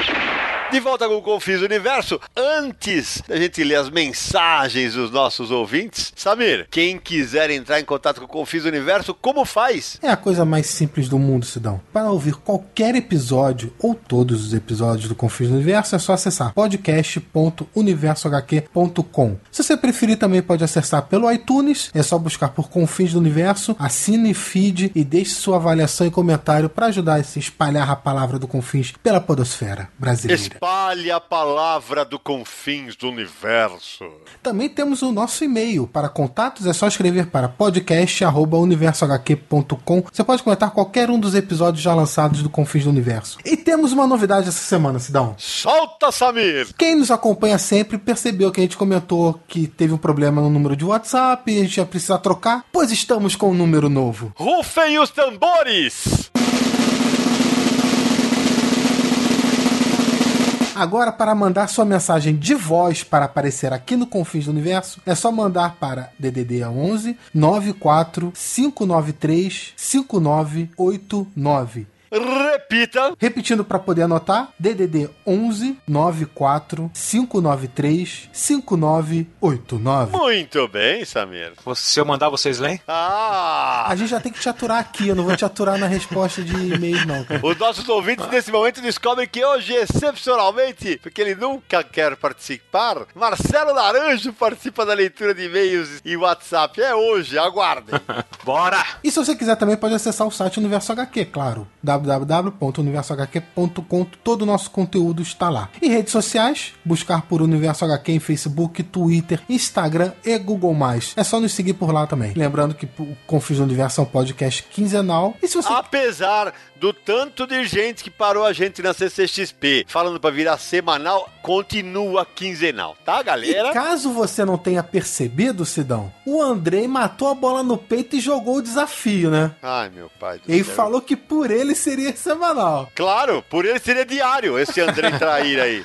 De volta com o Confis Universo. Antes da gente ler as mensagens dos nossos ouvintes, Samir, quem quiser entrar em contato com o Confis Universo, como faz? É a coisa mais simples do mundo, Sidão. Para ouvir qualquer episódio ou todos os episódios do Confins do Universo, é só acessar podcast.universohq.com. Se você preferir, também pode acessar pelo iTunes, é só buscar por Confins do Universo, assine feed e deixe sua avaliação e comentário para ajudar a se espalhar a palavra do Confins pela podosfera brasileira. Espalhe a palavra do Confins do Universo. Também temos o nosso e-mail. Para contatos é só escrever para podcast.universohq.com. Você pode comentar qualquer um dos episódios já lançados do Confins do Universo. E temos uma novidade essa semana, Sidão. Solta, Samir! Quem nos acompanha sempre percebeu que a gente comentou que teve um problema no número de WhatsApp e a gente ia precisar trocar, pois estamos com um número novo. Rufem os tambores! Agora, para mandar sua mensagem de voz para aparecer aqui no Confins do Universo, é só mandar para DDD 11 94 593 5989. Repita! Repetindo para poder anotar, DDD 11 94 593 5989. Muito bem, Samir. Se eu mandar, vocês leem? Ah! A gente já tem que te aturar aqui, eu não vou te aturar na resposta de e-mail, não. cara. Os nossos ouvintes nesse momento descobrem que hoje, excepcionalmente, porque ele nunca quer participar, Marcelo Naranjo participa da leitura de e-mails e WhatsApp. É hoje, aguardem. Bora! E se você quiser também pode acessar o site Universo HQ, claro. www.universohq.com, todo o nosso conteúdo está lá. E redes sociais, buscar por Universo HQ em Facebook, Twitter, Instagram e Google+. É só nos seguir por lá também. Lembrando que o Confis Universo é um podcast quinzenal. E se você Apesar do tanto de gente que parou a gente na CCXP falando pra virar semanal, continua quinzenal, tá, E galera? caso você não tenha percebido, Sidão, o Andrei matou a bola no peito e jogou o desafio, né? Ai, meu pai do Ele céu. falou que por ele seria semanal. Claro, por ele seria diário esse Andrei Traíra aí.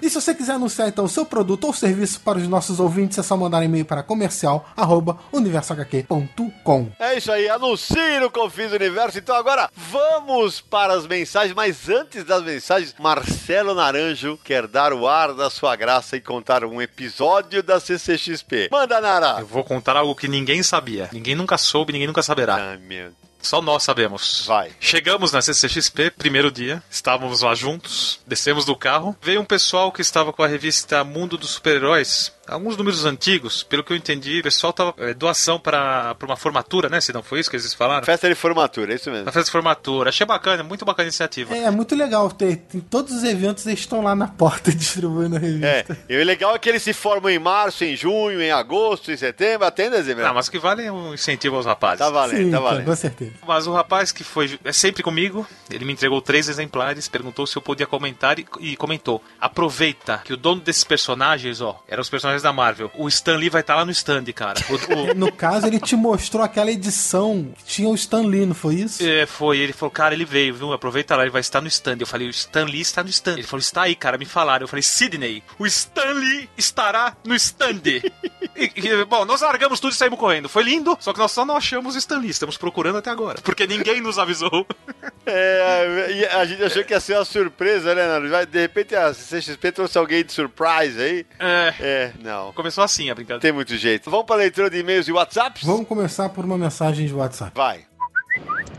E se você quiser anunciar então seu produto ou serviço para os nossos ouvintes, é só mandar um e-mail para comercial@universohq.com. É isso aí, anuncie no Confins do Universo. Então agora vamos para as mensagens, mas antes das mensagens, Marcelo Naranjo quer dar o ar da sua graça e contar um episódio da CCXP. Manda, Nara! Eu vou contar algo que ninguém sabia. Ninguém nunca soube, ninguém nunca saberá. Ai, meu... Só nós sabemos. Vai. Chegamos na CCXP, primeiro dia, estávamos lá juntos, descemos do carro. Veio um pessoal que estava com a revista Mundo dos Super-Heróis, alguns números antigos, pelo que eu entendi, o pessoal tava é, doação para uma formatura, né? Se não foi isso que eles falaram? Festa de formatura, é isso mesmo. Festa de formatura. Achei bacana, muito bacana a iniciativa. É, é muito legal ter, tem todos os eventos eles estão lá na porta distribuindo a É, revista. e o legal é que eles se formam em março, em junho, em agosto, em setembro, até em dezembro. Ah, mas o que vale é um incentivo aos rapazes. Tá valendo, Sim, tá valendo. com certeza. Mas o rapaz que foi é sempre comigo, ele me entregou três exemplares, perguntou se eu podia comentar e, e comentou: aproveita que o dono desses personagens, ó, eram os personagens da Marvel. O Stan Lee vai estar lá no stand, cara. O- o- No caso, ele te mostrou aquela edição que tinha o Stan Lee, não foi isso? É, foi, ele falou, cara, ele veio, viu? Aproveita lá, ele vai estar no stand. Eu falei, o Stan Lee está no stand. Ele falou, está aí, cara, me falaram. Eu falei, Sidney, o Stan Lee estará no stand. E- e, bom, nós largamos tudo e saímos correndo. Foi lindo, só que nós só não achamos o Stan Lee. Estamos procurando até agora. Porque ninguém nos avisou. É, e a gente achou que ia ser uma surpresa, né? Vai, De repente a CXP trouxe alguém de surprise aí. É, É, não. começou assim a brincadeira. Tem muito jeito. Vamos para a leitura de e-mails e WhatsApps? Vamos começar por uma mensagem de WhatsApp. Vai.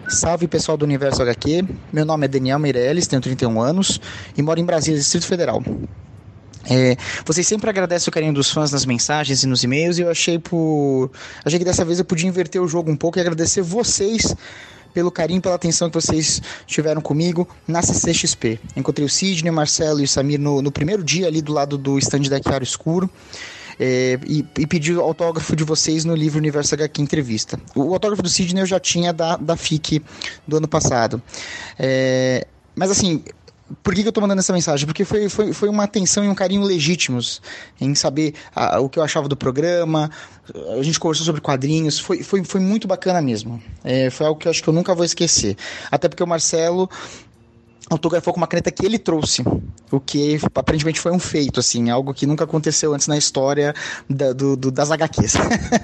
Salve pessoal do Universo HQ. Meu nome é Daniel Meirelles, tenho 31 anos e moro em Brasília, Distrito Federal. É, vocês sempre agradecem o carinho dos fãs nas mensagens e nos e-mails e eu achei por. Achei que dessa vez eu podia inverter o jogo um pouco e agradecer vocês pelo carinho, pela atenção que vocês tiveram comigo na CCXP. Encontrei o Sidney, o Marcelo e o Samir no, no primeiro dia ali do lado do stand da Chiaro Escuro. É, e, e pedi o autógrafo de vocês no livro Universo HQ Entrevista. O, autógrafo do Sidney eu já tinha da, da FIC do ano passado. É, mas assim, por que, que eu tô mandando essa mensagem? Porque foi, foi, foi uma atenção e um carinho legítimos em saber a, o que eu achava do programa. A gente conversou sobre quadrinhos, foi, foi, foi muito bacana mesmo. É, foi algo que eu acho que eu nunca vou esquecer. Até porque o Marcelo autografou com uma caneta que ele trouxe, o que aparentemente foi um feito, assim, algo que nunca aconteceu antes na história da, do, do, das HQs.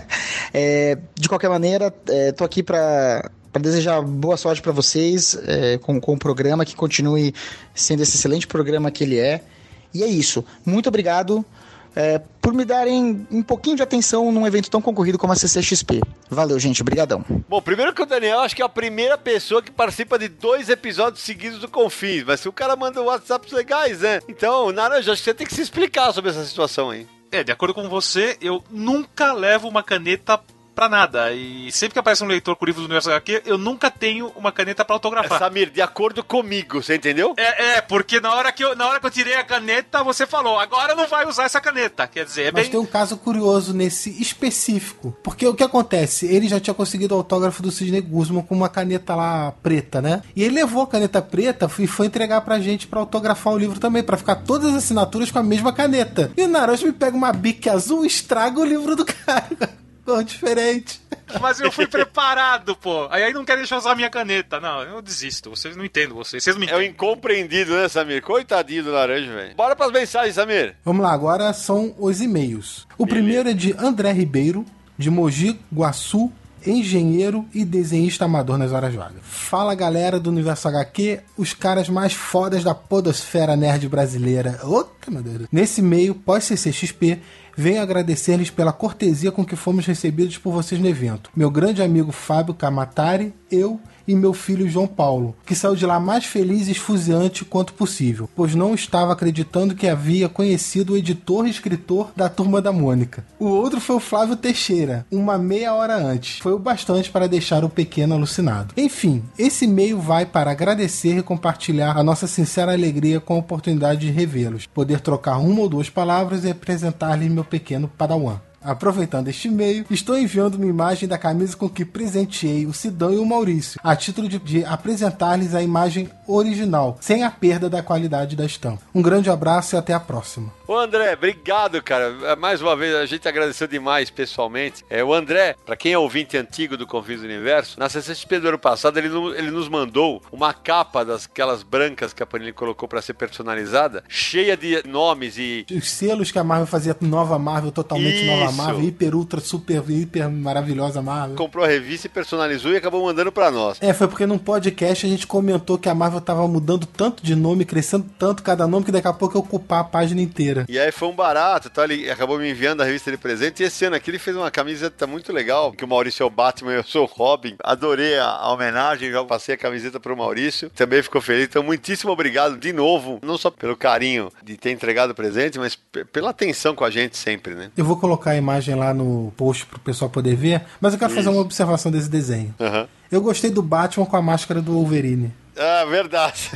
é, de qualquer maneira, é, tô aqui para para desejar boa sorte para vocês é, com, com o programa, que continue sendo esse excelente programa que ele é. E é isso. Muito obrigado é, por me darem um pouquinho de atenção num evento tão concorrido como a CCXP. Valeu, gente. Obrigadão. Bom, primeiro que o Daniel, acho que é a primeira pessoa que participa de dois episódios seguidos do Confins. Mas se o cara manda WhatsApps legais, né? Então, Naranja, acho que você tem que se explicar sobre essa situação aí. É, de acordo com você, eu nunca levo uma caneta pra nada. E sempre que aparece um leitor com o livro do Universo HQ, eu nunca tenho uma caneta pra autografar. Samir, de acordo comigo, você entendeu? É, é, porque na hora, que eu, na hora que eu tirei a caneta, você falou, agora não vai usar essa caneta. Quer dizer, é Mas bem... tem um caso curioso nesse específico. Porque o que acontece? Ele já tinha conseguido o autógrafo do Sidney Guzman com uma caneta lá preta, né? E ele levou a caneta preta e foi entregar pra gente pra autografar o livro também, pra ficar todas as assinaturas com a mesma caneta. E o Naranjo me pega uma bique azul e estraga o livro do cara. Diferente. Mas eu fui preparado, pô. Aí, aí não quer deixar usar a minha caneta. Não, eu desisto. Vocês não entendem, vocês. Vocês não me É o entendem. incompreendido, né, Samir? Coitadinho do laranja, velho. Bora pras mensagens, Samir. Vamos lá, agora são os e-mails. O primeiro é de André Ribeiro, de Mogi Guaçu, engenheiro e desenhista amador nas horas vagas. Fala galera do Universo HQ, os caras mais fodas da podosfera nerd brasileira. Outra, meu Deus. Nesse meio, pós-CCXP, venho agradecer-lhes pela cortesia com que fomos recebidos por vocês no evento. Meu grande amigo Fábio Camatari, eu e meu filho João Paulo, que saiu de lá mais feliz e esfuziante quanto possível, pois não estava acreditando que havia conhecido o editor e escritor da Turma da Mônica. O outro foi o Flávio Teixeira, uma meia hora antes. Foi o bastante para deixar o pequeno alucinado. Enfim, esse e-mail vai para agradecer e compartilhar a nossa sincera alegria com a oportunidade de revê-los, poder trocar uma ou duas palavras e apresentar-lhes meu pequeno padawan. Aproveitando este e-mail, estou enviando uma imagem da camisa com que presenteei o Sidão e o Maurício, a título de, de apresentar-lhes a imagem original, sem a perda da qualidade da estampa. Um grande abraço e até a próxima. Ô André, obrigado, cara. Mais uma vez, a gente agradeceu demais pessoalmente. É, o André, pra quem é ouvinte antigo do Confins do Universo, na CCXP do ano passado, ele, ele nos mandou uma capa daquelas brancas que a Panini colocou pra ser personalizada, cheia de nomes e Os selos que a Marvel fazia nova Marvel, totalmente nova Isso. Marvel, hiper, ultra, super, hiper maravilhosa Marvel. comprou a revista e personalizou e acabou mandando pra nós. É, foi porque num podcast a gente comentou que a Marvel tava mudando tanto de nome, crescendo tanto cada nome, que daqui a pouco ia ocupar a página inteira. E aí foi um barato, tá? ele acabou me enviando a revista de presente. E esse ano aqui ele fez uma camiseta muito legal, que o Maurício é o Batman e eu sou o Robin. Adorei a, a homenagem, já passei a camiseta pro Maurício. Também ficou feliz. Então, muitíssimo obrigado de novo, não só pelo carinho de ter entregado o presente, mas pela atenção com a gente sempre, né? Eu vou colocar a imagem lá no post pro pessoal poder ver, mas eu quero fazer uma observação desse desenho. Aham. Eu gostei do Batman com a máscara do Wolverine. Ah, verdade.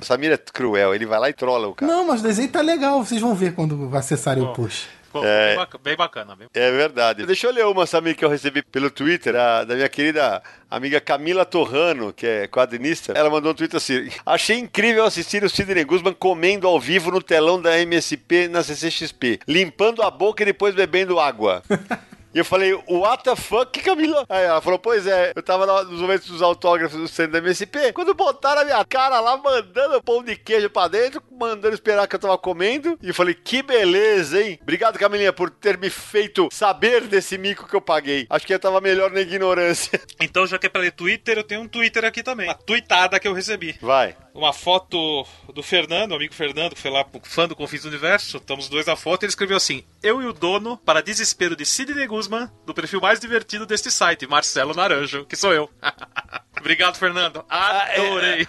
o Samir é cruel, ele vai lá e trola o cara. Não, mas o desenho tá legal, vocês vão ver quando acessarem o post. Ficou É. bem, baca- bem bacana. Bem... É verdade. Deixa eu ler uma, Samir, que eu recebi pelo Twitter, a- da minha querida amiga Camila Torrano, que é quadrinista. Ela mandou um tweet assim: Achei incrível assistir o Sidney Guzman comendo ao vivo no telão da MSP na CCXP, limpando a boca e depois bebendo água. E eu falei, what the fuck, Camila? Aí ela falou, pois é, eu tava lá nos momentos dos autógrafos do centro da MSP, quando botaram a minha cara lá, mandando pão de queijo pra dentro, mandando esperar que eu tava comendo, e eu falei, que beleza, hein? Obrigado, Camilinha, por ter me feito saber desse mico que eu paguei. Acho que eu tava melhor na ignorância. Então, já que é pra ler Twitter, eu tenho um Twitter aqui também. Uma tweetada que eu recebi. Vai. Uma foto do Fernando, o amigo Fernando, que foi lá fã do Confins do Universo. Estamos os dois na foto. Ele escreveu assim: Eu e o dono, para desespero de Sidney Guzman, do perfil mais divertido deste site, Marcelo Naranjo, que sou eu. Obrigado, Fernando. Adorei.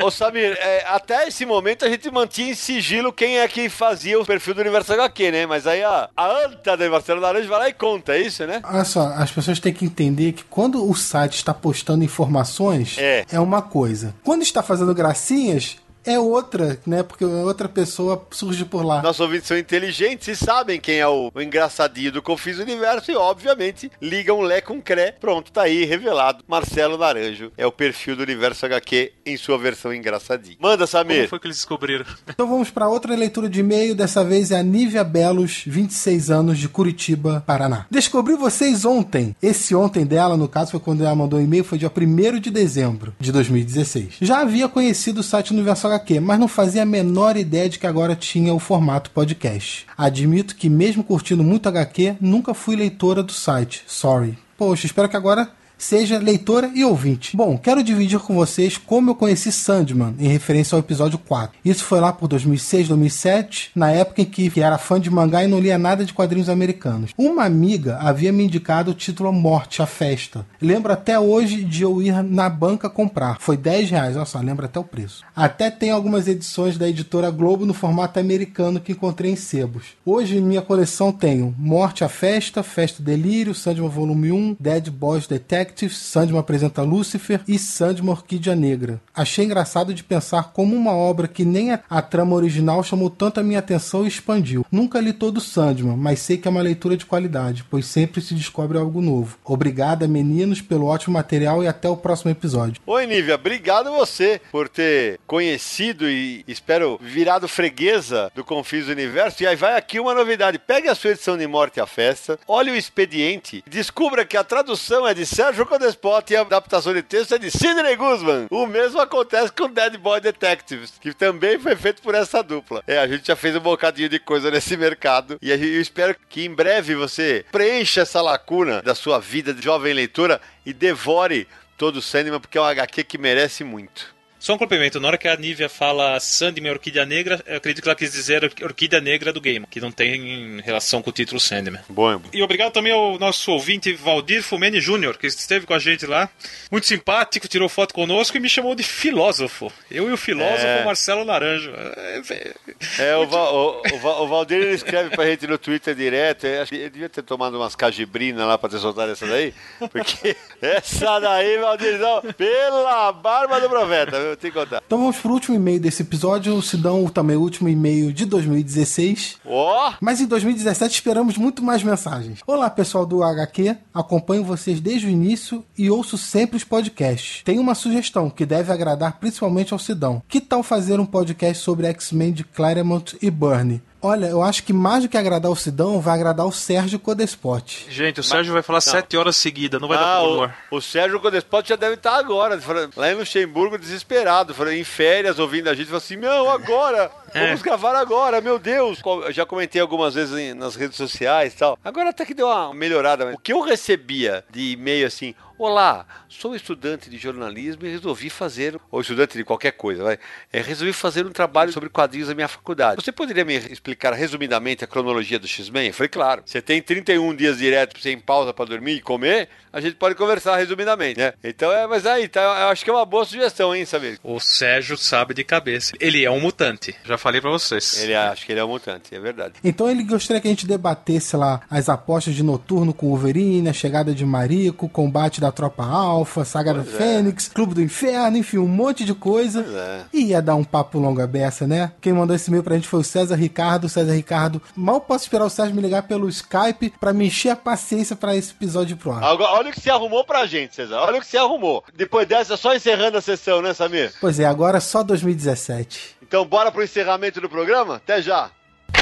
Ô Samir, é, até esse momento a gente mantinha em sigilo quem é que fazia o perfil do Universo HQ, né? Mas aí a, a anta da Marcelo Laranja vai lá e conta, é isso, né? Olha só, as pessoas têm que entender que quando o site está postando informações, É. é uma coisa. Quando está fazendo gracinhas, é outra, né? Porque outra pessoa surge por lá. Nossos ouvintes são inteligentes e sabem quem é o, o engraçadinho do Confis Universo e, obviamente, ligam Lé com Cré. Pronto, tá aí, revelado. Marcelo Naranjo é o perfil do Universo HQ em sua versão engraçadinho. Manda, Como Samir. foi que eles descobriram? Então vamos para outra leitura de e-mail. Dessa vez é a Nívia Belos, 26 anos, de Curitiba, Paraná. Descobri vocês ontem. Esse ontem dela, no caso, foi quando ela mandou o e-mail, foi dia 1 de dezembro de 2016. Já havia conhecido o site Universo HQ, mas não fazia a menor ideia de que agora tinha o formato podcast. Admito que, mesmo curtindo muito HQ, nunca fui leitora do site. Sorry. Poxa, espero que agora seja leitora e ouvinte. Bom, quero dividir com vocês como eu conheci Sandman, em referência ao episódio 4. Isso foi lá por 2006, 2007, na época em que era fã de mangá e não lia nada de quadrinhos americanos. Uma amiga havia me indicado o título Morte, a Festa. Lembro até hoje de eu ir na banca comprar. Foi 10 reais, olha só, lembro até o preço. Até tem algumas edições da editora Globo no formato americano que encontrei em sebos. Hoje em minha coleção tenho Morte, a Festa, Festa Delírio, Sandman Volume 1, Dead Boys Detectives, Sandman apresenta Lúcifer e Sandman Orquídea Negra. Achei engraçado de pensar como uma obra que nem a, a trama original chamou tanto a minha atenção e expandiu. Nunca li todo Sandman, mas sei que é uma leitura de qualidade, pois sempre se descobre algo novo. Obrigada, meninos, pelo ótimo material e até o próximo episódio. Oi, Nívia, obrigado você por ter conhecido e espero virado freguesa do Confis Universo. E aí vai aqui uma novidade: pegue a sua edição de Morte à Festa, olhe o expediente, descubra que a tradução é de Sérgio Codespot e a adaptação de texto é de Sidney Guzman. O mesmo acontece com Dead Boy Detectives, que também foi feito por essa dupla. É, a gente já fez um bocadinho de coisa nesse mercado e eu espero que em breve você preencha essa lacuna da sua vida de jovem leitora e devore todo o Sandman, porque é um HQ que merece muito. Só um complemento, na hora que a Nívia fala Sandman Orquídea Negra, eu acredito que ela quis dizer Or- Orquídea Negra do game, que não tem relação com o título Sandman. Bom, E obrigado também ao nosso ouvinte Valdir Fumene Júnior, que esteve com a gente lá. Muito simpático, tirou foto conosco e me chamou de filósofo. Eu e o filósofo É. Marcelo Naranjo. É, é, É, o, Val, o, o, o Valdir ele escreve pra gente no Twitter direto. acho que Ele devia ter tomado umas cajibrinas lá pra ter soltado essa daí. Porque essa daí, Valdir, não, pela barba do profeta, eu tenho que contar. Então vamos pro último e-mail desse episódio, o Sidão também o último e-mail de 2016. Ó, Mas em 2017 esperamos muito mais mensagens. Olá, pessoal do HQ. Acompanho vocês desde o início e ouço sempre os podcasts. Tenho uma sugestão que deve agradar principalmente ao Sidão. Que tal fazer um podcast sobre X-Men de Claremont e Byrne? Olha, eu acho que mais do que agradar o Sidão, vai agradar o Sérgio Codespot. Gente, o Sérgio vai falar sete horas seguidas, não vai dar ah, pra o, pôr. o Sérgio Codespot já deve estar agora, falando- lá em Luxemburgo, desesperado, falando, em férias, ouvindo a gente, falando assim, não, agora. Vamos gravar agora, meu Deus. Eu já comentei algumas vezes em- nas redes sociais e tal, agora até que deu uma melhorada, mas o que eu recebia de e-mail assim, Olá, sou estudante de jornalismo e resolvi fazer, ou estudante de qualquer coisa, vai, é, resolvi fazer um trabalho sobre quadrinhos na minha faculdade. Você poderia me explicar resumidamente a cronologia do X-Men? Eu falei, claro. Você tem 31 dias direto sem pausa para dormir e comer, a gente pode conversar resumidamente, né? Então, é, mas aí, tá, eu acho que é uma boa sugestão, hein, saber? O Sérgio sabe de cabeça. Ele é um mutante. Já falei pra vocês. Ele acha que ele é um mutante, é verdade. Então ele gostaria que a gente debatesse lá as apostas de Noturno com Wolverine, a chegada de Marico, combate da Tropa Alpha, Saga da Pois é. Fênix, Clube do Inferno, enfim, um monte de coisa. Pois é. E ia dar um papo longa beça, né? Quem mandou esse e-mail pra gente foi o César Ricardo. César Ricardo, mal posso esperar o César me ligar pelo Skype pra me encher a paciência pra esse episódio pro ar. Agora, olha o que você arrumou pra gente, César. Olha o que você arrumou. Depois dessa, só encerrando a sessão, né, Samir? Pois é, agora só 2017. Então, bora pro encerramento do programa? Até já.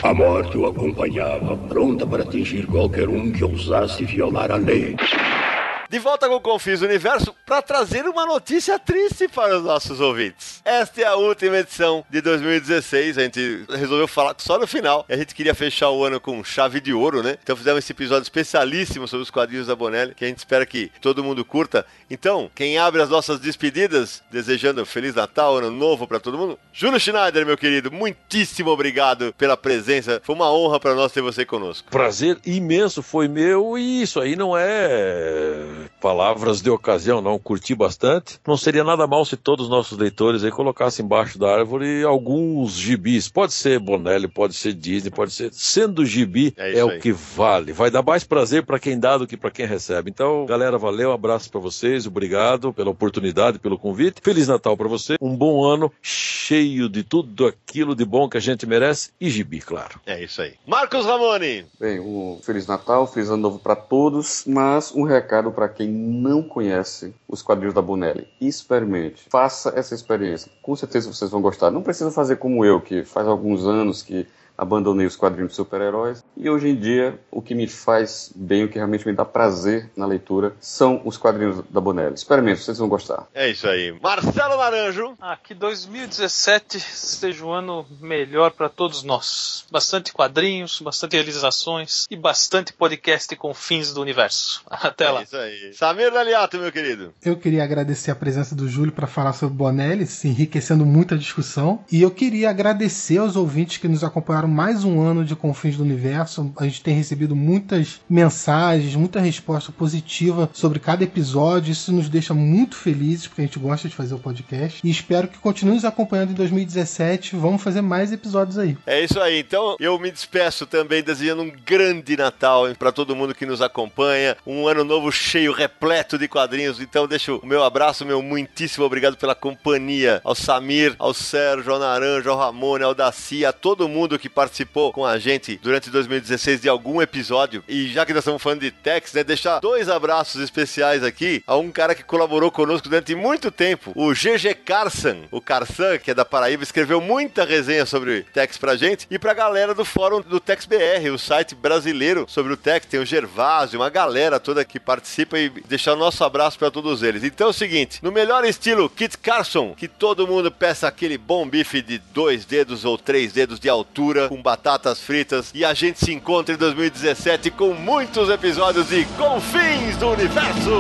A morte o acompanhava, pronta para atingir qualquer um que ousasse violar a lei. De volta com o Confis Universo para trazer uma notícia triste para os nossos ouvintes. Esta é a última edição de 2016. A gente resolveu falar só no final. A gente queria fechar o ano com chave de ouro, né? Então fizemos esse episódio especialíssimo sobre os quadrinhos da Bonelli, que a gente espera que todo mundo curta. Então, quem abre as nossas despedidas, desejando Feliz Natal, Ano Novo para todo mundo, Júlio Schneider, meu querido, muitíssimo obrigado pela presença. Foi uma honra para nós ter você conosco. Prazer imenso foi meu e isso aí não é palavras de ocasião, não curti bastante. Não seria nada mal se todos os nossos leitores aí colocassem embaixo da árvore alguns gibis. Pode ser Bonelli, pode ser Disney, pode ser. Sendo gibi é, é o que vale. Vai dar mais prazer para quem dá do que para quem recebe. Então, galera, valeu, um abraço para vocês, obrigado pela oportunidade, pelo convite. Feliz Natal para você, um bom ano cheio de tudo aquilo de bom que a gente merece e gibi, claro. É isso aí. Marcos Ramone. Bem, um Feliz Natal, Feliz Ano Novo para todos, mas um recado para quem não conhece os quadrinhos da Bonelli. Experimente, faça essa experiência. Com certeza vocês vão gostar. Não precisa fazer como eu, que faz alguns anos que abandonei os quadrinhos de super-heróis e hoje em dia o que me faz bem, o que realmente me dá prazer na leitura são os quadrinhos da Bonelli. Experimente, vocês vão gostar. É isso aí. Marcelo Naranjo. Ah, que 2017 seja um ano melhor para todos nós. Bastante quadrinhos, bastante realizações e bastante podcast com fins do universo. Até lá. É isso aí. Samir Daliato, meu querido. Eu queria agradecer a presença do Júlio para falar sobre Bonelli, se enriquecendo muito a discussão. E eu queria agradecer aos ouvintes que nos acompanharam mais um ano de Confins do Universo. A gente tem recebido muitas mensagens, muita resposta positiva sobre cada episódio. Isso nos deixa muito felizes, porque a gente gosta de fazer o podcast. E espero que continue nos acompanhando em 2017. Vamos fazer mais episódios aí. É isso aí. Então eu me despeço também, desejando um grande Natal para todo mundo que nos acompanha. Um ano novo cheio, repleto de quadrinhos. Então deixo o meu abraço, meu muitíssimo obrigado pela companhia ao Samir, ao Sérgio, ao Naranjo, ao Ramone, ao Daci, a todo mundo que participou com a gente durante 2016 de algum episódio. E já que nós estamos falando de Tex, né, deixar dois abraços especiais aqui a um cara que colaborou conosco durante muito tempo, o GG Carson. O Carson, que é da Paraíba, escreveu muita resenha sobre Tex pra gente. E pra galera do fórum do Tex BR, o site brasileiro sobre o Tex, tem o Gervásio, uma galera toda que participa e deixar o nosso abraço para todos eles. Então é o seguinte, no melhor estilo Kit Carson, que todo mundo peça aquele bom bife de dois dedos ou três dedos de altura com batatas fritas e a gente se encontra em 2017 com muitos episódios de Confins do Universo.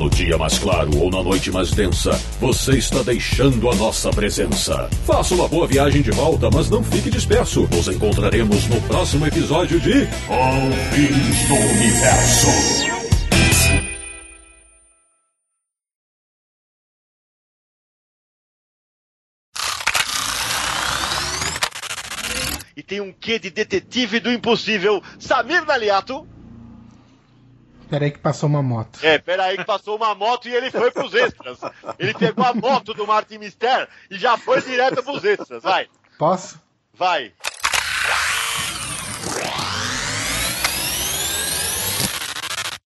No dia mais claro ou na noite mais densa, você está deixando a nossa presença. Faça uma boa viagem de volta, mas não fique disperso. Nos encontraremos no próximo episódio de Confins do Universo. Tem um quê de detetive do impossível, Samir Daliato. Peraí que passou uma moto. É, peraí que passou uma moto e ele foi pros extras. Ele pegou a moto do Martin Mister e já foi direto pros extras. Vai. Posso? Vai.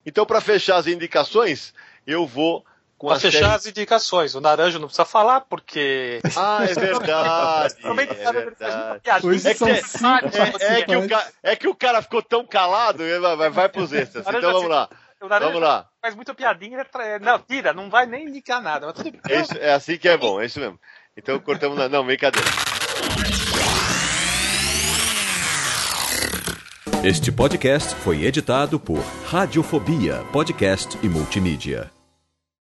Então, para fechar as indicações, eu vou com pra fechar série... as indicações. O Naranjo não precisa falar, porque. Ah, é verdade. é, verdade. É, que, é, é, que o ca... é que o cara ficou tão calado, vai, vai pros extras. Então vamos lá. Vamos lá. Faz muita piadinha. Não, tira, não vai nem indicar nada. Mas tudo é, isso, é assim que é bom, é isso mesmo. Então cortamos na. Não, brincadeira. Este podcast foi editado por Radiofobia, podcast e multimídia.